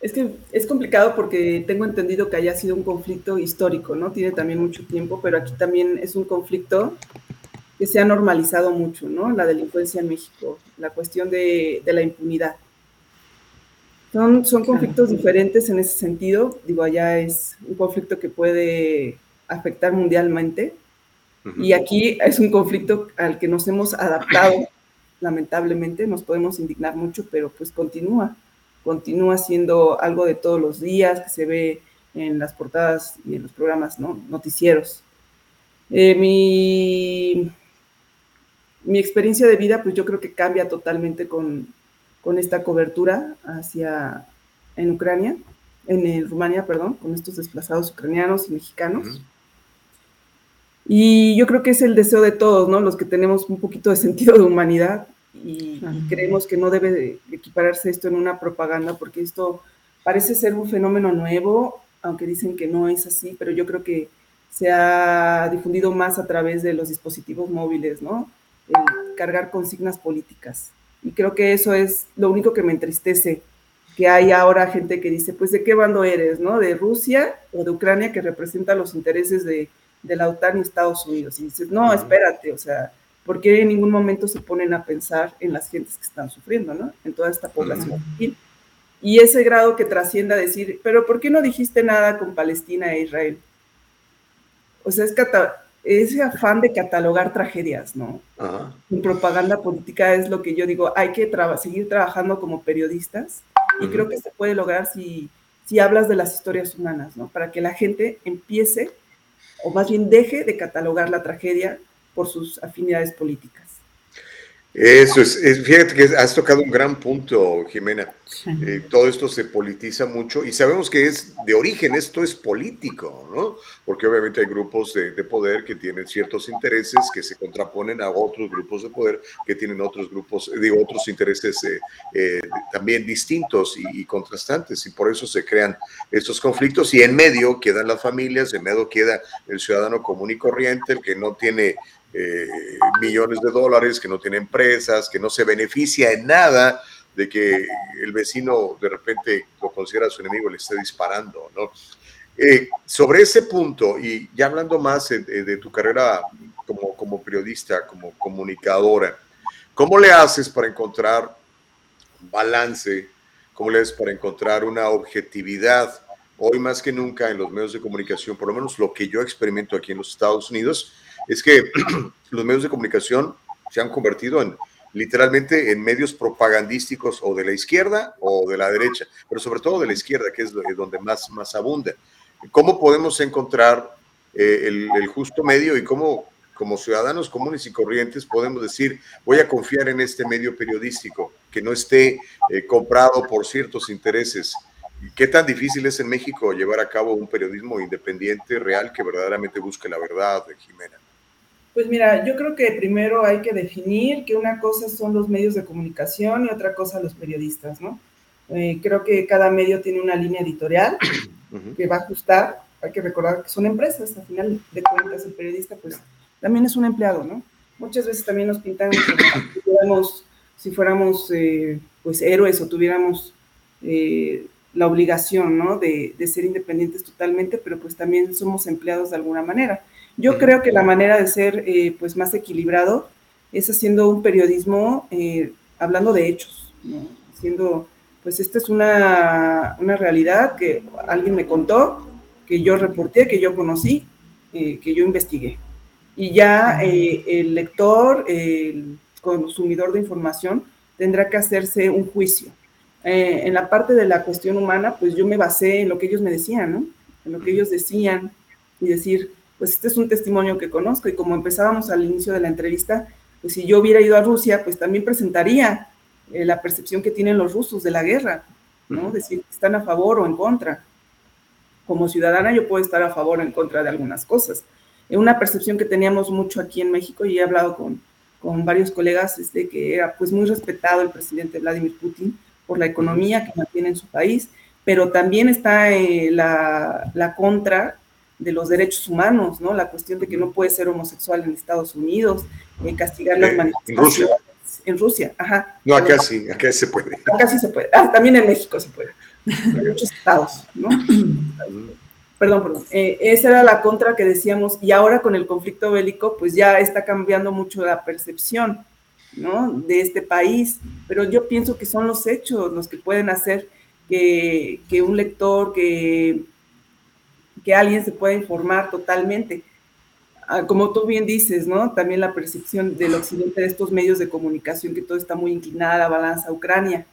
Es que es complicado porque tengo entendido que haya sido un conflicto histórico, ¿no? Tiene también mucho tiempo, pero aquí también es un conflicto que se ha normalizado mucho, ¿no? La delincuencia en México, la cuestión de, la impunidad. Son, son conflictos diferentes en ese sentido. Digo, allá es un conflicto que puede afectar mundialmente, y aquí es un conflicto al que nos hemos adaptado, (laughs) lamentablemente, nos podemos indignar mucho, pero pues continúa, continúa siendo algo de todos los días que se ve en las portadas y en los programas ¿no? noticieros. Eh, mi, mi, experiencia de vida, pues yo creo que cambia totalmente con, con esta cobertura hacia en Ucrania, en, Rumania, perdón, con estos desplazados ucranianos y mexicanos. Y yo creo que es el deseo de todos, ¿no? Los que tenemos un poquito de sentido de humanidad y creemos que no debe equipararse esto en una propaganda porque esto parece ser un fenómeno nuevo, aunque dicen que no es así, pero yo creo que se ha difundido más a través de los dispositivos móviles, ¿no? El cargar consignas políticas. Y creo que eso es lo único que me entristece, que hay ahora gente que dice, pues, ¿de qué bando eres, no? ¿De Rusia o de Ucrania que representa los intereses de de la OTAN y Estados Unidos. Y dices, no, espérate, o sea, ¿por qué en ningún momento se ponen a pensar en las gentes que están sufriendo, ¿no? En toda esta población Y ese grado que trascienda a decir, pero ¿por qué no dijiste nada con Palestina e Israel? O sea, es ese afán de catalogar tragedias, ¿no? En propaganda política es lo que yo digo, hay que seguir trabajando como periodistas y creo que se puede lograr si, si hablas de las historias humanas, ¿no? Para que la gente empiece o más bien deje de catalogar la tragedia por sus afinidades políticas. Eso es, fíjate que has tocado un gran punto, Jimena. Eh, todo esto se politiza mucho y sabemos que es de origen, esto es político, ¿no? Porque obviamente hay grupos de, poder que tienen ciertos intereses que se contraponen a otros grupos de poder que tienen otros grupos, digo, otros intereses eh, eh, también distintos y, y, contrastantes y por eso se crean estos conflictos y en medio quedan las familias, en medio queda el ciudadano común y corriente, el que no tiene eh, millones de dólares, que no tiene empresas, que no se beneficia en nada de que el vecino de repente lo considera su enemigo, le esté disparando, ¿no? Eh, sobre ese punto, y ya hablando más de, tu carrera como, como periodista, como comunicadora, ¿cómo le haces para encontrar balance? ¿Cómo le haces para encontrar una objetividad? Hoy más que nunca en los medios de comunicación, por lo menos lo que yo experimento aquí en los Estados Unidos, es que (clears throat) los medios de comunicación se han convertido en literalmente en medios propagandísticos o de la izquierda o de la derecha, pero sobre todo de la izquierda, que es donde más, más abunda. ¿Cómo podemos encontrar eh, el, justo medio y cómo como ciudadanos comunes y corrientes podemos decir, voy a confiar en este medio periodístico, que no esté eh, comprado por ciertos intereses? ¿Qué tan difícil es en México llevar a cabo un periodismo independiente, real, que verdaderamente busque la verdad, Jimena? Pues mira, yo creo que primero hay que definir que una cosa son los medios de comunicación y otra cosa los periodistas, ¿no? Eh, creo que cada medio tiene una línea editorial (coughs) que va a ajustar. Hay que recordar que son empresas, al final de cuentas el periodista pues también es un empleado, ¿no? Muchas veces también nos pintan como si fuéramos, si fuéramos eh, pues héroes o tuviéramos eh, la obligación, ¿no? De, de, ser independientes totalmente, pero pues también somos empleados de alguna manera. Yo creo que la manera de ser eh, pues más equilibrado es haciendo un periodismo eh, hablando de hechos, ¿no? Siendo, pues esta es una, una, realidad que alguien me contó, que yo reporté, que yo conocí, eh, que yo investigué. Y ya el lector, el consumidor de información, tendrá que hacerse un juicio. en la parte de la cuestión humana, pues yo me basé en lo que ellos me decían, ¿no? En lo que ellos decían y decir, pues este es un testimonio que conozco y como empezábamos al inicio de la entrevista, pues si yo hubiera ido a Rusia, pues también presentaría eh, la percepción que tienen los rusos de la guerra, ¿no? Decir, están a favor o en contra. Como ciudadana yo puedo estar a favor o en contra de algunas cosas. Eh, una percepción que teníamos mucho aquí en México y he hablado con, con varios colegas es de que era pues muy respetado el presidente Vladimir Putin por la economía que mantiene en su país, pero también está eh, la, la contra de los derechos humanos, ¿no? La cuestión de que no puede ser homosexual en Estados Unidos, eh, castigar las manifestaciones. En Rusia. En Rusia, ajá. No, acá sí, acá se puede. Acá sí se puede. Ah, también en México se puede. En (laughs) muchos estados, ¿no? perdón, perdón. Eh, esa era la contra que decíamos, y ahora con el conflicto bélico, pues ya está cambiando mucho la percepción, ¿no? De este país. Pero yo pienso que son los hechos los que pueden hacer que, que un lector, que que alguien se pueda informar totalmente. Ah, como tú bien dices, ¿no? También la percepción del occidente de estos medios de comunicación, que todo está muy inclinada a la balanza a Ucrania.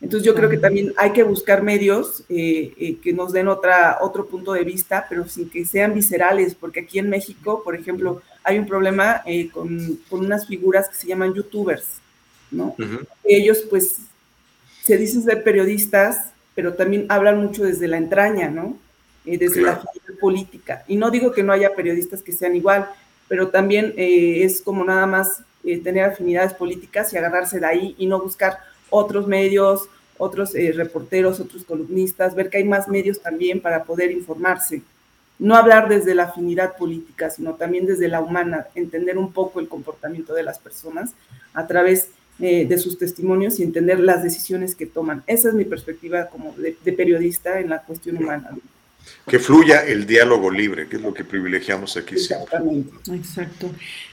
Entonces yo creo que también hay que buscar medios eh, eh, que nos den otra, otro punto de vista, pero sin que sean viscerales, porque aquí en México, por ejemplo, hay un problema eh, con, con, unas figuras que se llaman youtubers, ¿no? Ellos pues se dicen ser periodistas, pero también hablan mucho desde la entraña, ¿no? Eh, desde la política. Y no digo que no haya periodistas que sean igual, pero también eh, es como nada más eh, tener afinidades políticas y agarrarse de ahí y no buscar otros medios, otros reporteros, otros columnistas, ver que hay más medios también para poder informarse. No hablar desde la afinidad política, sino también desde la humana, entender un poco el comportamiento de las personas a través de sus testimonios y entender las decisiones que toman. Esa es mi perspectiva como de, de periodista en la cuestión humana que fluya el diálogo libre, que es lo que privilegiamos aquí siempre. Exacto.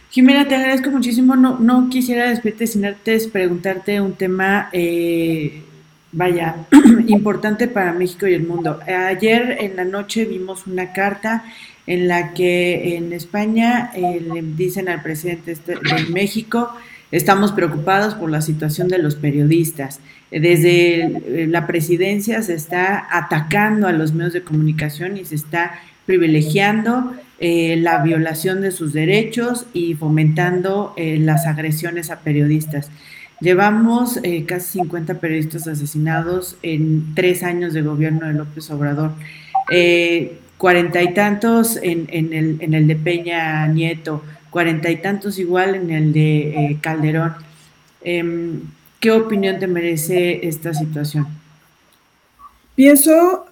Jimena, te agradezco muchísimo. No, no quisiera despedirte sin antes preguntarte un tema, eh, vaya, (clears throat) importante para México y el mundo. Ayer en la noche vimos una carta en la que en España eh, le dicen al presidente este, de México, estamos preocupados por la situación de los periodistas desde eh, la presidencia se está atacando a los medios de comunicación y se está privilegiando eh, la violación de sus derechos y fomentando eh, las agresiones a periodistas. Llevamos casi 50 periodistas asesinados en tres años de gobierno de López Obrador. Cuarenta y tantos en el de Peña Nieto, cuarenta y tantos igual en el de Calderón. Em, ¿Qué opinión te merece esta situación? Pienso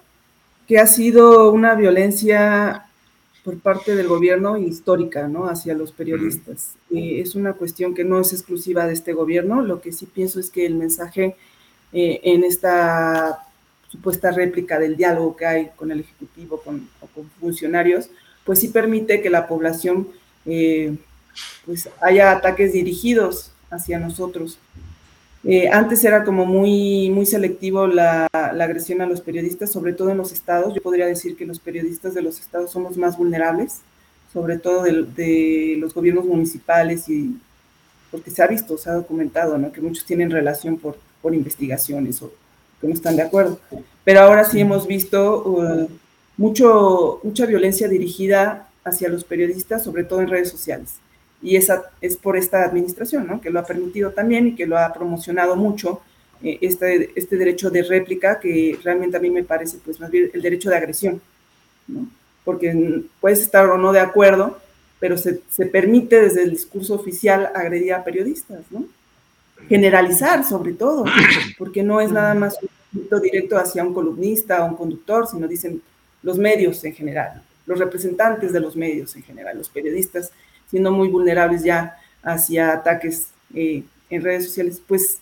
que ha sido una violencia por parte del gobierno histórica, ¿no? Hacia los periodistas. Eh, es una cuestión que no es exclusiva de este gobierno. Lo que sí pienso es que el mensaje eh, en esta supuesta réplica del diálogo que hay con el Ejecutivo, con, o con funcionarios, pues sí permite que la población eh, pues haya ataques dirigidos hacia nosotros. Eh, antes era como muy, muy selectivo la, agresión a los periodistas, sobre todo en los estados. Yo podría decir que los periodistas de los estados son los más vulnerables, sobre todo de, los gobiernos municipales y porque se ha visto, se ha documentado, ¿no? que muchos tienen relación por, por investigaciones o que no están de acuerdo. Pero ahora sí hemos visto uh, mucho, mucha violencia dirigida hacia los periodistas, sobre todo en redes sociales y esa es por esta administración, ¿no? que lo ha permitido también y que lo ha promocionado mucho eh, este, este derecho de réplica, que realmente a mí me parece pues más bien el derecho de agresión, ¿no? porque puedes estar o no de acuerdo, pero se, se permite desde el discurso oficial agredir a periodistas, ¿no? Generalizar sobre todo, porque no es nada más un directo hacia un columnista o un conductor, sino dicen los medios en general, los representantes de los medios en general, los periodistas, siendo muy vulnerables ya hacia ataques eh, en redes sociales, pues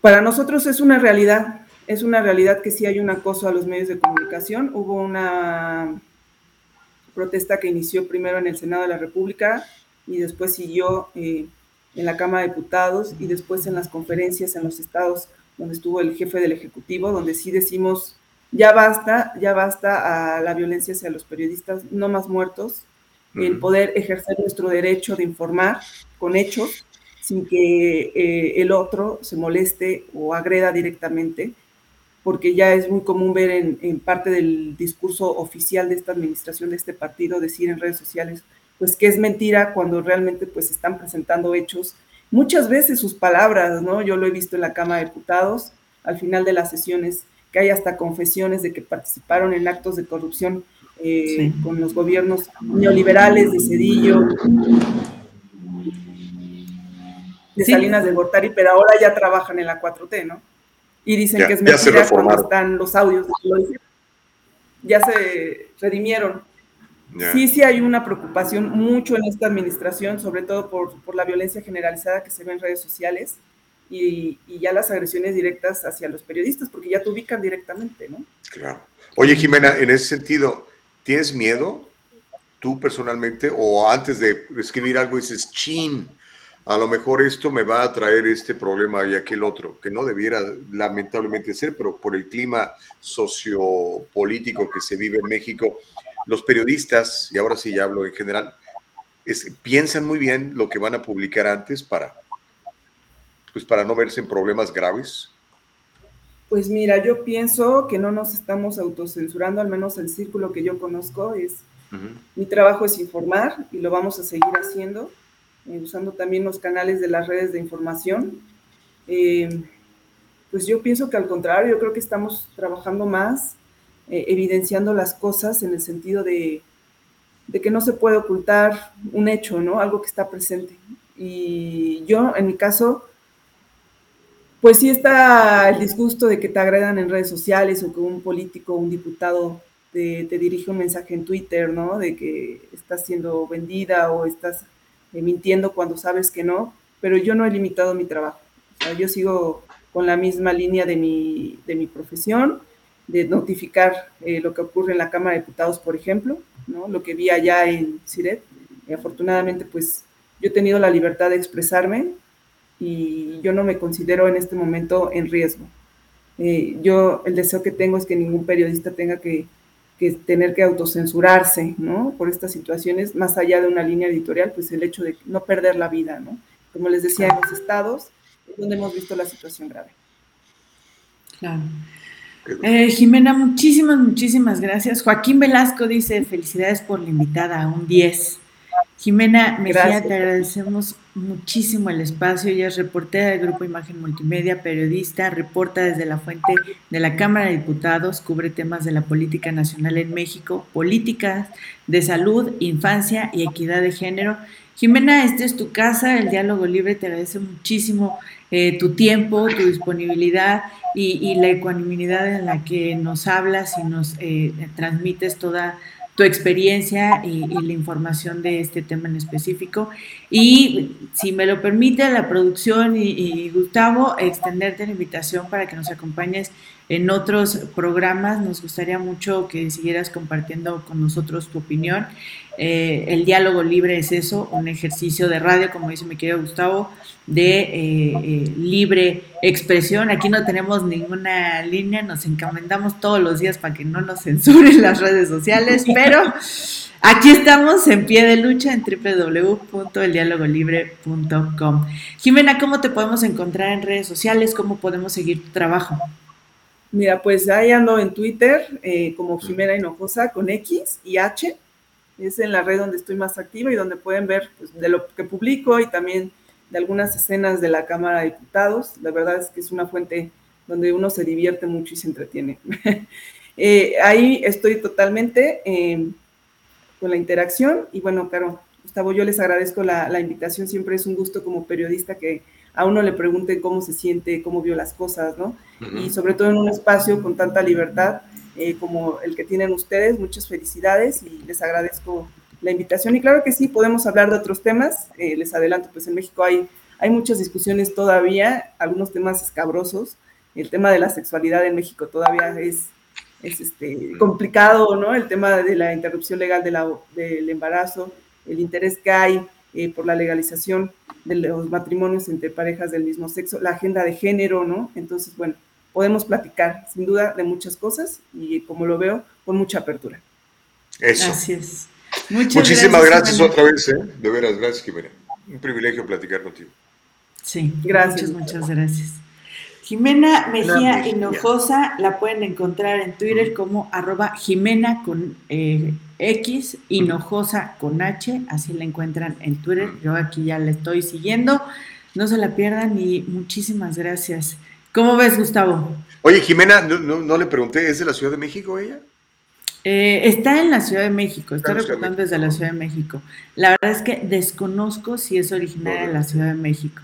para nosotros es una realidad, es una realidad que sí hay un acoso a los medios de comunicación. Hubo una protesta que inició primero en el Senado de la República y después siguió eh, en la Cámara de Diputados y después en las conferencias en los estados donde estuvo el jefe del Ejecutivo, donde sí decimos, ya basta, ya basta a la violencia hacia los periodistas, no más muertos, el poder ejercer nuestro derecho de informar con hechos sin que eh, el otro se moleste o agreda directamente, porque ya es muy común ver en, parte del discurso oficial de esta administración, de este partido, decir en redes sociales, pues que es mentira cuando realmente pues están presentando hechos. Muchas veces sus palabras, ¿no? Yo lo he visto en la Cámara de Diputados, al final de las sesiones, que hay hasta confesiones de que participaron en actos de corrupción eh, con los gobiernos neoliberales de Cedillo, de Salinas de Gortari, pero ahora ya trabajan en la 4T, ¿no? Y dicen que es mentira cuando están los audios. Ya se redimieron. Sí, sí hay una preocupación mucho en esta administración, sobre todo por, por, la violencia generalizada que se ve en redes sociales y, ya las agresiones directas hacia los periodistas, porque ya te ubican directamente, ¿no? Claro. Oye, Jimena, en ese sentido, ¿Tienes miedo tú personalmente o antes de escribir algo dices, chin, a lo mejor esto me va a traer este problema y aquel otro, que no debiera lamentablemente ser, pero por el clima sociopolítico que se vive en México, los periodistas, y ahora sí ya hablo en general, piensan muy bien lo que van a publicar antes para, pues para no verse en problemas graves. Pues mira, yo pienso que no nos estamos autocensurando, al menos el círculo que yo conozco es, mi trabajo es informar y lo vamos a seguir haciendo, eh, usando también los canales de las redes de información. Eh, pues yo pienso que al contrario, yo creo que estamos trabajando más, eh, evidenciando las cosas en el sentido de, de que no se puede ocultar un hecho, ¿no? Algo que está presente. Y yo, en mi caso, pues sí está el disgusto de que te agredan en redes sociales o que un político, un diputado te, dirige un mensaje en Twitter, ¿no? De que estás siendo vendida o estás eh, mintiendo cuando sabes que no, pero yo no he limitado mi trabajo. O sea, yo sigo con la misma línea de mi, de mi profesión, de notificar eh, lo que ocurre en la Cámara de Diputados, por ejemplo, ¿no? Lo que vi allá en Siret. Y afortunadamente, pues yo he tenido la libertad de expresarme y yo no me considero en este momento en riesgo. Eh, yo el deseo que tengo es que ningún periodista tenga que, que, tener que autocensurarse, ¿no? Por estas situaciones, más allá de una línea editorial, pues el hecho de no perder la vida, ¿no? Como les decía, en los estados es donde hemos visto la situación grave. Claro. Eh, Jimena, muchísimas, muchísimas gracias. Joaquín Velasco dice, felicidades por la invitada, un 10. Jimena Mejía, te agradecemos muchísimo el espacio. Ella es reportera del Grupo Imagen Multimedia, periodista, reporta desde la fuente de la Cámara de Diputados, cubre temas de la política nacional en México, políticas de salud, infancia y equidad de género. Jimena, esta es tu casa, el diálogo libre te agradece muchísimo eh, tu tiempo, tu disponibilidad y, la ecuanimidad en la que nos hablas y nos eh, transmites toda tu experiencia y, la información de este tema en específico. Y si me lo permite la producción y, Gustavo, extenderte la invitación para que nos acompañes en otros programas. Nos gustaría mucho que siguieras compartiendo con nosotros tu opinión. Eh, el diálogo libre es eso, un ejercicio de radio, como dice mi querido Gustavo, de eh, eh, libre expresión. Aquí no tenemos ninguna línea, nos encomendamos todos los días para que no nos censuren las redes sociales, pero aquí estamos en pie de lucha en www.eldialogolibre.com. Jimena, ¿cómo te podemos encontrar en redes sociales? ¿Cómo podemos seguir tu trabajo? Mira, pues ahí ando en Twitter eh, como Jimena Hinojosa con X y H. Es en la red donde estoy más activa y donde pueden ver pues, de lo que publico y también de algunas escenas de la Cámara de Diputados. La verdad es que es una fuente donde uno se divierte mucho y se entretiene. (laughs) Eh, ahí estoy totalmente. Eh, con la interacción. Y bueno, claro, Gustavo, yo les agradezco la, invitación, siempre es un gusto como periodista que a uno le pregunten cómo se siente, cómo vio las cosas, ¿no? Y sobre todo en un espacio con tanta libertad eh, como el que tienen ustedes, muchas felicidades y les agradezco la invitación. Y claro que sí, podemos hablar de otros temas, eh, les adelanto, pues en México hay, hay muchas discusiones todavía, algunos temas escabrosos, el tema de la sexualidad en México todavía es es este, complicado, ¿no? El tema de la interrupción legal de la, del embarazo, el interés que hay eh, por la legalización de los matrimonios entre parejas del mismo sexo, la agenda de género, ¿no? Entonces, bueno, podemos platicar sin duda de muchas cosas y como lo veo, con mucha apertura. Eso. Así es. Muchísimas gracias, otra vez, ¿eh? De veras, gracias, Jimena. Un privilegio platicar contigo. Sí, gracias. Muchas, muchas gracias. Jimena Mejía Hinojosa la pueden encontrar en Twitter como arroba Jimena con eh, X, Hinojosa con H, así la encuentran en Twitter. Yo aquí ya la estoy siguiendo. No se la pierdan y muchísimas gracias. ¿Cómo ves, Gustavo? Oye, Jimena, no, le pregunté, ¿es de la Ciudad de México ella? Eh, está en la Ciudad de México, está, reportando desde la Ciudad de México. La verdad es que desconozco si es originaria de la Ciudad de México.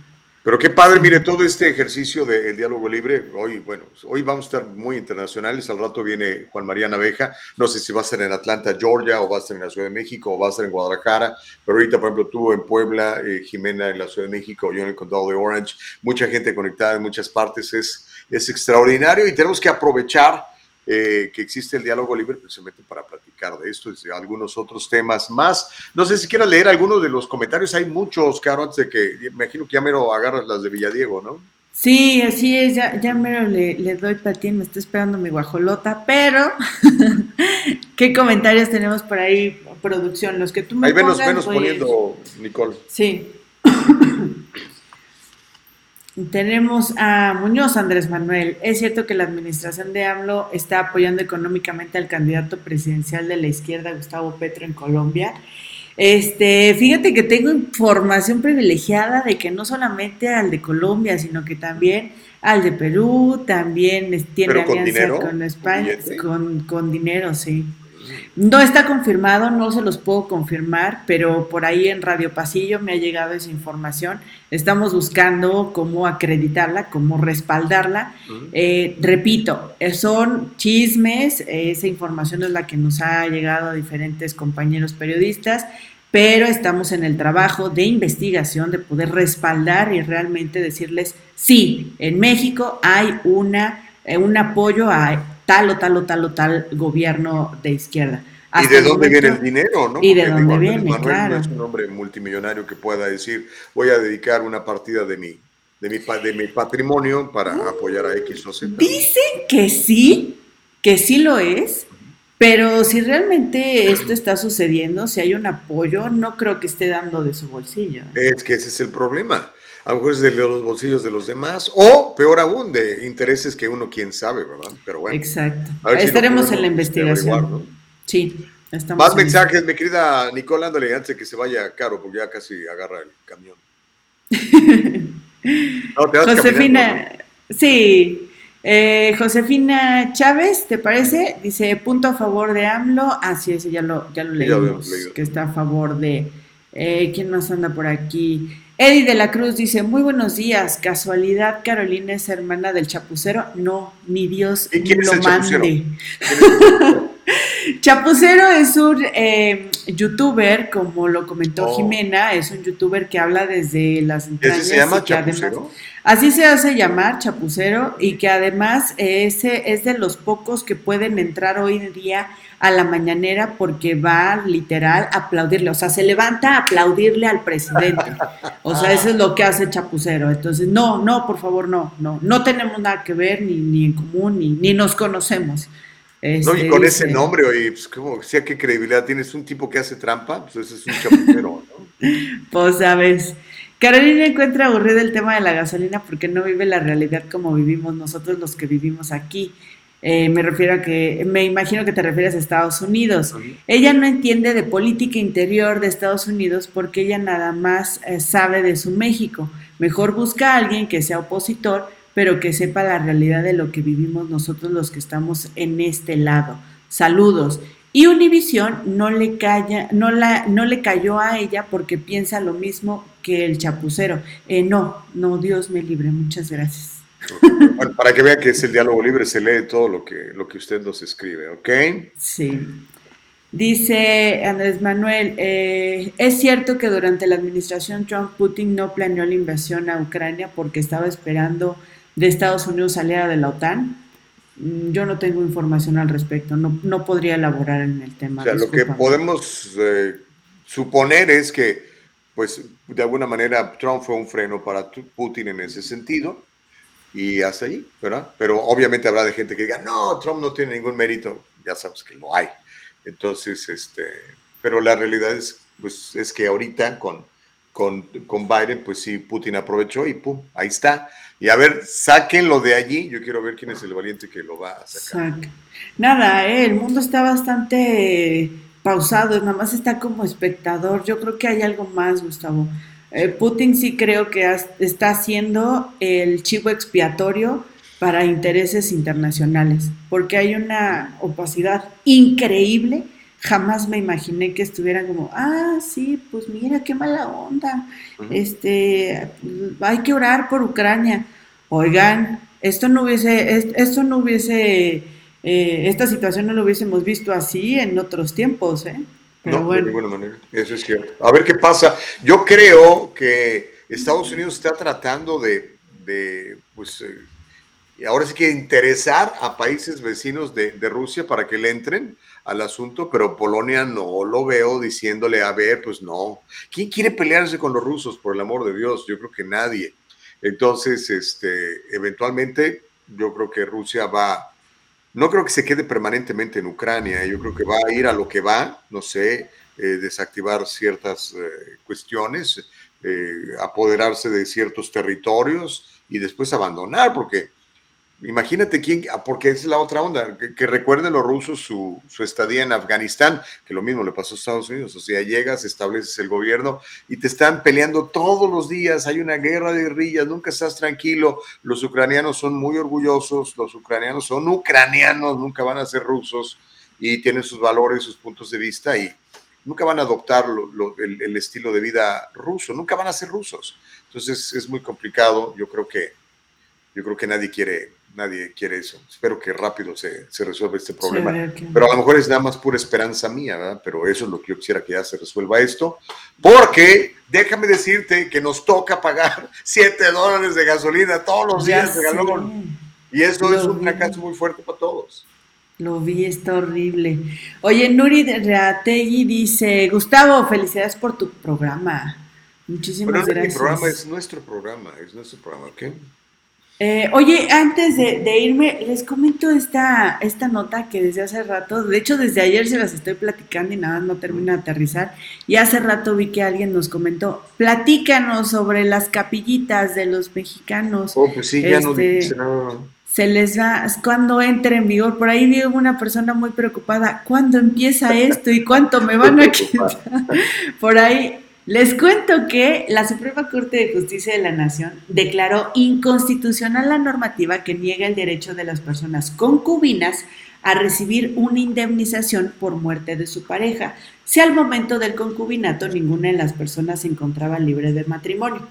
Pero qué padre, mire, todo este ejercicio del diálogo libre, hoy, bueno, hoy vamos a estar muy internacionales, al rato viene Juan María Naveja, no sé si va a ser en Atlanta, Georgia, o va a ser en la Ciudad de México, o va a ser en Guadalajara, pero ahorita, por ejemplo, tú en Puebla, eh, Jimena en la Ciudad de México, yo en el condado de Orange, mucha gente conectada en muchas partes, es, es extraordinario y tenemos que aprovechar eh, que existe el diálogo libre precisamente para platicar de esto y de algunos otros temas más. No sé si quieras leer algunos de los comentarios, hay muchos, Caro, antes de que, imagino que ya mero agarras las de Villadiego, ¿no? Sí, así es, ya, ya mero le, le doy patín, me está esperando mi guajolota, pero (laughs) ¿qué comentarios tenemos por ahí, producción? Los que tú me Ahí venos, venos poniendo, Nicole. Sí. (coughs) Tenemos a Muñoz Andrés Manuel. Es cierto que la administración de AMLO está apoyando económicamente al candidato presidencial de la izquierda, Gustavo Petro, en Colombia. Este, fíjate que tengo información privilegiada de que no solamente al de Colombia, sino que también al de Perú, también tiene alianza con España, con, con dinero, sí. No está confirmado, no se los puedo confirmar, pero por ahí en Radio Pasillo me ha llegado esa información. Estamos buscando cómo acreditarla, cómo respaldarla. Eh, repito, eh, son chismes, esa información es la que nos ha llegado a diferentes compañeros periodistas, pero estamos en el trabajo de investigación, de poder respaldar y realmente decirles, sí, en México hay una, eh, un apoyo a tal o tal o tal o tal gobierno de izquierda. ¿Y de dónde viene el dinero? ¿no? Y de dónde viene, Manuel claro. No es un hombre multimillonario que pueda decir, voy a dedicar una partida de mi, de mi, de mi patrimonio para apoyar a X o Z. Dicen que sí, que sí lo es, pero si realmente esto está sucediendo, si hay un apoyo, no creo que esté dando de su bolsillo. Es que ese es el problema a lo mejor es de los bolsillos de los demás, o peor aún, de intereses que uno quién sabe, ¿verdad? Pero bueno. Exacto. Estaremos en la investigación. Sí, estamos. Más mensajes, mi querida Nicole, ándale, antes de que se vaya caro, porque ya casi agarra el camión. (laughs) Josefina, sí. Eh, Josefina Chávez, ¿te parece? Dice, punto a favor de AMLO. Ah, sí, ese ya lo, ya lo leímos, que está a favor de... Eh, ¿Quién más anda por aquí? Eddie de la Cruz dice, muy buenos días, casualidad, Carolina es hermana del chapucero. No, ni Dios lo mande. Chapucero es un eh, youtuber, como lo comentó oh. Jimena, es un youtuber que habla desde las entrañas. se llama Chapucero? así se hace llamar Chapucero y que además ese es de los pocos que pueden entrar hoy en día a la mañanera porque va literal a aplaudirle, o sea, se levanta a aplaudirle al presidente. O sea, eso es lo que hace Chapucero. Entonces, no, no, por favor, no, no, no tenemos nada que ver, ni, ni en común, ni, ni nos conocemos. No, y este, con ese nombre, oye, pues, ¿cómo, sea, ¿qué credibilidad tienes? ¿Un tipo que hace trampa? Pues ese es un chapucero, ¿no? pues, sabes. Carolina encuentra aburrido el tema de la gasolina porque no vive la realidad como vivimos nosotros los que vivimos aquí. Eh, me refiero a que, me imagino que te refieres a Estados Unidos. Ella no entiende de política interior de Estados Unidos porque ella nada más eh, sabe de su México. Mejor busca a alguien que sea opositor, pero que sepa la realidad de lo que vivimos nosotros los que estamos en este lado. Saludos. Y Univision no le, calla, no, la, no le cayó a ella porque piensa lo mismo que el chapucero. Eh, no, no, Dios me libre, muchas gracias. Bueno, para que vea que es el diálogo libre, se lee todo lo que, lo que usted nos escribe, ¿ok? Sí. Dice Andrés Manuel, eh, es cierto que durante la administración Trump, Putin no planeó la invasión a Ucrania porque estaba esperando de Estados Unidos saliera de la OTAN. Mm, yo no tengo información al respecto, no, no podría elaborar en el tema. O sea, lo que podemos eh, suponer es que, pues, de alguna manera Trump fue un freno para Putin en ese sentido y hasta ahí, ¿verdad? Pero obviamente habrá de gente que diga, no, Trump no tiene ningún mérito, ya sabes que lo hay. Entonces, este, pero la realidad es, pues, es que ahorita con, con, con, Biden, pues sí, Putin aprovechó y pum, ahí está. Y a ver, sáquenlo de allí. Yo quiero ver quién es el valiente que lo va a sacar. Nada, eh, el mundo está bastante pausado, nada más está como espectador. Yo creo que hay algo más, Gustavo. Eh, Putin sí creo que está haciendo el chivo expiatorio para intereses internacionales, porque hay una opacidad increíble. Jamás me imaginé que estuvieran como, ah, sí, pues mira, qué mala onda. Este, hay que orar por Ucrania. Oigan, esto no hubiese, esto no hubiese, eh, esta situación no lo hubiésemos visto así en otros tiempos, ¿eh? no, de ninguna manera. Eso es cierto. A ver qué pasa. Yo creo que Estados Unidos está tratando de, de pues, eh, ahora sí que interesar a países vecinos de, Rusia para que le entren al asunto, pero Polonia no lo veo diciéndole, a ver, pues no. ¿Quién quiere pelearse con los rusos, por el amor de Dios? Yo creo que nadie. Entonces, este, eventualmente, yo creo que Rusia va, no creo que se quede permanentemente en Ucrania, yo creo que va a ir a lo que va, no sé, eh, desactivar ciertas eh, cuestiones, eh, apoderarse de ciertos territorios y después abandonar, porque Imagínate quién, ah, porque es la otra onda, que, recuerden los rusos su, estadía en Afganistán, que lo mismo le pasó a Estados Unidos, o sea, llegas, estableces el gobierno y te están peleando todos los días, hay una guerra de guerrillas, nunca estás tranquilo, los ucranianos son muy orgullosos, los ucranianos son ucranianos, nunca van a ser rusos y tienen sus valores, sus puntos de vista y nunca van a adoptar el, el estilo de vida ruso, nunca van a ser rusos. Entonces es muy complicado, yo creo que, yo creo que nadie quiere nadie quiere eso. Espero que rápido se, se resuelva este problema. Pero a lo mejor es nada más pura esperanza mía, ¿verdad? Pero eso es lo que yo quisiera que ya se resuelva esto. Porque déjame decirte que nos toca pagar (laughs) 7 dólares de gasolina todos los días de galón. Y eso es un fracaso muy fuerte para todos. Lo vi, está horrible. Oye, Nuri Reategui dice, Gustavo, felicidades por tu programa. Muchísimas gracias. Mi programa es nuestro programa, es nuestro programa, ¿ok? Eh, oye, antes de, irme, les comento esta, esta nota que desde hace rato, de hecho desde ayer se las estoy platicando y nada no termina de aterrizar, y hace rato vi que alguien nos comentó, platícanos sobre las capillitas de los mexicanos. Oh, pues sí, ya no este, dice nada. Se les va, cuando entre en vigor, por ahí vi una persona muy preocupada, ¿cuándo empieza esto y cuánto me van a (laughs) quitar? por ahí les cuento que la Suprema Corte de Justicia de la Nación declaró inconstitucional la normativa que niega el derecho de las personas concubinas a recibir una indemnización por muerte de su pareja, si al momento del concubinato ninguna de las personas se encontraba libre de matrimonio.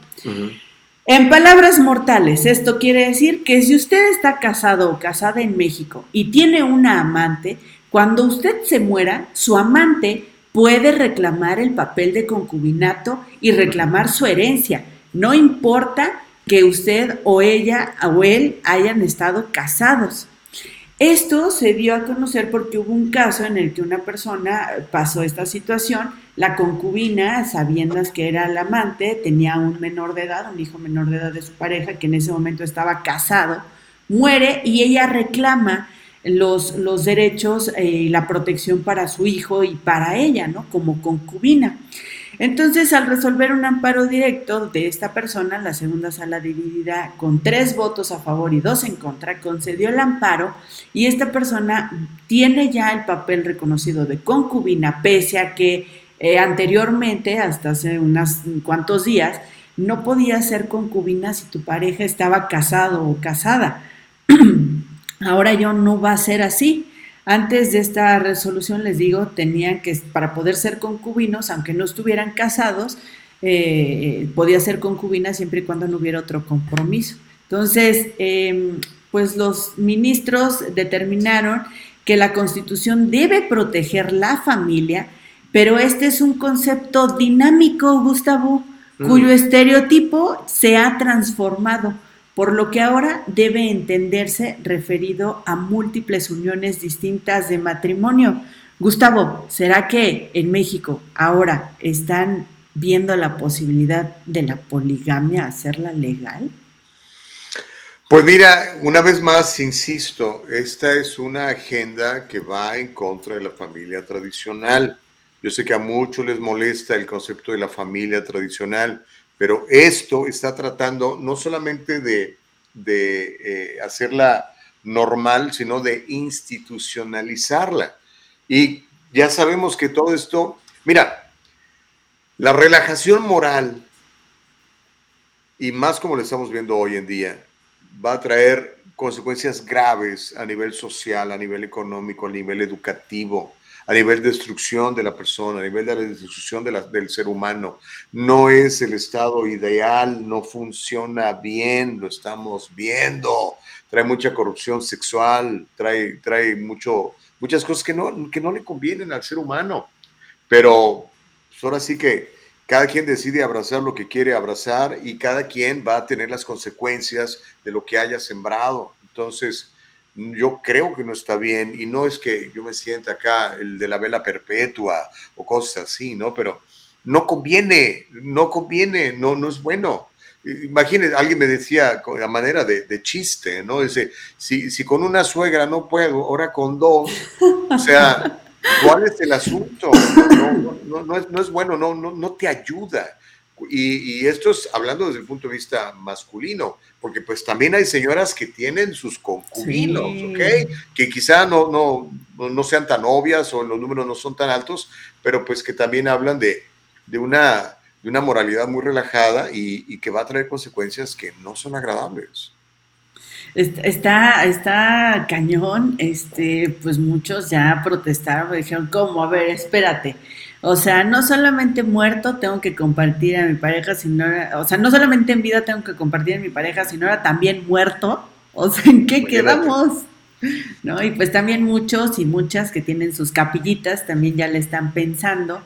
En palabras mortales, esto quiere decir que si usted está casado o casada en México y tiene una amante, cuando usted se muera, su amante puede reclamar el papel de concubinato y reclamar su herencia. No importa que usted o ella o él hayan estado casados. Esto se dio a conocer porque hubo un caso en el que una persona pasó esta situación, la concubina, sabiendo que era el amante, tenía un menor de edad, un hijo menor de edad de su pareja, que en ese momento estaba casado, muere y ella reclama los, derechos eh, y la protección para su hijo y para ella, ¿no? Como concubina. Entonces, al resolver un amparo directo de esta persona, la segunda sala dividida con tres votos a favor y dos en contra, concedió el amparo y esta persona tiene ya el papel reconocido de concubina, pese a que eh, anteriormente, hasta hace unos cuantos días, no podía ser concubina si tu pareja estaba casado o casada. (clears throat) Ahora yo no va a ser así. Antes de esta resolución, les digo, tenían que, para poder ser concubinos, aunque no estuvieran casados, eh, podía ser concubina siempre y cuando no hubiera otro compromiso. Entonces, em, pues los ministros determinaron que la Constitución debe proteger la familia, pero este es un concepto dinámico, Gustavo, mm. cuyo estereotipo se ha transformado, por lo que ahora debe entenderse referido a múltiples uniones distintas de matrimonio. Gustavo, ¿será que en México ahora están viendo la posibilidad de la poligamia hacerla legal? Pues mira, una vez más, insisto, esta es una agenda que va en contra de la familia tradicional. Yo sé que a muchos les molesta el concepto de la familia tradicional, pero esto está tratando no solamente de, eh, hacerla normal, sino de institucionalizarla. Y ya sabemos que todo esto, mira, la relajación moral, y más como lo estamos viendo hoy en día, va a traer consecuencias graves a nivel social, a nivel económico, a nivel educativo, a nivel de destrucción de la persona, a nivel de la destrucción del ser humano. No es el estado ideal, no funciona bien, lo estamos viendo. Trae mucha corrupción sexual, trae, trae mucho, muchas cosas que no, que no le convienen al ser humano. Pero pues, ahora sí que cada quien decide abrazar lo que quiere abrazar y cada quien va a tener las consecuencias de lo que haya sembrado. Entonces, yo creo que no está bien y no es que yo me sienta acá el de la vela perpetua o cosas así, ¿no? Pero no conviene, no conviene, no, no es bueno. Imagínense, alguien me decía a manera de, chiste, ¿no? Dice, si, si con una suegra no puedo, ahora con dos, o sea, ¿Cuál es el asunto? No, es, bueno, no, no, te ayuda. Y, esto es hablando desde el punto de vista masculino, porque pues también hay señoras que tienen sus concubinos, ¿ok? Que quizá no, no, no sean tan obvias o los números no son tan altos, pero pues que también hablan de, de, una, de una moralidad muy relajada y, y que va a traer consecuencias que no son agradables. Está, está cañón, este, pues muchos ya protestaron, dijeron, ¿cómo? A ver, espérate. O sea, no solamente muerto tengo que compartir a mi pareja, sino, o sea, no solamente en vida tengo que compartir a mi pareja, sino ahora también muerto. O sea, ¿en qué quedamos? ¿No? Y pues también muchos y muchas que tienen sus capillitas también ya le están pensando,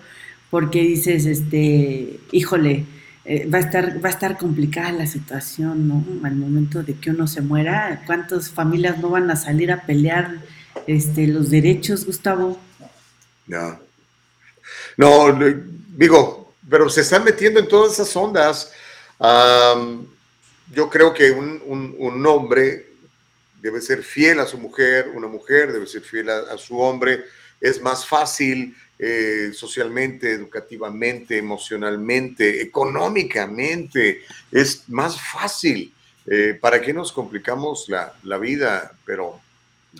porque dices, este, híjole, eh, va, a estar, va a estar complicada la situación, ¿no? Al momento de que uno se muera, ¿cuántas familias no van a salir a pelear este, los derechos, Gustavo? No. No, digo, pero se están metiendo en todas esas ondas. yo creo que un, hombre debe ser fiel a su mujer, una mujer debe ser fiel a su hombre. Es más fácil eh, socialmente, educativamente, emocionalmente, económicamente. Es más fácil. Eh, ¿Para qué nos complicamos la, vida? Pero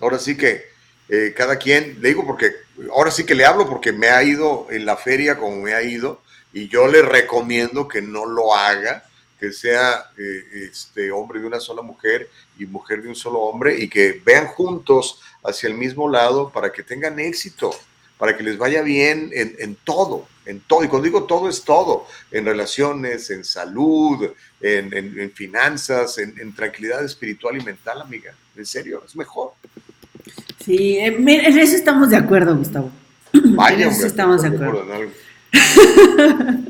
ahora sí que eh, cada quien, le digo porque, ahora sí que le hablo porque me ha ido en la feria como me ha ido y yo le recomiendo que no lo haga, que sea este hombre de una sola mujer y mujer de un solo hombre y que vean juntos hacia el mismo lado para que tengan éxito para que les vaya bien en, todo, en todo. Y cuando digo todo es todo, en relaciones, en salud, en, finanzas, en, tranquilidad espiritual y mental, amiga. En serio, es mejor. Sí, eh, en eso estamos de acuerdo, Gustavo. (clears throat) Vaya, en eso estamos de acuerdo. (laughs)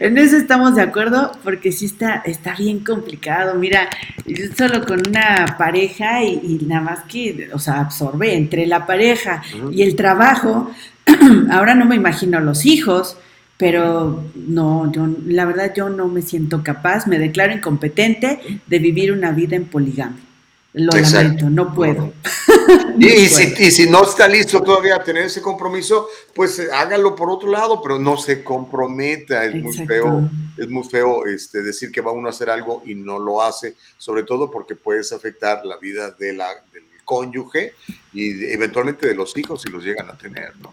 en eso estamos de acuerdo porque sí está, está bien complicado. Mira, yo solo con una pareja y, nada más que, o sea, absorbe entre la pareja y el trabajo. (clears throat) Ahora no me imagino los hijos, pero no, yo, la verdad yo no me siento capaz, me declaro incompetente de vivir una vida en poligamia. Lo lamento, no (laughs) puedo. Y, si, no está listo todavía a tener ese compromiso, pues eh, hágalo por otro lado, pero no se comprometa. Es muy feo, es muy feo este, decir que va uno a hacer algo y no lo hace, sobre todo porque puedes afectar la vida de la, del cónyuge y eventualmente de los hijos si los llegan a tener, ¿no?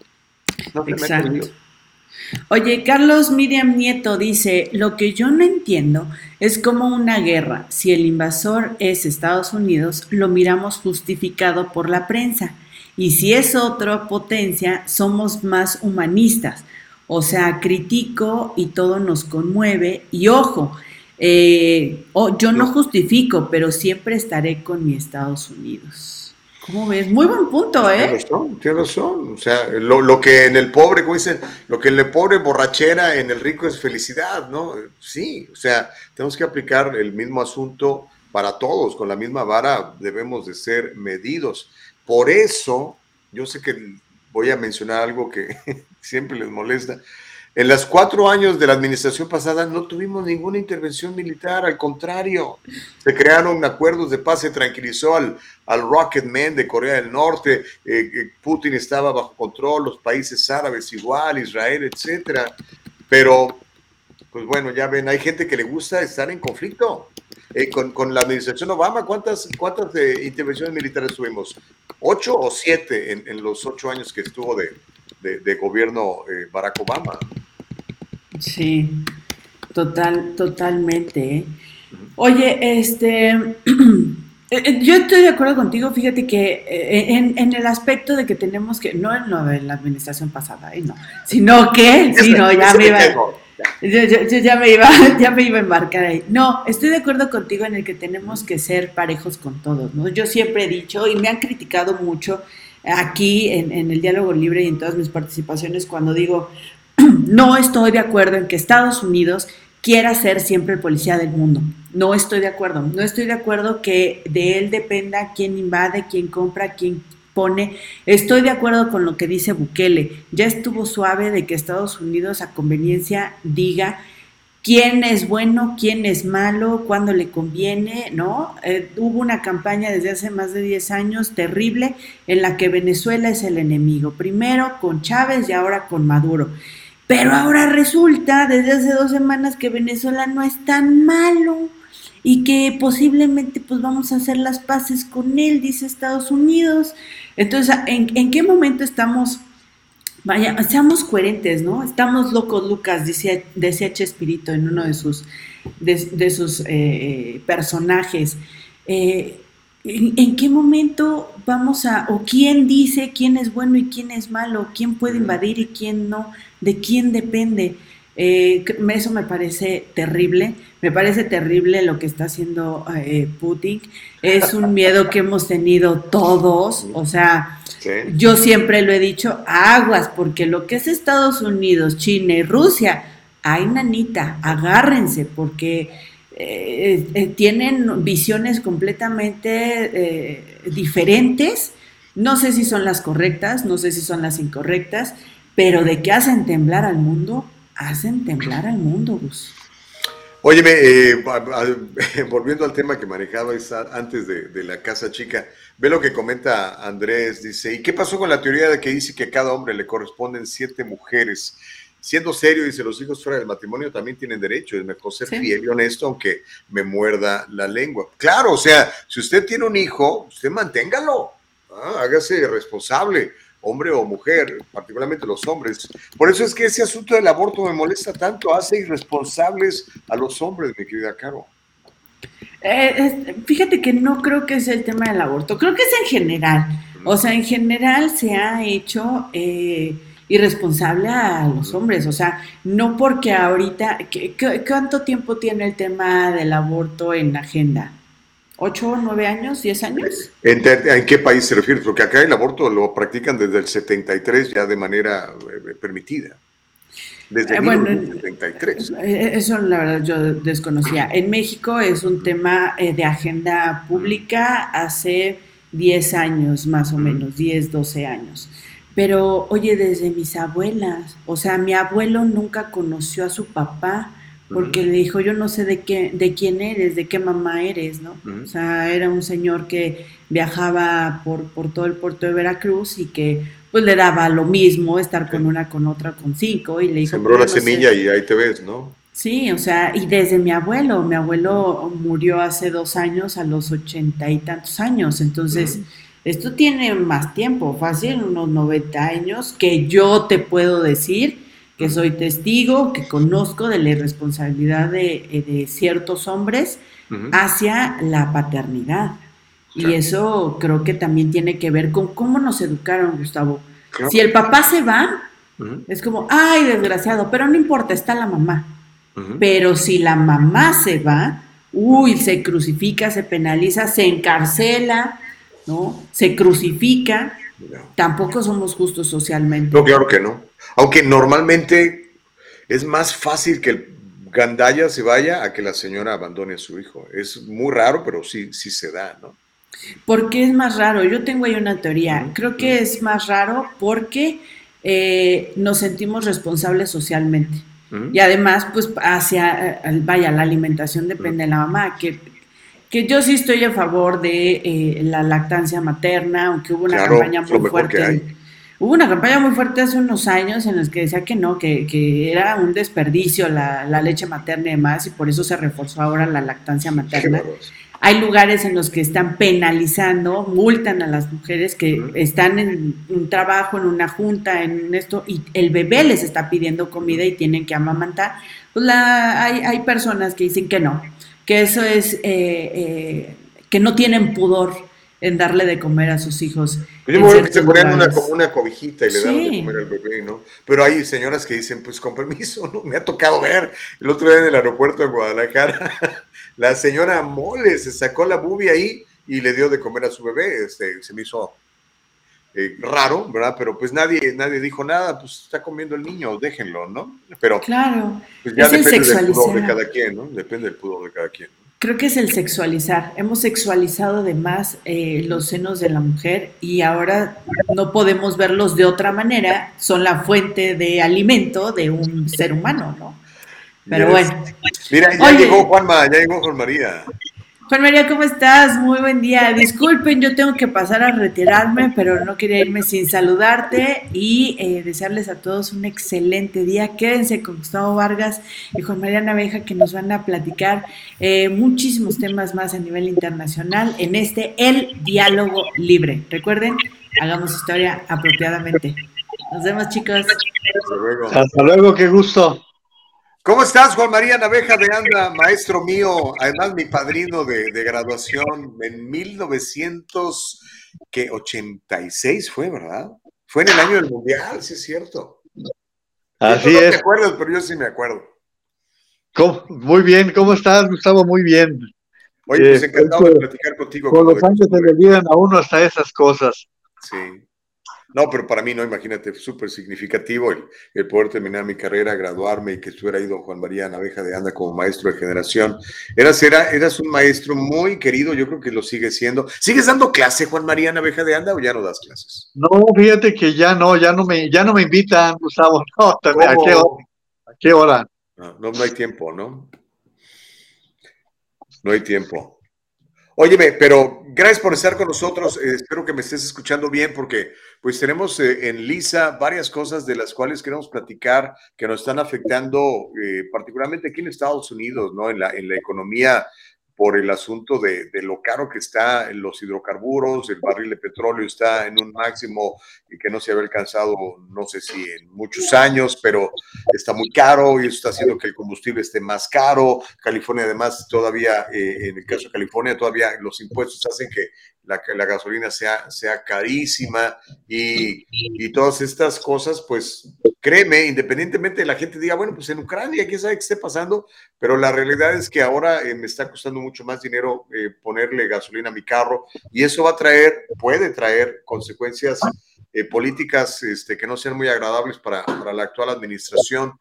no Exacto. Oye, Carlos Miriam Nieto dice, lo que yo no entiendo es como una guerra, si el invasor es Estados Unidos, lo miramos justificado por la prensa Y si es otra potencia, somos más humanistas. O sea, critico y todo nos conmueve. Y ojo, eh, yo no justifico, pero siempre estaré con mi Estados Unidos. ¿Cómo ves? Muy buen punto, ¿eh? Tienes razón, tienes razón. O sea, lo, que en el pobre, como dicen, lo que en el pobre borrachera, en el rico es felicidad, ¿no? Sí, o sea, tenemos que aplicar el mismo asunto para todos, con la misma vara debemos de ser medidos. Por eso, yo sé que voy a mencionar algo que (laughs) siempre les molesta, en los cuatro años de la administración pasada no tuvimos ninguna intervención militar, al contrario, se crearon acuerdos de paz, se tranquilizó al, al Rocket Man de Corea del Norte, eh, eh, Putin estaba bajo control, los países árabes igual, Israel, etcétera. Pero, pues bueno, ya ven, hay gente que le gusta estar en conflicto. Eh, con, la administración Obama, ¿cuántas, cuántas intervenciones militares tuvimos? ¿Ocho o siete en, los ocho años que estuvo de, de, gobierno Barack Obama? Sí, total, totalmente. ¿eh? Oye, este, (clears throat) eh, eh, yo estoy de acuerdo contigo, fíjate que en, el aspecto de que tenemos que, no en lo de la administración pasada, no, sino que, (laughs) sí, no, ya me iba, yo, ya me iba, (laughs) ya me iba a embarcar ahí. No, estoy de acuerdo contigo en el que tenemos que ser parejos con todos, ¿no? Yo siempre he dicho, y me han criticado mucho aquí en, en el diálogo libre y en todas mis participaciones cuando digo, (clears throat) no estoy de acuerdo en que Estados Unidos quiera ser siempre el policía del mundo. No estoy de acuerdo. No estoy de acuerdo que de él dependa quién invade, quién compra, quién pone. Estoy de acuerdo con lo que dice Bukele. Ya estuvo suave de que Estados Unidos a conveniencia diga quién es bueno, quién es malo, cuándo le conviene, ¿no? Eh, hubo una campaña desde hace más de 10 años terrible en la que Venezuela es el enemigo, primero con Chávez y ahora con Maduro. Pero ahora resulta desde hace dos semanas que Venezuela no es tan malo y que posiblemente pues vamos a hacer las paces con él, dice Estados Unidos. Entonces, ¿en, qué momento estamos? Vaya, seamos coherentes, ¿no? Estamos locos, Lucas, decía, decía Chespirito en uno de sus, de, sus eh, personajes. Eh, ¿En, qué momento vamos a, o quién dice quién es bueno y quién es malo, quién puede invadir y quién no, de quién depende? Eh, eso me parece terrible, me parece terrible lo que está haciendo eh, Putin. Es un (laughs) miedo que hemos tenido todos, o sea, yo siempre lo he dicho, aguas, porque lo que es Estados Unidos, China y Rusia, ay nanita, agárrense, porque eh, tienen visiones completamente diferentes. No sé si son las correctas, no sé si son las incorrectas, pero de que hacen temblar al mundo, hacen temblar al mundo, Gus. Óyeme, (laughs) volviendo al tema que manejaba antes de, de, la casa chica, ve lo que comenta Andrés, dice, ¿y qué pasó con la teoría de que dice que a cada hombre le corresponden siete mujeres? siendo serio, dice, los hijos fuera del matrimonio también tienen derecho, es mejor ser fiel y honesto aunque me muerda la lengua. Claro, o sea, si usted tiene un hijo, usted manténgalo, ¿ah? hágase responsable, hombre o mujer, particularmente los hombres. Por eso es que ese asunto del aborto me molesta tanto, hace irresponsables a los hombres, mi querida Caro. Eh, fíjate que no creo que sea el tema del aborto, creo que es en general. O sea, en general se ha hecho... Eh, irresponsable a los hombres. O sea, no porque ahorita, ¿qué, cuánto tiempo tiene el tema del aborto en agenda? ¿Ocho, nueve años, diez años? ¿En, qué país se refiere? Porque acá el aborto lo practican desde el 73 ya de manera eh, permitida. Desde el eh, 73. Eh, eso la verdad yo desconocía. En México es un tema de agenda pública hace 10 años más o menos, 10, 12 años. Pero, oye, desde mis abuelas, o sea, mi abuelo nunca conoció a su papá porque le dijo, yo no sé de qué, de quién eres, de qué mamá eres, ¿no? O sea, era un señor que viajaba por, por todo el puerto de Veracruz y que pues le daba lo mismo estar con una, con otra, con cinco, y le dijo... Sembró la semilla y ahí te ves, ¿no? Sí, o sea, y desde mi abuelo, mi abuelo murió hace dos años, a los ochenta y tantos años, entonces... Esto tiene más tiempo, fácil, unos 90 años, que yo te puedo decir que soy testigo, que conozco de la irresponsabilidad de, eh, ciertos hombres hacia la paternidad. Y eso creo que también tiene que ver con cómo nos educaron, Gustavo. Si el papá se va, es como, ay, desgraciado, pero no importa, está la mamá. Pero si la mamá se va, uy, se crucifica, se penaliza, se encarcela, ¿no? Se crucifica. Tampoco somos justos socialmente. No, claro que no. Aunque normalmente es más fácil que el gandaya se vaya a que la señora abandone a su hijo. Es muy raro, pero sí, sí se da, ¿no? ¿Por qué es más raro? Yo tengo ahí una teoría. Creo que es más raro porque eh, nos sentimos responsables socialmente. Y además, pues hacia, eh, vaya, la alimentación depende de la mamá, que, que yo sí estoy a favor de eh, la lactancia materna, aunque hubo una campaña muy fuerte. Hubo una campaña muy fuerte hace unos años en las que decía que no, que, que era un desperdicio la, la, leche materna y demás, y por eso se reforzó ahora la lactancia materna. Hay lugares en los que están penalizando, multan a las mujeres que están en un trabajo, en una junta, en esto, y el bebé les está pidiendo comida y tienen que amamantar. Pues la, hay, hay personas que dicen que no, que eso es, eh, eh, que no tienen pudor en darle de comer a sus hijos. Yo me que se ponían una, una cobijita y le daban de comer al bebé, ¿no? Pero hay señoras que dicen, pues con permiso, ¿no? Me ha tocado ver el otro día en el aeropuerto de Guadalajara (laughs) la señora Mole se sacó la bubi ahí y le dio de comer a su bebé. Este, se me hizo eh, raro, ¿verdad? Pero pues nadie, nadie dijo nada, pues está comiendo el niño, déjenlo, ¿no? Pero claro, pues ya depende del pudor de cada quien, ¿no? Depende del pudor de cada quien. Creo que es el sexualizar. Hemos sexualizado de más eh, los senos de la mujer y ahora no podemos verlos de otra manera. Son la fuente de alimento de un ser humano, ¿no? Pero bueno. Mira, ya llegó Juanma, ya llegó Juan María. Juan María, ¿cómo estás? Muy buen día. Disculpen, yo tengo que pasar a retirarme, pero no quería irme sin saludarte y eh, desearles a todos un excelente día. Quédense con Gustavo Vargas y Juan María Naveja que nos van a platicar eh, muchísimos temas más a nivel internacional en este El Diálogo Libre. Recuerden, hagamos historia apropiadamente. Nos vemos, chicos. Hasta luego. Hasta luego, qué gusto. ¿Cómo estás, Juan María Naveja de Anda, maestro mío, además mi padrino de, graduación en 1986 fue, ¿verdad? Fue en el año del Mundial, sí es cierto. Así es. No te acuerdas, pero yo sí me acuerdo. Muy bien, ¿cómo estás, Gustavo? Muy bien. Oye, pues eh, encantado de platicar contigo. Con los años se le olvidan a uno hasta esas cosas. Sí. No, pero para mí, no, imagínate, súper significativo el, poder terminar mi carrera, graduarme y que estuviera ahí don Juan María Naveja de Anda como maestro de generación. Eras, era, eras un maestro muy querido, yo creo que lo sigue siendo. ¿Sigues dando clase, Juan María Naveja de Anda, o ya no das clases? No, fíjate que ya no, ya no me, ya no me invitan, Gustavo. (laughs) No, ¿a qué hora? ¿A qué hora? No, no, no hay tiempo, ¿no? No hay tiempo. Óyeme, pero gracias por estar con nosotros. Eh, espero que me estés escuchando bien porque pues tenemos eh, en Lisa varias cosas de las cuales queremos platicar que nos están afectando eh, particularmente aquí en Estados Unidos, ¿no? En la, en la economía por el asunto de, lo caro que está en los hidrocarburos, el barril de petróleo está en un máximo y que no se había alcanzado, no sé si en muchos años, pero está muy caro y eso está haciendo que el combustible esté más caro. California además todavía, eh, en el caso de California, todavía los impuestos hacen que la, la gasolina sea, sea carísima y, y, todas estas cosas, pues créeme, independientemente de la gente diga, bueno, pues en Ucrania, quién sabe qué esté pasando, pero la realidad es que ahora eh, me está costando mucho más dinero eh, ponerle gasolina a mi carro y eso va a traer, puede traer consecuencias eh, políticas este, que no sean muy agradables para, para la actual administración.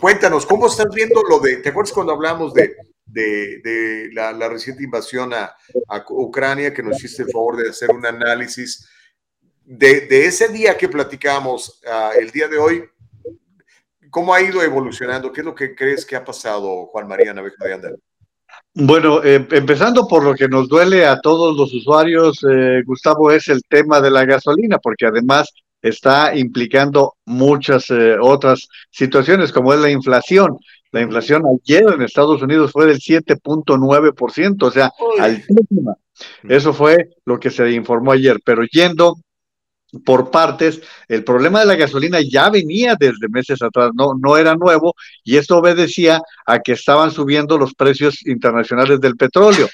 cuéntanos, ¿cómo estás viendo lo de, ¿te acuerdas cuando hablamos de de, la, reciente invasión a, Ucrania, que nos hiciste el favor de hacer un análisis de, ese día que platicamos, el día de hoy, ¿cómo ha ido evolucionando? ¿Qué es lo que crees que ha pasado, Juan María Naveja de Andal? Bueno, em, empezando por lo que nos duele a todos los usuarios, eh, Gustavo, es el tema de la gasolina, porque además está implicando muchas eh, otras situaciones, como es la inflación. La inflación ayer en Estados Unidos fue del 7.9%, o sea, altísima. Eso fue lo que se informó ayer, pero yendo por partes, el problema de la gasolina ya venía desde meses atrás, no, no era nuevo, y esto obedecía a que estaban subiendo los precios internacionales del petróleo.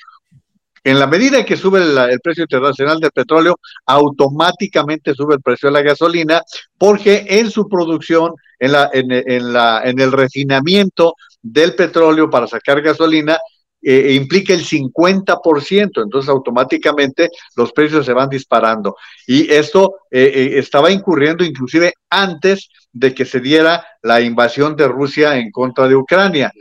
En la medida en que sube el, precio internacional del petróleo, automáticamente sube el precio de la gasolina, porque en su producción, en, la, en, la, en el refinamiento del petróleo para sacar gasolina, eh, implica el 50%, entonces automáticamente los precios se van disparando. Y esto eh, eh, estaba incurriendo inclusive antes de que se diera la invasión de Rusia en contra de Ucrania.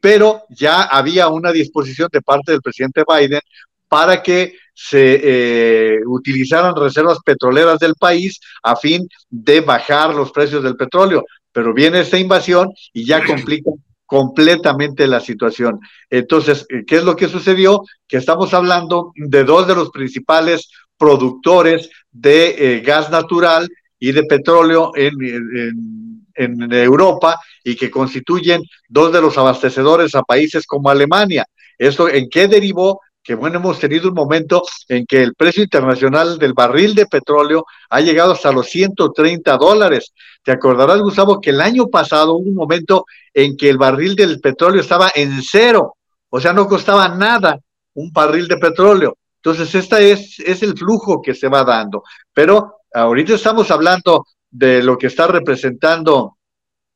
Pero ya había una disposición de parte del presidente Biden para que se utilizaran reservas petroleras del país a fin de bajar los precios del petróleo. Pero viene esta invasión y ya complica completamente la situación. Entonces, ¿qué es lo que sucedió? Que estamos hablando de dos de los principales productores de eh, gas natural y de petróleo en, en, Europa y que constituyen dos de los abastecedores a países como Alemania. ¿Esto en qué derivó? que bueno, hemos tenido un momento en que el precio internacional del barril de petróleo ha llegado hasta los 130 dólares. Te acordarás, Gustavo, que el año pasado hubo un momento en que el barril del petróleo estaba en cero, o sea, no costaba nada un barril de petróleo. Entonces, este es, es el flujo que se va dando. Pero ahorita estamos hablando de lo que está representando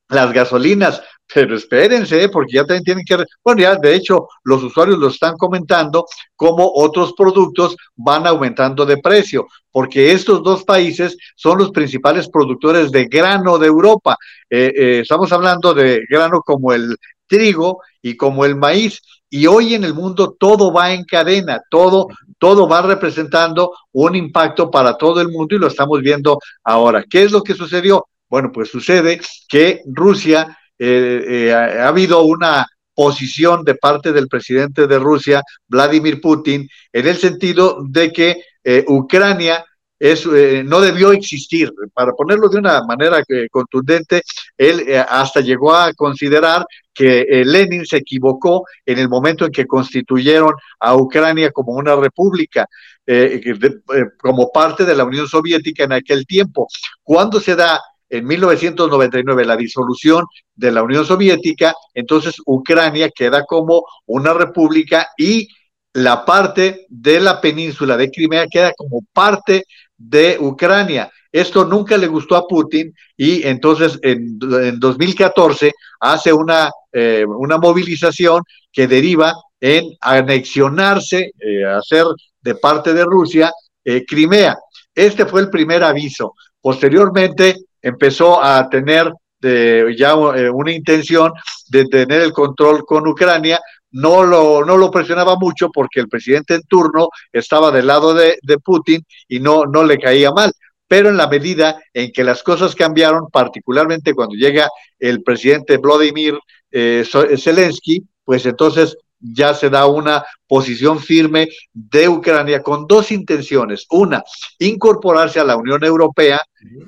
las gasolinas, pero espérense, ¿eh? porque ya también tienen que, bueno, ya de hecho los usuarios lo están comentando, como otros productos van aumentando de precio, porque estos dos países son los principales productores de grano de Europa. Eh, eh, estamos hablando de grano como el trigo y como el maíz. Y hoy en el mundo todo va en cadena, todo, todo va representando un impacto para todo el mundo y lo estamos viendo ahora. ¿Qué es lo que sucedió? Bueno, pues sucede que Rusia eh, eh, ha, habido una posición de parte del presidente de Rusia, Vladimir Putin, en el sentido de que eh, Ucrania es, no debió existir. Para ponerlo de una manera contundente, él hasta llegó a considerar que Lenin se equivocó en el momento en que constituyeron a Ucrania como una república, como parte de la Unión Soviética en aquel tiempo. Cuando se da en 1999 la disolución de la Unión Soviética, entonces Ucrania queda como una república y la parte de la península de Crimea queda como parte de Ucrania. Esto nunca le gustó a Putin y entonces en, 2014 hace una, eh, una movilización que deriva en anexionarse, eh, hacer de parte de Rusia eh, Crimea. Este fue el primer aviso. Posteriormente, empezó a tener eh, ya eh, una intención de tener el control con Ucrania. No lo, no lo presionaba mucho porque el presidente en turno estaba del lado de, Putin y no, no le caía mal. Pero en la medida en que las cosas cambiaron, particularmente cuando llega el presidente Vladimir eh, Zelensky, pues entonces ya se da una posición firme de Ucrania con dos intenciones. Una, incorporarse a la Unión Europea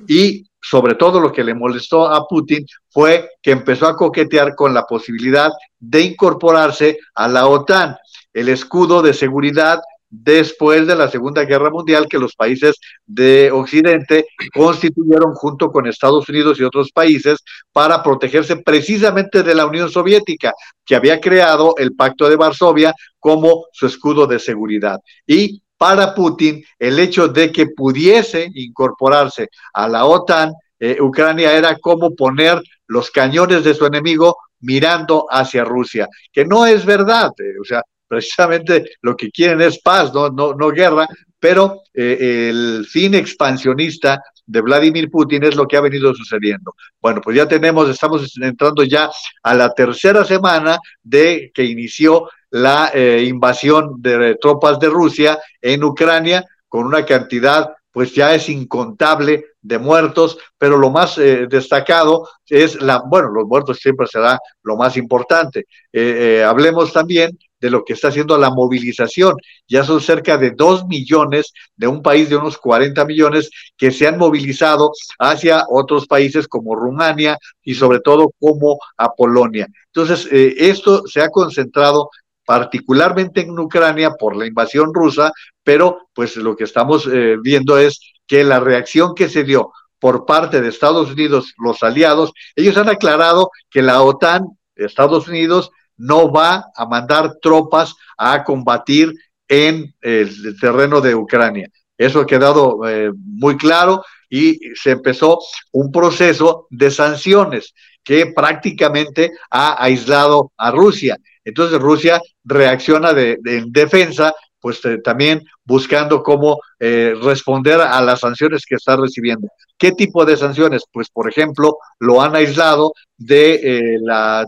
y sobre todo lo que le molestó a Putin fue que empezó a coquetear con la posibilidad de incorporarse a la OTAN, el escudo de seguridad después de la Segunda Guerra Mundial que los países de Occidente constituyeron junto con Estados Unidos y otros países para protegerse precisamente de la Unión Soviética, que había creado el Pacto de Varsovia como su escudo de seguridad. Y para Putin el hecho de que pudiese incorporarse a la OTAN, eh, Ucrania era como poner los cañones de su enemigo mirando hacia Rusia, que no es verdad, eh, o sea, (laughs) precisamente lo que quieren es paz, no, no, no guerra, pero eh, el fin expansionista de Vladimir Putin es lo que ha venido sucediendo. Bueno, pues ya tenemos, estamos entrando ya a la tercera semana de que inició la eh, invasión de tropas de Rusia en Ucrania con una cantidad pues ya es incontable de muertos, pero lo más eh, destacado es la, bueno, los muertos siempre será lo más importante. Eh, hablemos también de lo que está haciendo la movilización. Ya son cerca de dos millones de un país de unos 40 millones que se han movilizado hacia otros países como Rumania y sobre todo como a Polonia. Entonces, esto se ha concentrado particularmente en Ucrania por la invasión rusa, pero pues lo que estamos eh, viendo es que la reacción que se dio por parte de Estados Unidos, los aliados, ellos han aclarado que la OTAN, Estados Unidos, no va a mandar tropas a combatir en el terreno de Ucrania. Eso ha quedado eh, muy claro y se empezó un proceso de sanciones que prácticamente ha aislado a Rusia. Entonces Rusia reacciona de, en defensa, pues eh, también buscando cómo eh, responder a las sanciones que está recibiendo. ¿Qué tipo de sanciones? Pues, por ejemplo, lo han aislado de la,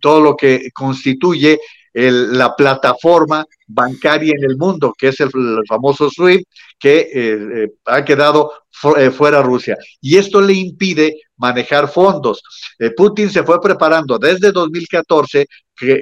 todo lo que constituye la plataforma bancaria en el mundo, que es el, famoso SWIFT, que eh, eh, ha quedado eh, fuera Rusia. Y esto le impide manejar fondos. Putin se fue preparando desde 2014,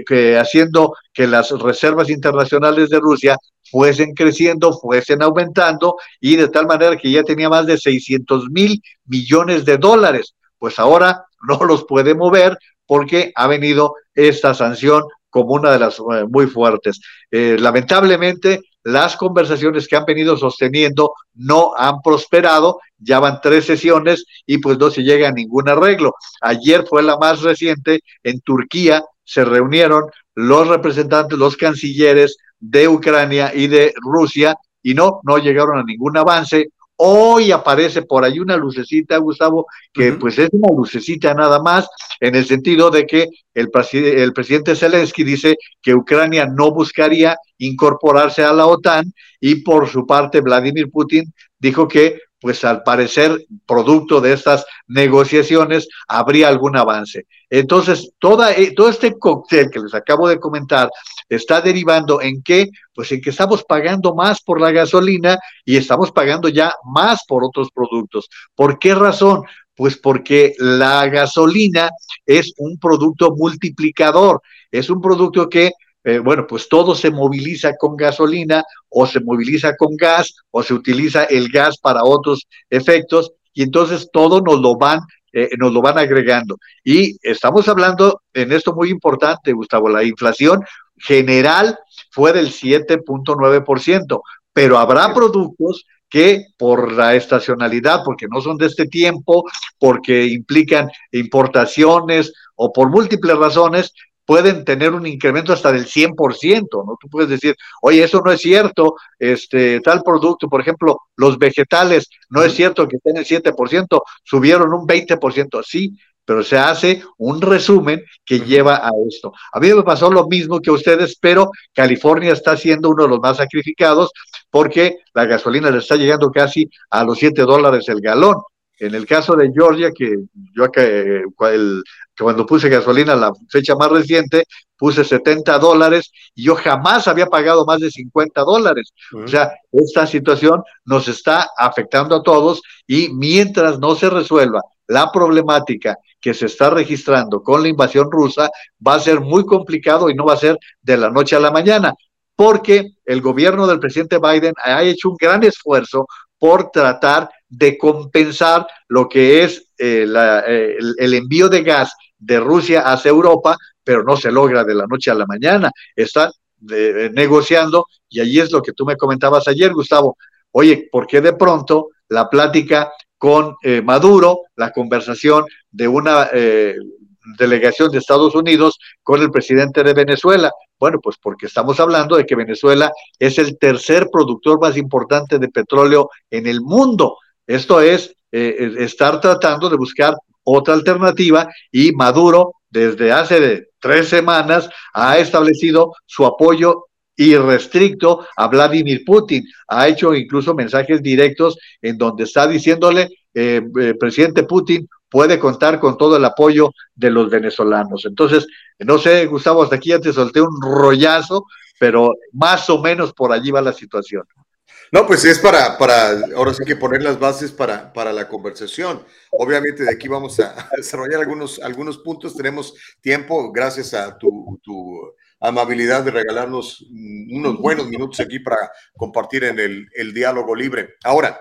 que, haciendo que las reservas internacionales de Rusia fuesen creciendo, fuesen aumentando, y de tal manera que ya tenía más de 600 mil millones de dólares. Pues ahora (laughs) no los puede mover porque ha venido esta sanción como una de las eh, muy fuertes. Eh, lamentablemente, las conversaciones que han venido sosteniendo no han prosperado, ya van tres sesiones y pues no se llega a ningún arreglo. Ayer fue la más reciente, en Turquía se reunieron los representantes, los cancilleres de Ucrania y de Rusia y no, no llegaron a ningún avance. Hoy aparece por ahí una lucecita, Gustavo, que pues es una lucecita nada más, en el sentido de que el, el presidente Zelensky dice que Ucrania no buscaría incorporarse a la OTAN y por su parte Vladimir Putin dijo que pues al parecer, producto de estas negociaciones, habría algún avance. Entonces, toda, eh, todo este cóctel que les acabo de comentar está derivando en que, pues en que estamos pagando más por la gasolina y estamos pagando ya más por otros productos. ¿Por qué razón? Pues porque la gasolina es un producto multiplicador, es un producto que eh, bueno, pues todo se moviliza con gasolina o se moviliza con gas o se utiliza el gas para otros efectos y entonces todo nos lo van eh, nos lo van agregando. Y estamos hablando en esto muy importante, Gustavo, la inflación general fue del 7.9%, pero habrá productos que por la estacionalidad, porque no son de este tiempo, porque implican importaciones o por múltiples razones, pueden tener un incremento hasta del 100%, ¿no? Tú puedes decir, oye, eso no es cierto, este, tal producto, por ejemplo, los vegetales, no es cierto que tienen 7%, subieron un 20%, sí, pero se hace un resumen que lleva a esto. A mí me pasó lo mismo que a ustedes, pero California está siendo uno de los más sacrificados porque la gasolina le está llegando casi a los 7 dólares el galón. En el caso de Georgia, que yo acá, el, cuando puse gasolina, la fecha más reciente, puse 70 dólares y yo jamás había pagado más de 50 dólares. O sea, esta situación nos está afectando a todos y mientras no se resuelva la problemática que se está registrando con la invasión rusa, va a ser muy complicado y no va a ser de la noche a la mañana, porque el gobierno del presidente Biden ha hecho un gran esfuerzo por tratar de compensar lo que es eh, eh, el, envío de gas de Rusia hacia Europa, pero no se logra de la noche a la mañana. Están eh, negociando y allí es lo que tú me comentabas ayer, Gustavo. Oye, ¿por qué de pronto la plática con Maduro, la conversación de una delegación de Estados Unidos con el presidente de Venezuela. Bueno, pues porque estamos hablando de que Venezuela es el tercer productor más importante de petróleo en el mundo. Esto es eh, estar tratando de buscar otra alternativa y Maduro desde hace tres semanas ha establecido su apoyo irrestricto a Vladimir Putin. Ha hecho incluso mensajes directos en donde está diciéndole, eh, eh, presidente Putin, puede contar con todo el apoyo de los venezolanos. Entonces, no sé, Gustavo, hasta aquí ya te solté un rollazo, pero más o menos por allí va la situación. No, pues es para, para, ahora sí que poner las bases para, para la conversación. Obviamente de aquí vamos a desarrollar algunos, algunos puntos. Tenemos tiempo, gracias a tu, tu amabilidad de regalarnos unos buenos minutos aquí para compartir en el, el diálogo libre. Ahora,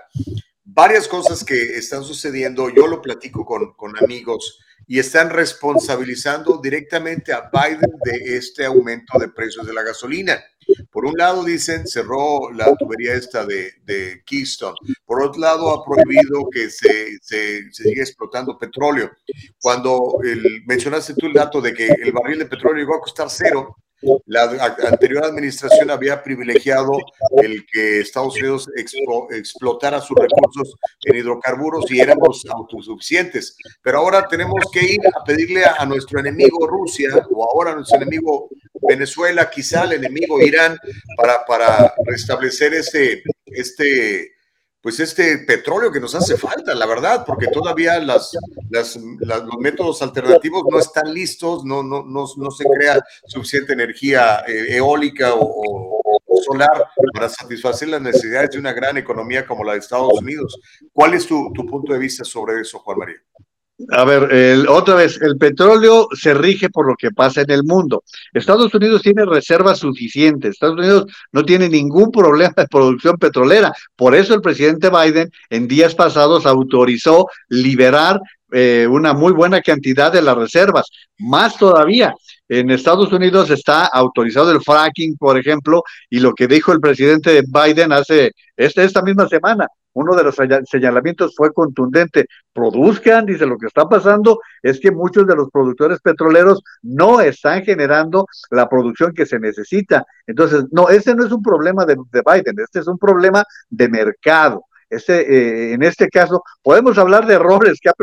varias cosas que están sucediendo, yo lo platico con, con amigos y están responsabilizando directamente a Biden de este aumento de precios de la gasolina. Por un lado dicen cerró la tubería esta de, Keystone, por otro lado ha prohibido que se, se, se siga explotando petróleo. Cuando el, mencionaste tú el dato de que el barril de petróleo llegó a costar cero, la anterior administración había privilegiado el que Estados Unidos explotara sus recursos en hidrocarburos y éramos autosuficientes. Pero ahora tenemos que ir a pedirle a, nuestro enemigo Rusia o ahora a nuestro enemigo Venezuela, quizá el enemigo Irán, para, para restablecer este, este pues este petróleo que nos hace falta, la verdad, porque todavía las, los métodos alternativos no están listos, no, no, no, no se crea suficiente energía eh, eólica o, solar para satisfacer las necesidades de una gran economía como la de Estados Unidos. ¿Cuál es tu, tu punto de vista sobre eso, Juan María? A ver, otra vez, el petróleo se rige por lo que pasa en el mundo. Estados Unidos tiene reservas suficientes. Estados Unidos no tiene ningún problema de producción petrolera. Por eso el presidente Biden en días pasados autorizó liberar eh, una muy buena cantidad de las reservas. Más todavía, en Estados Unidos está autorizado el fracking, por ejemplo, y lo que dijo el presidente Biden hace esta, esta misma semana, uno de los señalamientos fue contundente. Produzcan, dice, lo que está pasando es que muchos de los productores petroleros no están generando la producción que se necesita. Entonces, no, ese no es un problema de, Biden, este es un problema de mercado. Este, eh, en este caso, podemos hablar de errores que ha,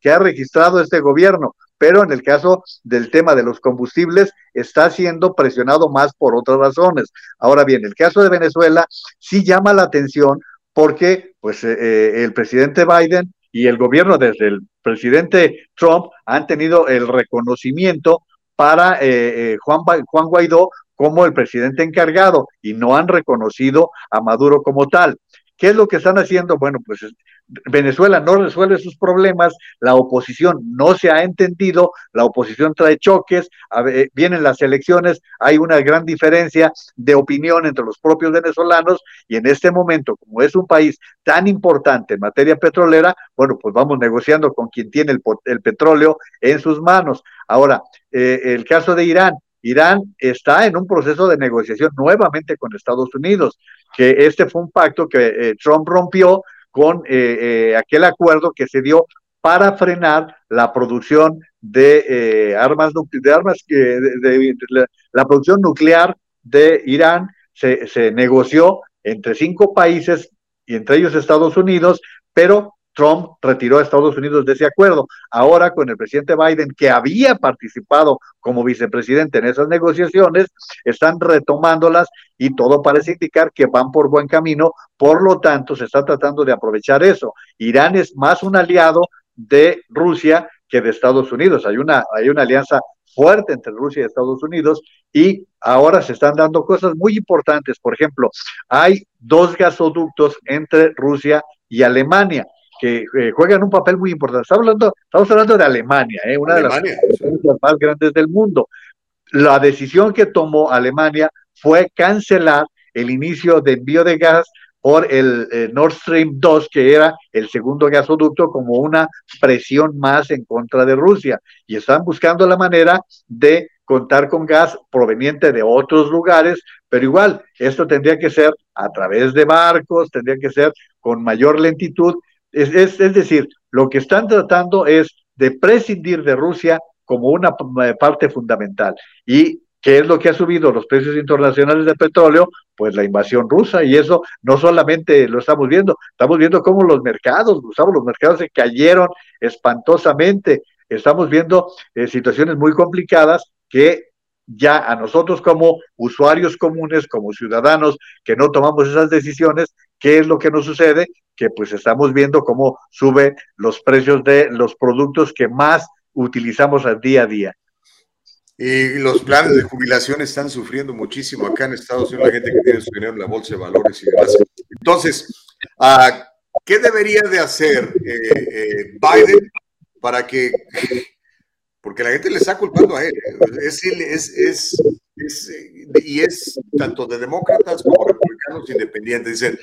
que ha registrado este gobierno, pero en el caso del tema de los combustibles está siendo presionado más por otras razones. Ahora bien, el caso de Venezuela sí llama la atención porque pues eh, eh, el presidente Biden y el gobierno desde el presidente Trump han tenido el reconocimiento para eh, Juan, Juan Guaidó como el presidente encargado y no han reconocido a Maduro como tal. ¿Qué es lo que están haciendo? Bueno, pues Venezuela no resuelve sus problemas, la oposición no se ha entendido, la oposición trae choques, vienen las elecciones, hay una gran diferencia de opinión entre los propios venezolanos y en este momento, como es un país tan importante en materia petrolera, bueno, pues vamos negociando con quien tiene el, petróleo en sus manos. Ahora, eh, el caso de Irán, Irán está en un proceso de negociación nuevamente con Estados Unidos, que este fue un pacto que eh, Trump rompió con eh, eh, aquel acuerdo que se dio para frenar la producción de eh, armas, de armas de, la, producción nuclear de Irán se, se negoció entre cinco países y entre ellos Estados Unidos, pero Trump retiró a Estados Unidos de ese acuerdo. Ahora con el presidente Biden, que había participado como vicepresidente en esas negociaciones, están retomándolas y todo parece indicar que van por buen camino. Por lo tanto, se está tratando de aprovechar eso. Irán es más un aliado de Rusia que de Estados Unidos. Hay una, hay una alianza fuerte entre Rusia y Estados Unidos y ahora se están dando cosas muy importantes. Por ejemplo, hay dos gasoductos entre Rusia y Alemania que eh, juegan un papel muy importante. Estamos hablando, estamos hablando de Alemania, ¿eh? una de las más grandes del mundo. La decisión que tomó Alemania fue cancelar el inicio de envío de gas por el eh, Nord Stream 2, que era el segundo gasoducto, como una presión más en contra de Rusia. Y están buscando la manera de contar con gas proveniente de otros lugares, pero igual, esto tendría que ser a través de barcos, tendría que ser con mayor lentitud es, decir, lo que están tratando es de prescindir de Rusia como una eh, parte fundamental. ¿Y qué es lo que ha subido los precios internacionales de petróleo? Pues la invasión rusa. Y eso no solamente lo estamos viendo, estamos viendo cómo los mercados, los mercados se cayeron espantosamente. Estamos viendo eh, situaciones muy complicadas que ya a nosotros como usuarios comunes, como ciudadanos que no tomamos esas decisiones, ¿qué es lo que nos sucede? Que pues estamos viendo cómo suben los precios de los productos que más utilizamos al día a día. Y los planes de jubilación están sufriendo muchísimo acá en Estados Unidos, la gente que tiene su dinero en la bolsa de valores y demás. Entonces, ¿qué debería de hacer eh, eh, Biden para que porque la gente le está culpando a él. Es, es, es, y es tanto de demócratas como republicanos independientes. Dicen,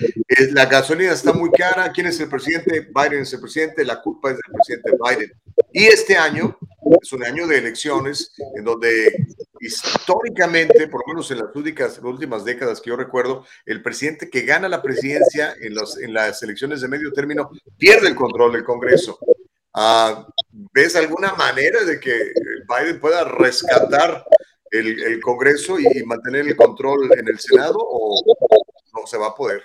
la gasolina está muy cara, ¿quién es el presidente? Biden es el presidente, la culpa es del presidente Biden. Y este año es un año de elecciones en donde históricamente, por lo menos en las últimas, últimas décadas que yo recuerdo, el presidente que gana la presidencia en, los, en las elecciones de medio término pierde el control del Congreso. Ah, ¿Ves alguna manera de que Biden pueda rescatar el, Congreso y mantener el control en el Senado o no se va a poder?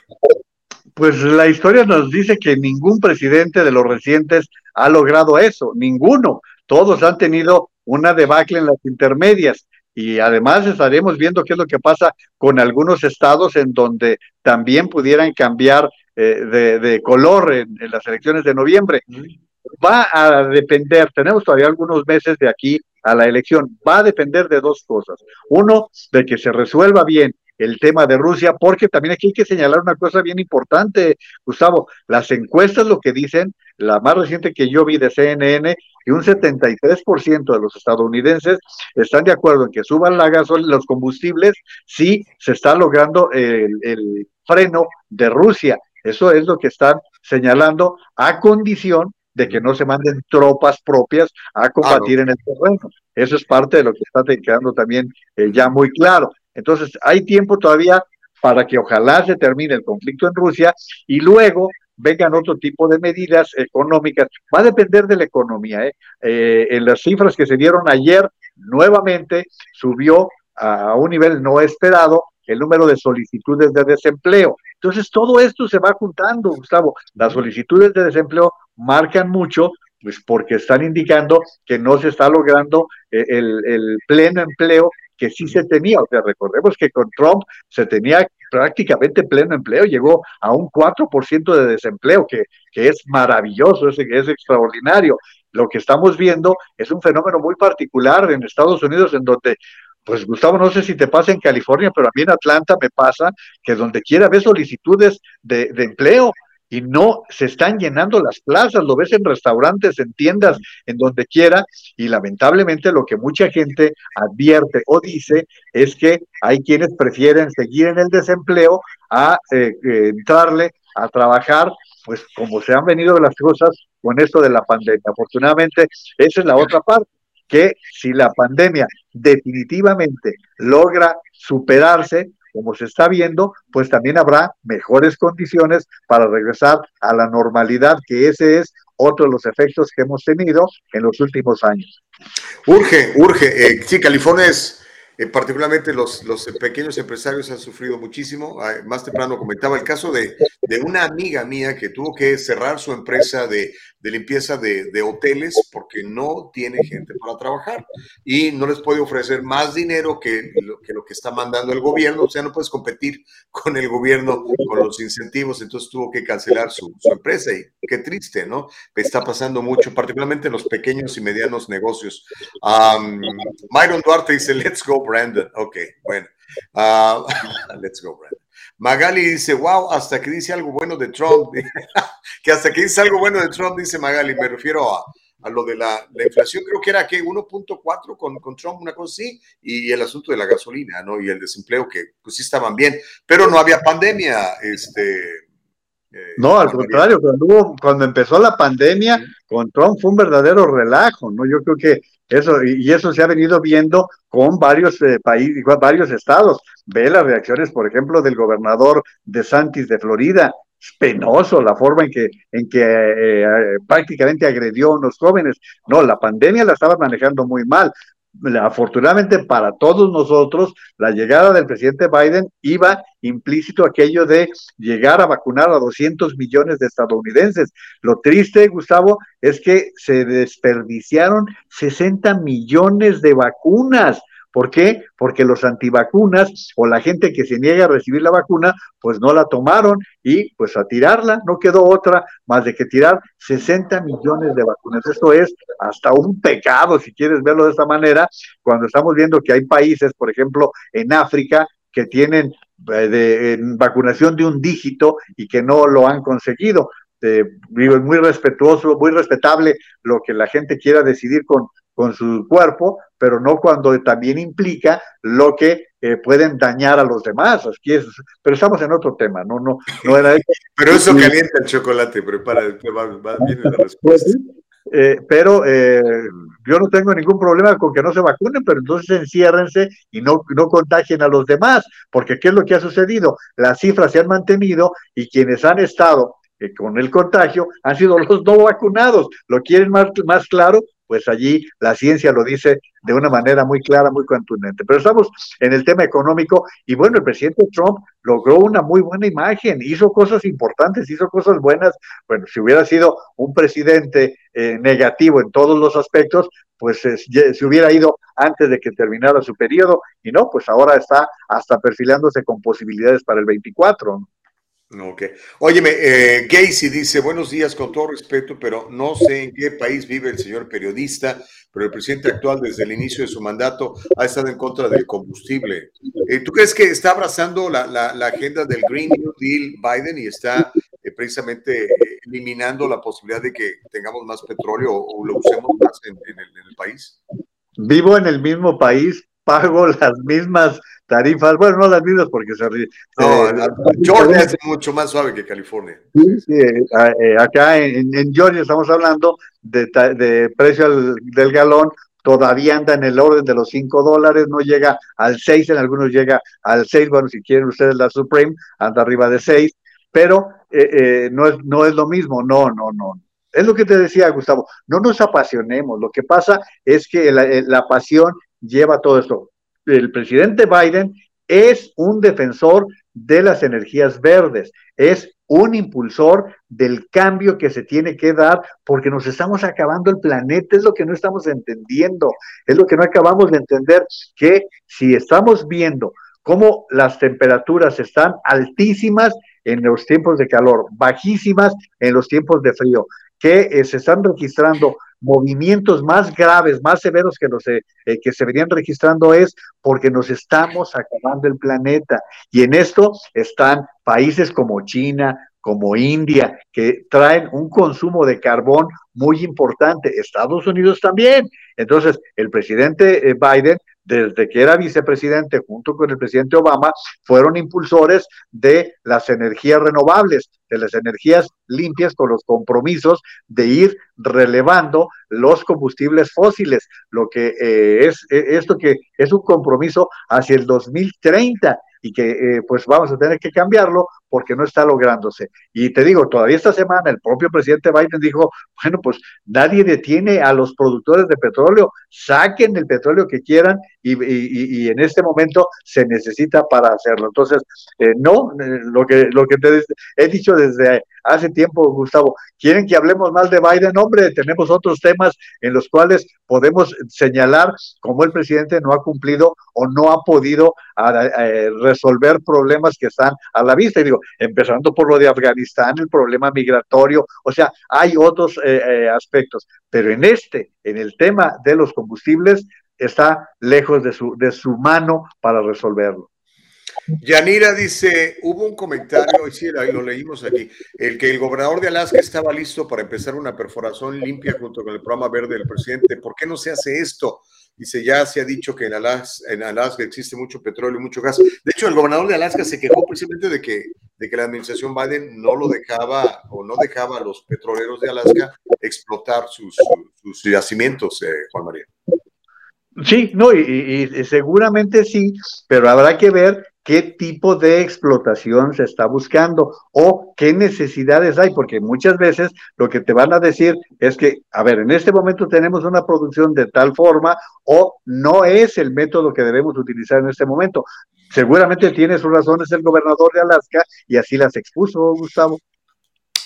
Pues la historia nos dice que ningún presidente de los recientes ha logrado eso, ninguno. Todos han tenido una debacle en las intermedias y además estaremos viendo qué es lo que pasa con algunos estados en donde también pudieran cambiar eh, de, color en, las elecciones de noviembre. Va a depender, tenemos todavía algunos meses de aquí a la elección, va a depender de dos cosas. Uno, de que se resuelva bien el tema de Rusia, porque también aquí hay que señalar una cosa bien importante, Gustavo, las encuestas lo que dicen, la más reciente que yo vi de CNN, y un 73% de los estadounidenses están de acuerdo en que suban la gasolina, los combustibles, si se está logrando el, el freno de Rusia. Eso es lo que están señalando a condición de que no se manden tropas propias a combatir en el terreno. Eso es parte de lo que está quedando también eh, ya muy claro. Entonces, hay tiempo todavía para que ojalá se termine el conflicto en Rusia y luego vengan otro tipo de medidas económicas. Va a depender de la economía. ¿eh? Eh, en las cifras que se dieron ayer, nuevamente subió a un nivel no esperado el número de solicitudes de desempleo. Entonces, todo esto se va juntando, Gustavo. Las solicitudes de desempleo marcan mucho, pues porque están indicando que no se está logrando eh, el, pleno empleo que sí se tenía. O sea, recordemos que con Trump se tenía prácticamente pleno empleo, llegó a un 4% de desempleo, que, que es maravilloso, es, es extraordinario. Lo que estamos viendo es un fenómeno muy particular en Estados Unidos en donde pues Gustavo, no sé si te pasa en California, pero a mí en Atlanta me pasa que donde quiera ves solicitudes de, empleo y no se están llenando las plazas, lo ves en restaurantes, en tiendas, en donde quiera, y lamentablemente lo que mucha gente advierte o dice es que hay quienes prefieren seguir en el desempleo a eh, eh, entrarle a trabajar, pues como se han venido las cosas con esto de la pandemia. Afortunadamente, esa es la otra parte que si la pandemia definitivamente logra superarse, como se está viendo, pues también habrá mejores condiciones para regresar a la normalidad, que ese es otro de los efectos que hemos tenido en los últimos años. Urge, urge. Eh, sí, California es eh, particularmente los, los, pequeños empresarios han sufrido muchísimo. Ah, más temprano comentaba el caso de, de, una amiga mía que tuvo que cerrar su empresa de, de limpieza de, de, hoteles porque no tiene gente para trabajar y no les puede ofrecer más dinero que lo, que lo que está mandando el gobierno. O sea, no puedes competir con el gobierno con los incentivos. Entonces tuvo que cancelar su, su empresa y qué triste, ¿no? Está pasando mucho, particularmente en los pequeños y medianos negocios. Um, Myron Duarte dice, let's go Brandon. Ok, bueno. Uh, (laughs) let's go, Brandon. Magali dice, wow, hasta que dice algo bueno de Trump. (laughs) que hasta que dice algo bueno de Trump, dice Magali, me refiero a, a lo de la, la, inflación, creo que era que 1.4 con, con Trump, una cosa así, y el asunto de la gasolina, ¿no? Y el desempleo, que pues sí estaban bien, pero no había pandemia, este, eh, no, al contrario, cuando, cuando empezó la pandemia, con Trump fue un verdadero relajo, ¿no? Yo creo que eso, y eso se ha venido viendo con varios eh, países, varios estados. Ve las reacciones, por ejemplo, del gobernador de Santis de Florida. Es penoso la forma en que, en que eh, prácticamente agredió a unos jóvenes. No, la pandemia la estaba manejando muy mal afortunadamente para todos nosotros, la llegada del presidente Biden iba implícito aquello de llegar a vacunar a 200 millones de estadounidenses. Lo triste, Gustavo, es que se desperdiciaron 60 millones de vacunas. ¿Por qué? Porque los antivacunas o la gente que se niega a recibir la vacuna, pues no la tomaron y pues a tirarla, no quedó otra más de que tirar 60 millones de vacunas. Esto es hasta un pecado, si quieres verlo de esta manera, cuando estamos viendo que hay países, por ejemplo, en África, que tienen eh, de, vacunación de un dígito y que no lo han conseguido. Eh, muy respetuoso, muy respetable lo que la gente quiera decidir con, con su cuerpo, pero no cuando también implica lo que eh, pueden dañar a los demás. Aquí es, pero estamos en otro tema, no, no, no era (laughs) eso. pero eso calienta el chocolate, prepara, va, va, viene la (laughs) respuesta. Pues eh, pero eh, yo no tengo ningún problema con que no se vacunen, pero entonces enciérrense y no, no contagien a los demás, porque ¿qué es lo que ha sucedido? Las cifras se han mantenido y quienes han estado con el contagio han sido (laughs) los no vacunados. ¿Lo quieren más, más claro? Pues allí la ciencia lo dice de una manera muy clara, muy contundente. Pero estamos en el tema económico y bueno, el presidente Trump logró una muy buena imagen, hizo cosas importantes, hizo cosas buenas. Bueno, si hubiera sido un presidente eh, negativo en todos los aspectos, pues se hubiera ido antes de que terminara su periodo y no, pues ahora está hasta perfilándose con posibilidades para el 24. Ok. Óyeme, eh, Gacy dice, buenos días con todo respeto, pero no sé en qué país vive el señor periodista, pero el presidente actual desde el inicio de su mandato ha estado en contra del combustible. Eh, ¿Tú crees que está abrazando la, agenda del Green New Deal Biden y está eh, precisamente eliminando la posibilidad de que tengamos más petróleo o, lo usemos más en el país? Vivo en el mismo país, pago (laughs) las mismas tarifas, bueno, no las mismas porque se... No, Georgia es mucho más suave que California. Sí, eh, eh, acá en, Georgia estamos hablando de, precio del galón, todavía anda en el orden de los 5 dólares, no llega al 6, en algunos llega al 6, bueno, si quieren ustedes la Supreme, anda arriba de 6, pero eh, no, es, no es lo mismo, no, no, no. Es lo que te decía, Gustavo, no nos apasionemos, lo que pasa es que la, la pasión lleva todo esto. El presidente Biden es un defensor de las energías verdes, es un impulsor del cambio que se tiene que dar porque nos estamos acabando el planeta, es lo que no estamos entendiendo, es lo que no acabamos de entender, que si estamos viendo cómo las temperaturas están altísimas en los tiempos de calor, bajísimas en los tiempos de frío, que eh, se están registrando movimientos más graves, más severos que los eh, que se venían registrando es porque nos estamos acabando el planeta. Y en esto están países como China, como India, que traen un consumo de carbón muy importante. Estados Unidos también. Entonces, el presidente eh, Biden desde que era vicepresidente junto con el presidente Obama, fueron impulsores de las energías renovables, de las energías limpias con los compromisos de ir relevando los combustibles fósiles, lo que eh, es e, esto que es un compromiso hacia el 2030 y que eh, pues vamos a tener que cambiarlo porque no está lográndose. Y te digo, todavía esta semana el propio presidente Biden dijo, bueno, pues nadie detiene a los productores de petróleo, saquen el petróleo que quieran y, en este momento se necesita para hacerlo. Entonces, eh, no, eh, lo que, lo que te he dicho desde hace tiempo, Gustavo, quieren que hablemos más de Biden, hombre, tenemos otros temas en los cuales podemos señalar cómo el presidente no ha cumplido o no ha podido eh, resolver problemas que están a la vista. Y digo, empezando por lo de Afganistán, el problema migratorio, o sea, hay otros aspectos, pero en este, en el tema de los combustibles, está lejos de su, de su mano para resolverlo. Yanira dice, hubo un comentario, y sí, lo leímos aquí, el que el gobernador de Alaska estaba listo para empezar una perforación limpia junto con el programa verde del presidente. ¿Por qué no se hace esto? Dice, ya se ha dicho que en Alaska, en Alaska existe mucho petróleo y mucho gas. De hecho, el gobernador de Alaska se quejó precisamente de que, de que la administración Biden no lo dejaba o no dejaba a los petroleros de Alaska explotar sus, sus yacimientos, eh, Juan María. Sí, no, y, seguramente sí, pero habrá que ver qué tipo de explotación se está buscando o qué necesidades hay, porque muchas veces lo que te van a decir es que, a ver, en este momento tenemos una producción de tal forma o no es el método que debemos utilizar en este momento. Seguramente tiene sus razones el gobernador de Alaska y así las expuso, Gustavo.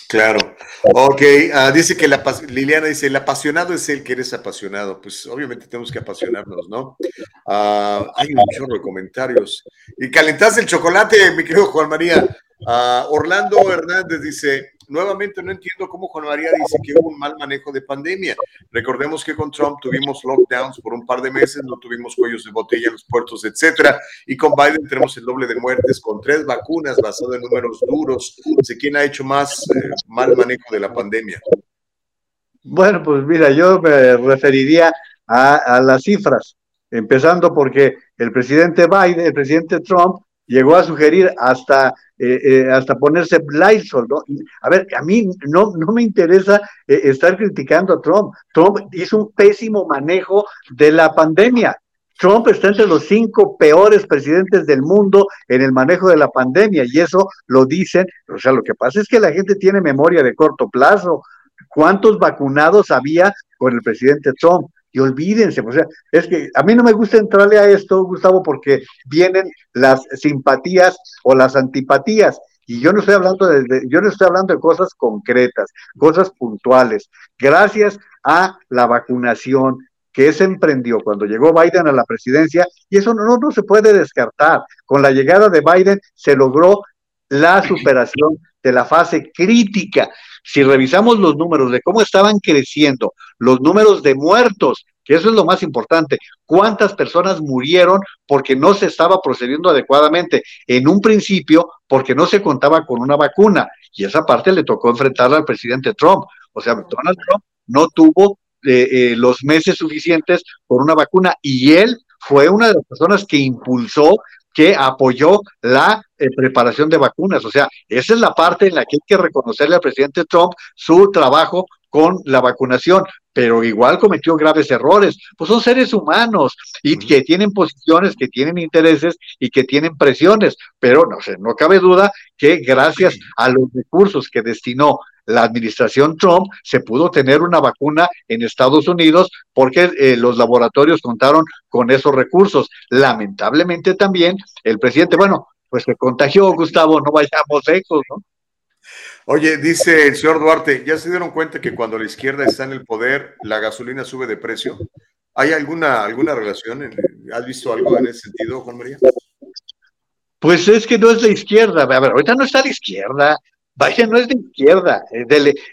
Claro. Ok, ah, dice que la, Liliana dice, el apasionado es el que eres apasionado. Pues obviamente tenemos que apasionarnos, ¿no? Ah, hay un chorro de comentarios. Y calentaste el chocolate, mi querido Juan María. Ah, Orlando Hernández dice, nuevamente no entiendo cómo Juan María dice que hubo un mal manejo de pandemia. Recordemos que con Trump tuvimos lockdowns por un par de meses, no tuvimos cuellos de botella en los puertos, etcétera. Y con Biden tenemos el doble de muertes con tres vacunas basado en números duros. Sé quién ha hecho más eh, mal manejo de la pandemia. Bueno, pues mira, yo me referiría a, a las cifras, empezando porque el presidente Biden, el presidente Trump, llegó a sugerir hasta, eh, eh, hasta ponerse Lysol, ¿no? A ver, a mí no, no me interesa eh, estar criticando a Trump. Trump hizo un pésimo manejo de la pandemia. Trump está entre los cinco peores presidentes del mundo en el manejo de la pandemia y eso lo dicen, o sea, lo que pasa es que la gente tiene memoria de corto plazo. cuántos vacunados había con el presidente Trump. Y olvídense, o sea, es que a mí no me gusta entrarle a esto, Gustavo, porque vienen las simpatías o las antipatías. Y yo no estoy hablando de, yo no estoy hablando de cosas concretas, cosas puntuales. Gracias a la vacunación que se emprendió cuando llegó Biden a la presidencia, y eso no, no se puede descartar. Con la llegada de Biden se logró la superación de la fase crítica. Si revisamos los números de cómo estaban creciendo los números de muertos que eso es lo más importante. ¿Cuántas personas murieron porque no se estaba procediendo adecuadamente? En un principio, porque no se contaba con una vacuna. Y esa parte le tocó enfrentarla al presidente Trump. O sea, Donald Trump no tuvo eh, eh, los meses suficientes por una vacuna y él fue una de las personas que impulsó que apoyó la eh, preparación de vacunas. O sea, esa es la parte en la que hay que reconocerle al presidente Trump su trabajo con la vacunación, pero igual cometió graves errores. Pues son seres humanos y que tienen posiciones, que tienen intereses y que tienen presiones, pero no sé, no cabe duda que gracias a los recursos que destinó la administración Trump se pudo tener una vacuna en Estados Unidos porque eh, los laboratorios contaron con esos recursos. Lamentablemente también el presidente, bueno, pues se contagió, Gustavo, no vayamos lejos, ¿no? Oye, dice el señor Duarte, ¿ya se dieron cuenta que cuando la izquierda está en el poder, la gasolina sube de precio? ¿Hay alguna, alguna relación? ¿Has visto algo en ese sentido, Juan María? Pues es que no es la izquierda. A ver, ahorita no está la izquierda. Vaya, no es de izquierda.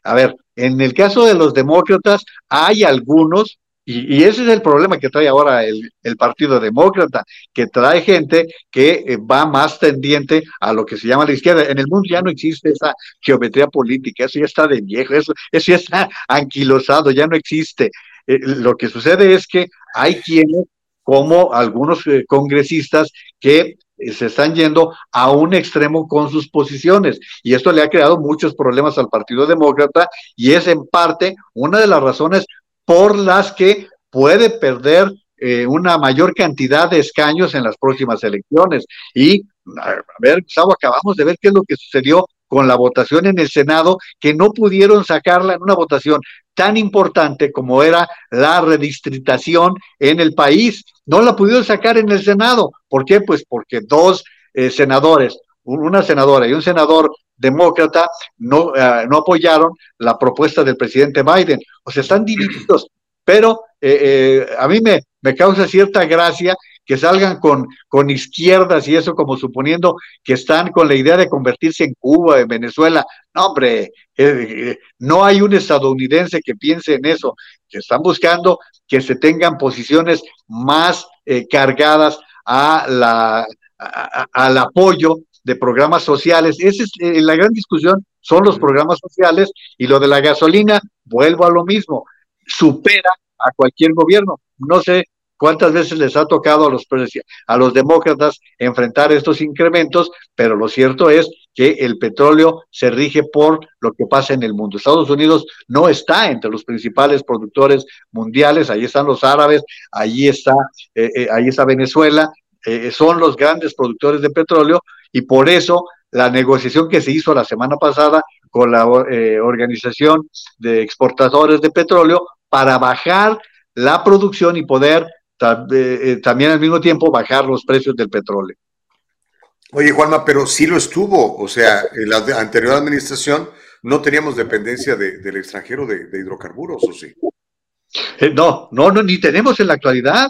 a ver, en el caso de los demócratas, hay algunos y, ese es el problema que trae ahora el, Partido Demócrata, que trae gente que eh, va más tendiente a lo que se llama la izquierda. En el mundo ya no existe esa geometría política, eso ya está de viejo, eso, eso ya está anquilosado, ya no existe. Eh, lo que sucede es que hay quienes, como algunos eh, congresistas, que se están yendo a un extremo con sus posiciones. Y esto le ha creado muchos problemas al Partido Demócrata y es en parte una de las razones por las que puede perder eh, una mayor cantidad de escaños en las próximas elecciones. Y, a ver, Gustavo, acabamos de ver qué es lo que sucedió con la votación en el Senado, que no pudieron sacarla en una votación tan importante como era la redistritación en el país. No la pudieron sacar en el Senado. ¿Por qué? Pues porque dos eh, senadores, una senadora y un senador demócrata no, eh, no apoyaron la propuesta del presidente Biden. O sea, están divididos. Pero eh, eh, a mí me, me causa cierta gracia que salgan con, con izquierdas y eso como suponiendo que están con la idea de convertirse en Cuba, en Venezuela. No, hombre, no hay un estadounidense que piense en eso, que están buscando que se tengan posiciones más cargadas a la, al apoyo de programas sociales. Esa es eh, la gran discusión, son los programas sociales y lo de la gasolina, vuelvo a lo mismo, supera a cualquier gobierno. No sé cuántas veces les ha tocado a los, a los demócratas enfrentar estos incrementos, pero lo cierto es que el petróleo se rige por lo que pasa en el mundo. Estados Unidos no está entre los principales productores mundiales, ahí están los árabes, allí está, eh, eh, ahí está Venezuela, son los grandes productores de petróleo. Y por eso la negociación que se hizo la semana pasada con la eh, Organización de Exportadores de Petróleo para bajar la producción y poder eh, eh, también al mismo tiempo bajar los precios del petróleo. Oye, Juanma, pero sí lo estuvo, o sea, en la anterior administración no teníamos dependencia del extranjero de, hidrocarburos, ¿o sí? no, no, no, ni tenemos en la actualidad.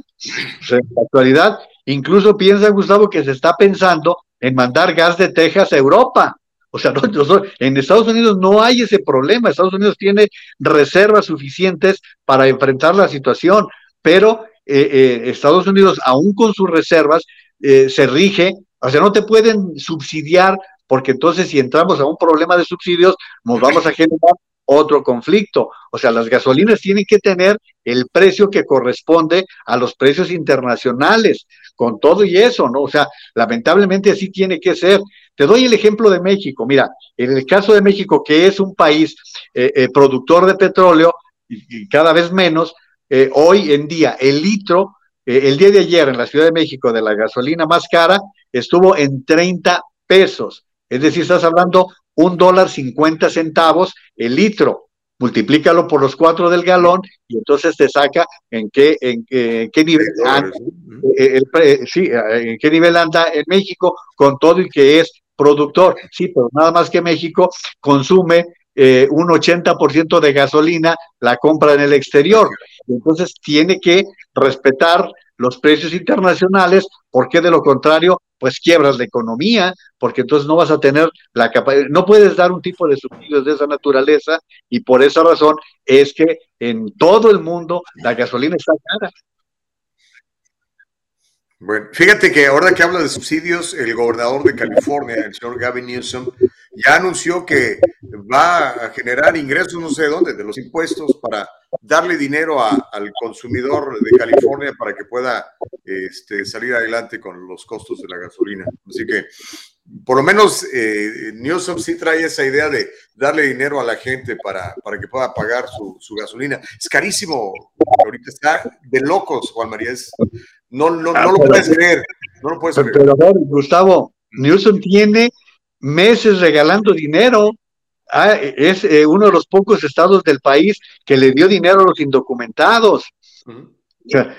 en la actualidad, incluso piensa Gustavo que se está pensando en mandar gas de Texas a Europa. O sea, (laughs) en Estados Unidos no hay ese problema. Estados Unidos tiene reservas suficientes para enfrentar la situación, pero eh, eh, Estados Unidos, aún con sus reservas, eh, se rige, o sea, no te pueden subsidiar, porque entonces si entramos a un problema de subsidios, nos vamos a generar otro conflicto. O sea, las gasolinas tienen que tener el precio que corresponde a los precios internacionales, con todo y eso, ¿no? O sea, lamentablemente así tiene que ser. Te doy el ejemplo de México. Mira, en el caso de México, que es un país eh, eh, productor de petróleo y, cada vez menos, eh, hoy en día el litro, el día de ayer en la Ciudad de México de la gasolina más cara estuvo en 30 pesos. Es decir, estás hablando un dólar cincuenta centavos el litro. multiplícalo por los cuatro del galón y entonces te saca en qué, en, qué nivel anda, eh, eh, sí, en qué nivel anda en México con todo y que es productor. Sí, pero nada más que México consume eh, un 80% de gasolina, la compra en el exterior. Entonces tiene que respetar los precios internacionales, porque de lo contrario, pues quiebras la economía, porque entonces no vas a tener la capacidad, no puedes dar un tipo de subsidios de esa naturaleza y por esa razón es que en todo el mundo la gasolina está cara. Bueno, fíjate que ahora que habla de subsidios, el gobernador de California, el señor Gavin Newsom, ya anunció que va a generar ingresos, no sé de dónde, de los impuestos para darle dinero al consumidor de California para que pueda este, salir adelante con los costos de la gasolina. Así que, por lo menos, eh, Newsom sí trae esa idea de darle dinero a la gente para, para que pueda pagar su, su gasolina. Es carísimo, ahorita está de locos, Juan María. Es, no, no, no lo puedes creer. No lo puedes creer. Pero, Gustavo, Newsom tiene meses regalando dinero. Ah, es eh, uno de los pocos estados del país que le dio dinero a los indocumentados.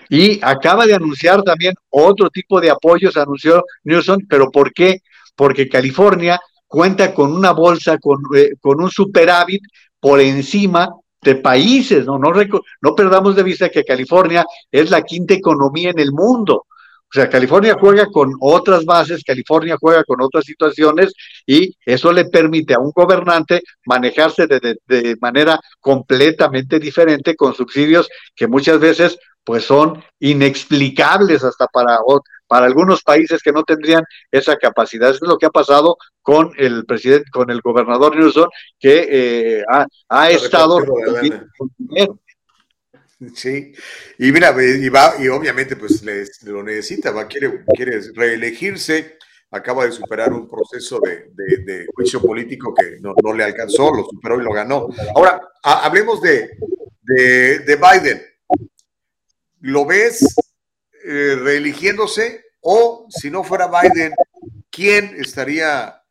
y acaba de anunciar también otro tipo de apoyos, anunció Newsom, pero ¿por qué? Porque California cuenta con una bolsa, con, eh, con un superávit por encima de países, ¿no? No, no perdamos de vista que California es la quinta economía en el mundo. O sea, California juega con otras bases, California juega con otras situaciones y eso le permite a un gobernante manejarse de, de, manera completamente diferente con subsidios que muchas veces pues son inexplicables hasta para, para algunos países que no tendrían esa capacidad. Eso es lo que ha pasado con el presidente, con el gobernador Newsom, que eh, ha, estado Sí, y mira, y va, y obviamente pues lo necesita, va, quiere, quiere reelegirse, acaba de superar un proceso de, juicio político que no, le alcanzó, lo superó y lo ganó. Ahora, hablemos de, de, Biden. ¿Lo ves eh, reeligiéndose o si no fuera Biden, quién estaría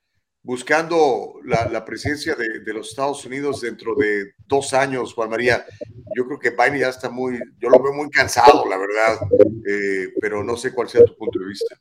buscando la, presidencia de, los Estados Unidos dentro de dos años, Juan María. Yo creo que Biden ya está muy, yo lo veo muy cansado, la verdad, eh, pero no sé cuál sea tu punto de vista.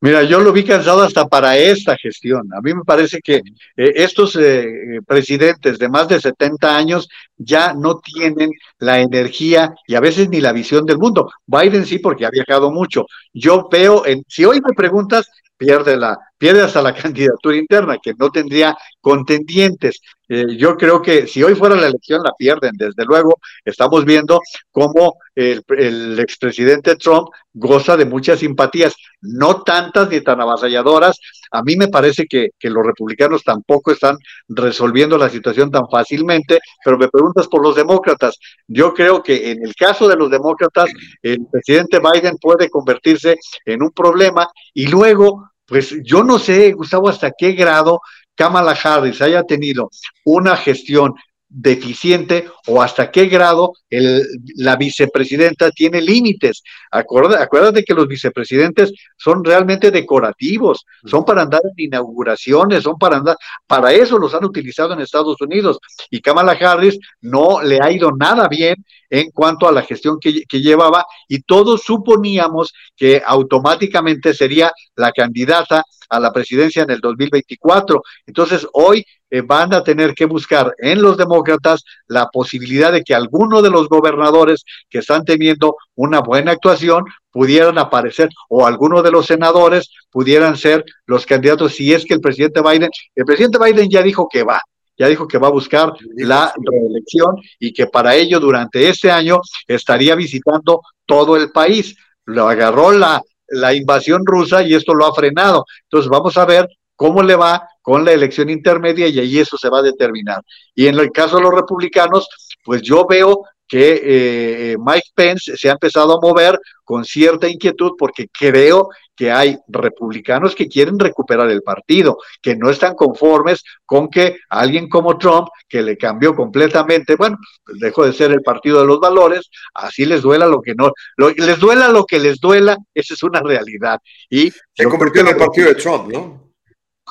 Mira, yo lo vi cansado hasta para esta gestión. A mí me parece que eh, estos eh, presidentes de más de 70 años ya no tienen la energía y a veces ni la visión del mundo. Biden sí, porque ha viajado mucho. Yo veo, en, si hoy me preguntas, pierde la, pierde hasta la (laughs) candidatura interna, que no tendría contendientes. Eh, yo creo que si hoy fuera la elección la pierden, desde luego. Estamos viendo cómo el, el expresidente Trump goza de muchas simpatías, no tantas ni tan avasalladoras. A mí me parece que, que los republicanos tampoco están resolviendo la situación tan fácilmente, pero me preguntas por los demócratas. Yo creo que en el caso de los demócratas, el presidente Biden puede convertirse en un problema y luego pues yo no sé, Gustavo, hasta qué grado Kamala Harris haya tenido una gestión deficiente o hasta qué grado el, la vicepresidenta tiene límites. Acuérdate, acuérdate, que los vicepresidentes son realmente decorativos, son para andar en inauguraciones, son para andar, para eso los han utilizado en Estados Unidos y Kamala Harris no le ha ido nada bien en cuanto a la gestión que, que llevaba y todos suponíamos que automáticamente sería la candidata a la presidencia en el 2024. Entonces, hoy eh, van a tener que buscar en los demócratas la posibilidad de que alguno de los gobernadores que están teniendo una buena actuación pudieran aparecer o alguno de los senadores pudieran ser los candidatos si es que el presidente Biden, el presidente Biden ya dijo que va, ya dijo que va a buscar la reelección y que para ello durante este año estaría visitando todo el país. Lo agarró la, la invasión rusa y esto lo ha frenado. Entonces vamos a ver cómo le va con la elección intermedia y ahí eso se va a determinar. Y en el caso de los republicanos, pues yo veo que eh, Mike Pence se ha empezado a mover con cierta inquietud porque creo que hay republicanos que quieren recuperar el partido, que no están conformes con que alguien como Trump, que le cambió completamente, bueno, pues dejó de ser el partido de los valores, así les duela lo que no, les duela lo que les duela, esa es una realidad. Y se convirtió en el partido de Trump, ¿no?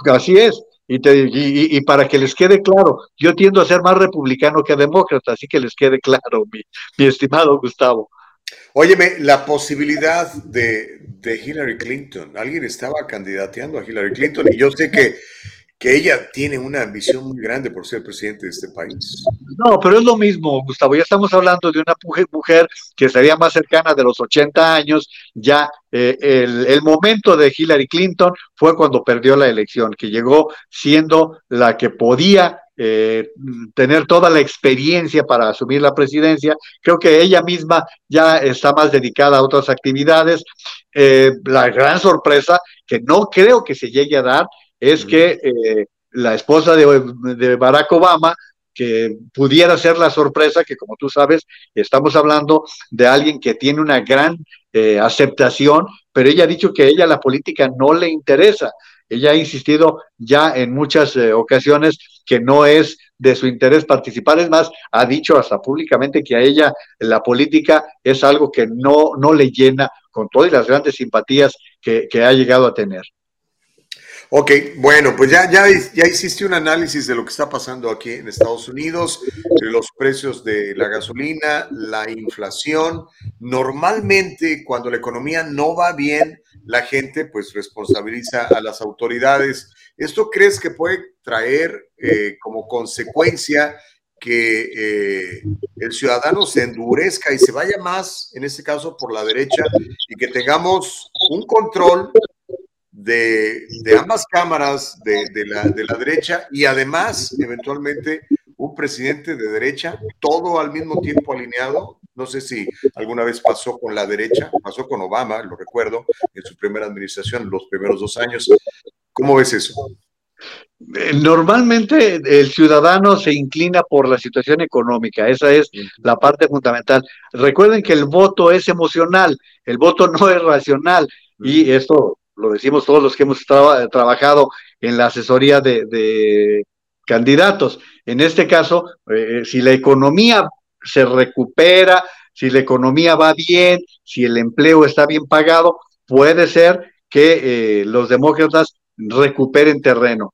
Así es. Y, y, para que les quede claro, yo tiendo a ser más republicano que demócrata, así que les quede claro, mi, mi estimado Gustavo. Óyeme, la posibilidad de, de, Hillary Clinton, alguien estaba candidateando a Hillary Clinton y yo sé que que ella tiene una ambición muy grande por ser presidente de este país. No, pero es lo mismo, Gustavo. Ya estamos hablando de una mujer que sería más cercana de los 80 años. Ya eh, el, momento de Hillary Clinton fue cuando perdió la elección, que llegó siendo la que podía eh, tener toda la experiencia para asumir la presidencia. Creo que ella misma ya está más dedicada a otras actividades. Eh, la gran sorpresa, que no creo que se llegue a dar, es que eh, la esposa de, Barack Obama, que pudiera ser la sorpresa, que como tú sabes, estamos hablando de alguien que tiene una gran eh, aceptación, pero ella ha dicho que a ella la política no le interesa. Ella ha insistido ya en muchas eh, ocasiones que no es de su interés participar, es más, ha dicho hasta públicamente que a ella la política es algo que no, no le llena con todas las grandes simpatías que ha llegado a tener. Ok, bueno, pues ya, ya, ya hiciste un análisis de lo que está pasando aquí en Estados Unidos, de los precios de la gasolina, la inflación. Normalmente cuando la economía no va bien, la gente pues responsabiliza a las autoridades. ¿Esto crees que puede traer eh, como consecuencia que eh, el ciudadano se endurezca y se vaya más, en este caso, por la derecha y que tengamos un control de, ambas cámaras de, la, de la derecha y además, eventualmente, un presidente de derecha, todo al mismo tiempo alineado. No sé si alguna vez pasó con la derecha, pasó con Obama, lo recuerdo, en su primera administración, los primeros dos años. ¿Cómo ves eso? Eh, normalmente el ciudadano se inclina por la situación económica, esa es la parte fundamental. Recuerden que el voto es emocional, el voto no es racional y esto lo decimos todos los que hemos trabajado en la asesoría de, candidatos. En este caso, eh, si la economía se recupera, si la economía va bien, si el empleo está bien pagado, puede ser que eh, los demócratas recuperen terreno.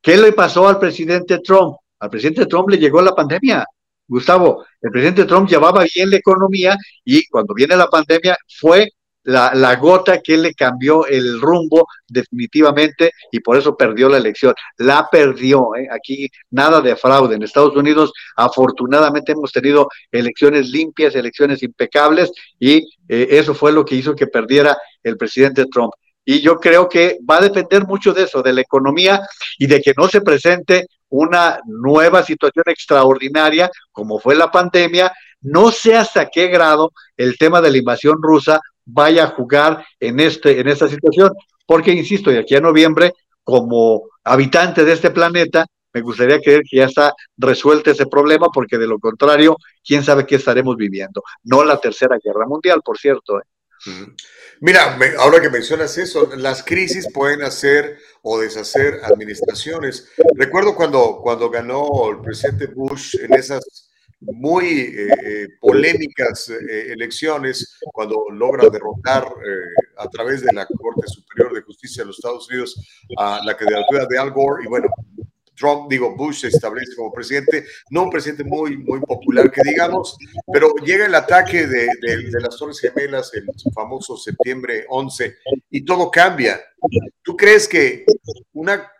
¿Qué le pasó al presidente Trump? Al presidente Trump le llegó la pandemia. Gustavo, el presidente Trump llevaba bien la economía y cuando viene la pandemia fue la, gota que le cambió el rumbo definitivamente y por eso perdió la elección. La perdió. ¿eh? Aquí nada de fraude. En Estados Unidos, afortunadamente, hemos tenido elecciones limpias, elecciones impecables y eh, eso fue lo que hizo que perdiera el presidente Trump. Y yo creo que va a depender mucho de eso, de la economía y de que no se presente una nueva situación extraordinaria como fue la pandemia. No sé hasta qué grado el tema de la invasión rusa vaya a jugar en, este, en esta situación. Porque, insisto, de aquí a noviembre, como habitante de este planeta, me gustaría creer que ya está resuelto ese problema, porque de lo contrario, quién sabe qué estaremos viviendo. No la tercera guerra mundial, por cierto. ¿eh? Mira, ahora que mencionas eso, las crisis pueden hacer o deshacer administraciones. Recuerdo cuando, cuando ganó el presidente Bush en esas muy eh, eh, polémicas eh, elecciones cuando logra derrotar a través de la Corte Superior de Justicia de los Estados Unidos a la candidatura de Al Gore y bueno, Trump, digo, Bush se establece como presidente, no un presidente muy, muy popular que digamos, pero llega el ataque de, de las Torres Gemelas, el famoso septiembre 11, y todo cambia. ¿Tú crees que una,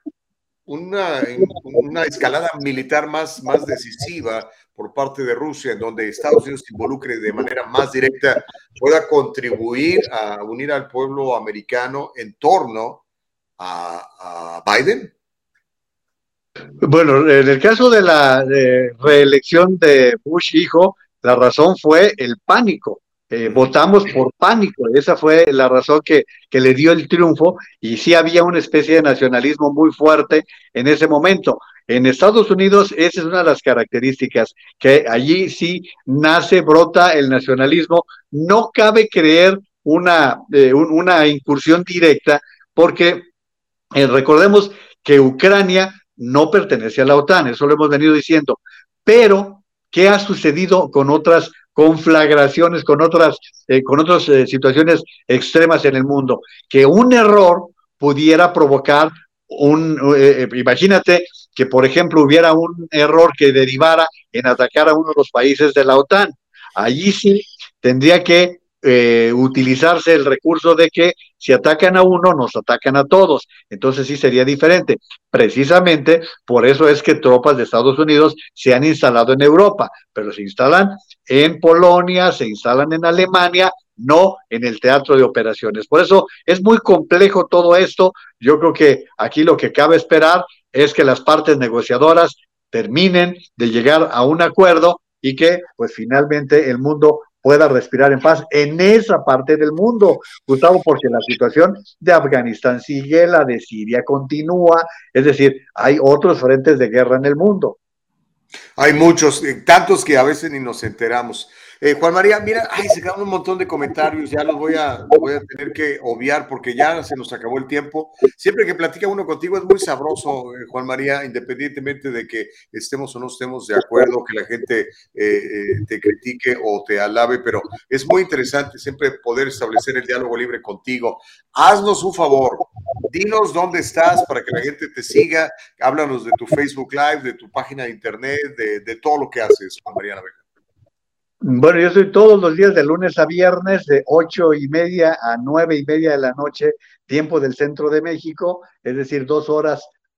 una, una escalada militar más, más decisiva por parte de Rusia, en donde Estados Unidos se involucre de manera más directa, pueda contribuir a unir al pueblo americano en torno a, Biden? Bueno, en el caso de la reelección de Bush hijo, la razón fue el pánico. Eh, votamos por pánico, esa fue la razón que, que, le dio el triunfo y sí había una especie de nacionalismo muy fuerte en ese momento. En Estados Unidos esa es una de las características, que allí sí nace, brota el nacionalismo. No cabe creer una, eh, una incursión directa porque eh, recordemos que Ucrania no pertenece a la OTAN, eso lo hemos venido diciendo, pero ¿qué ha sucedido con otras conflagraciones, con otras, eh, con otras situaciones extremas en el mundo? Que un error pudiera provocar un, eh, imagínate que, por ejemplo, hubiera un error que derivara en atacar a uno de los países de la OTAN. Allí sí tendría que eh, utilizarse el recurso de que si atacan a uno, nos atacan a todos. Entonces sí sería diferente. Precisamente por eso es que tropas de Estados Unidos se han instalado en Europa, pero se instalan en Polonia, se instalan en Alemania, no en el teatro de operaciones. Por eso es muy complejo todo esto. Yo creo que aquí lo que cabe esperar es que las partes negociadoras terminen de llegar a un acuerdo y que pues finalmente el mundo pueda respirar en paz en esa parte del mundo, Gustavo, porque la situación de Afganistán sigue, la de Siria continúa, es decir, hay otros frentes de guerra en el mundo. Hay muchos, eh, tantos que a veces ni nos enteramos. Eh, Juan María, mira, ay, se quedan un montón de comentarios, ya los voy, a, voy a tener que obviar porque ya se nos acabó el tiempo. Siempre que platica uno contigo es muy sabroso, eh, Juan María, independientemente de que estemos o no estemos de acuerdo, que la gente te critique o te alabe, pero es muy interesante siempre poder establecer el diálogo libre contigo. Haznos un favor, dinos dónde estás para que la gente te siga, háblanos de tu Facebook Live, de tu página de internet, de, todo lo que haces, Juan María Naveja. Bueno, yo estoy todos los días de lunes a viernes, de ocho y media a nueve y media de la noche, tiempo del centro de México, es decir, dos horas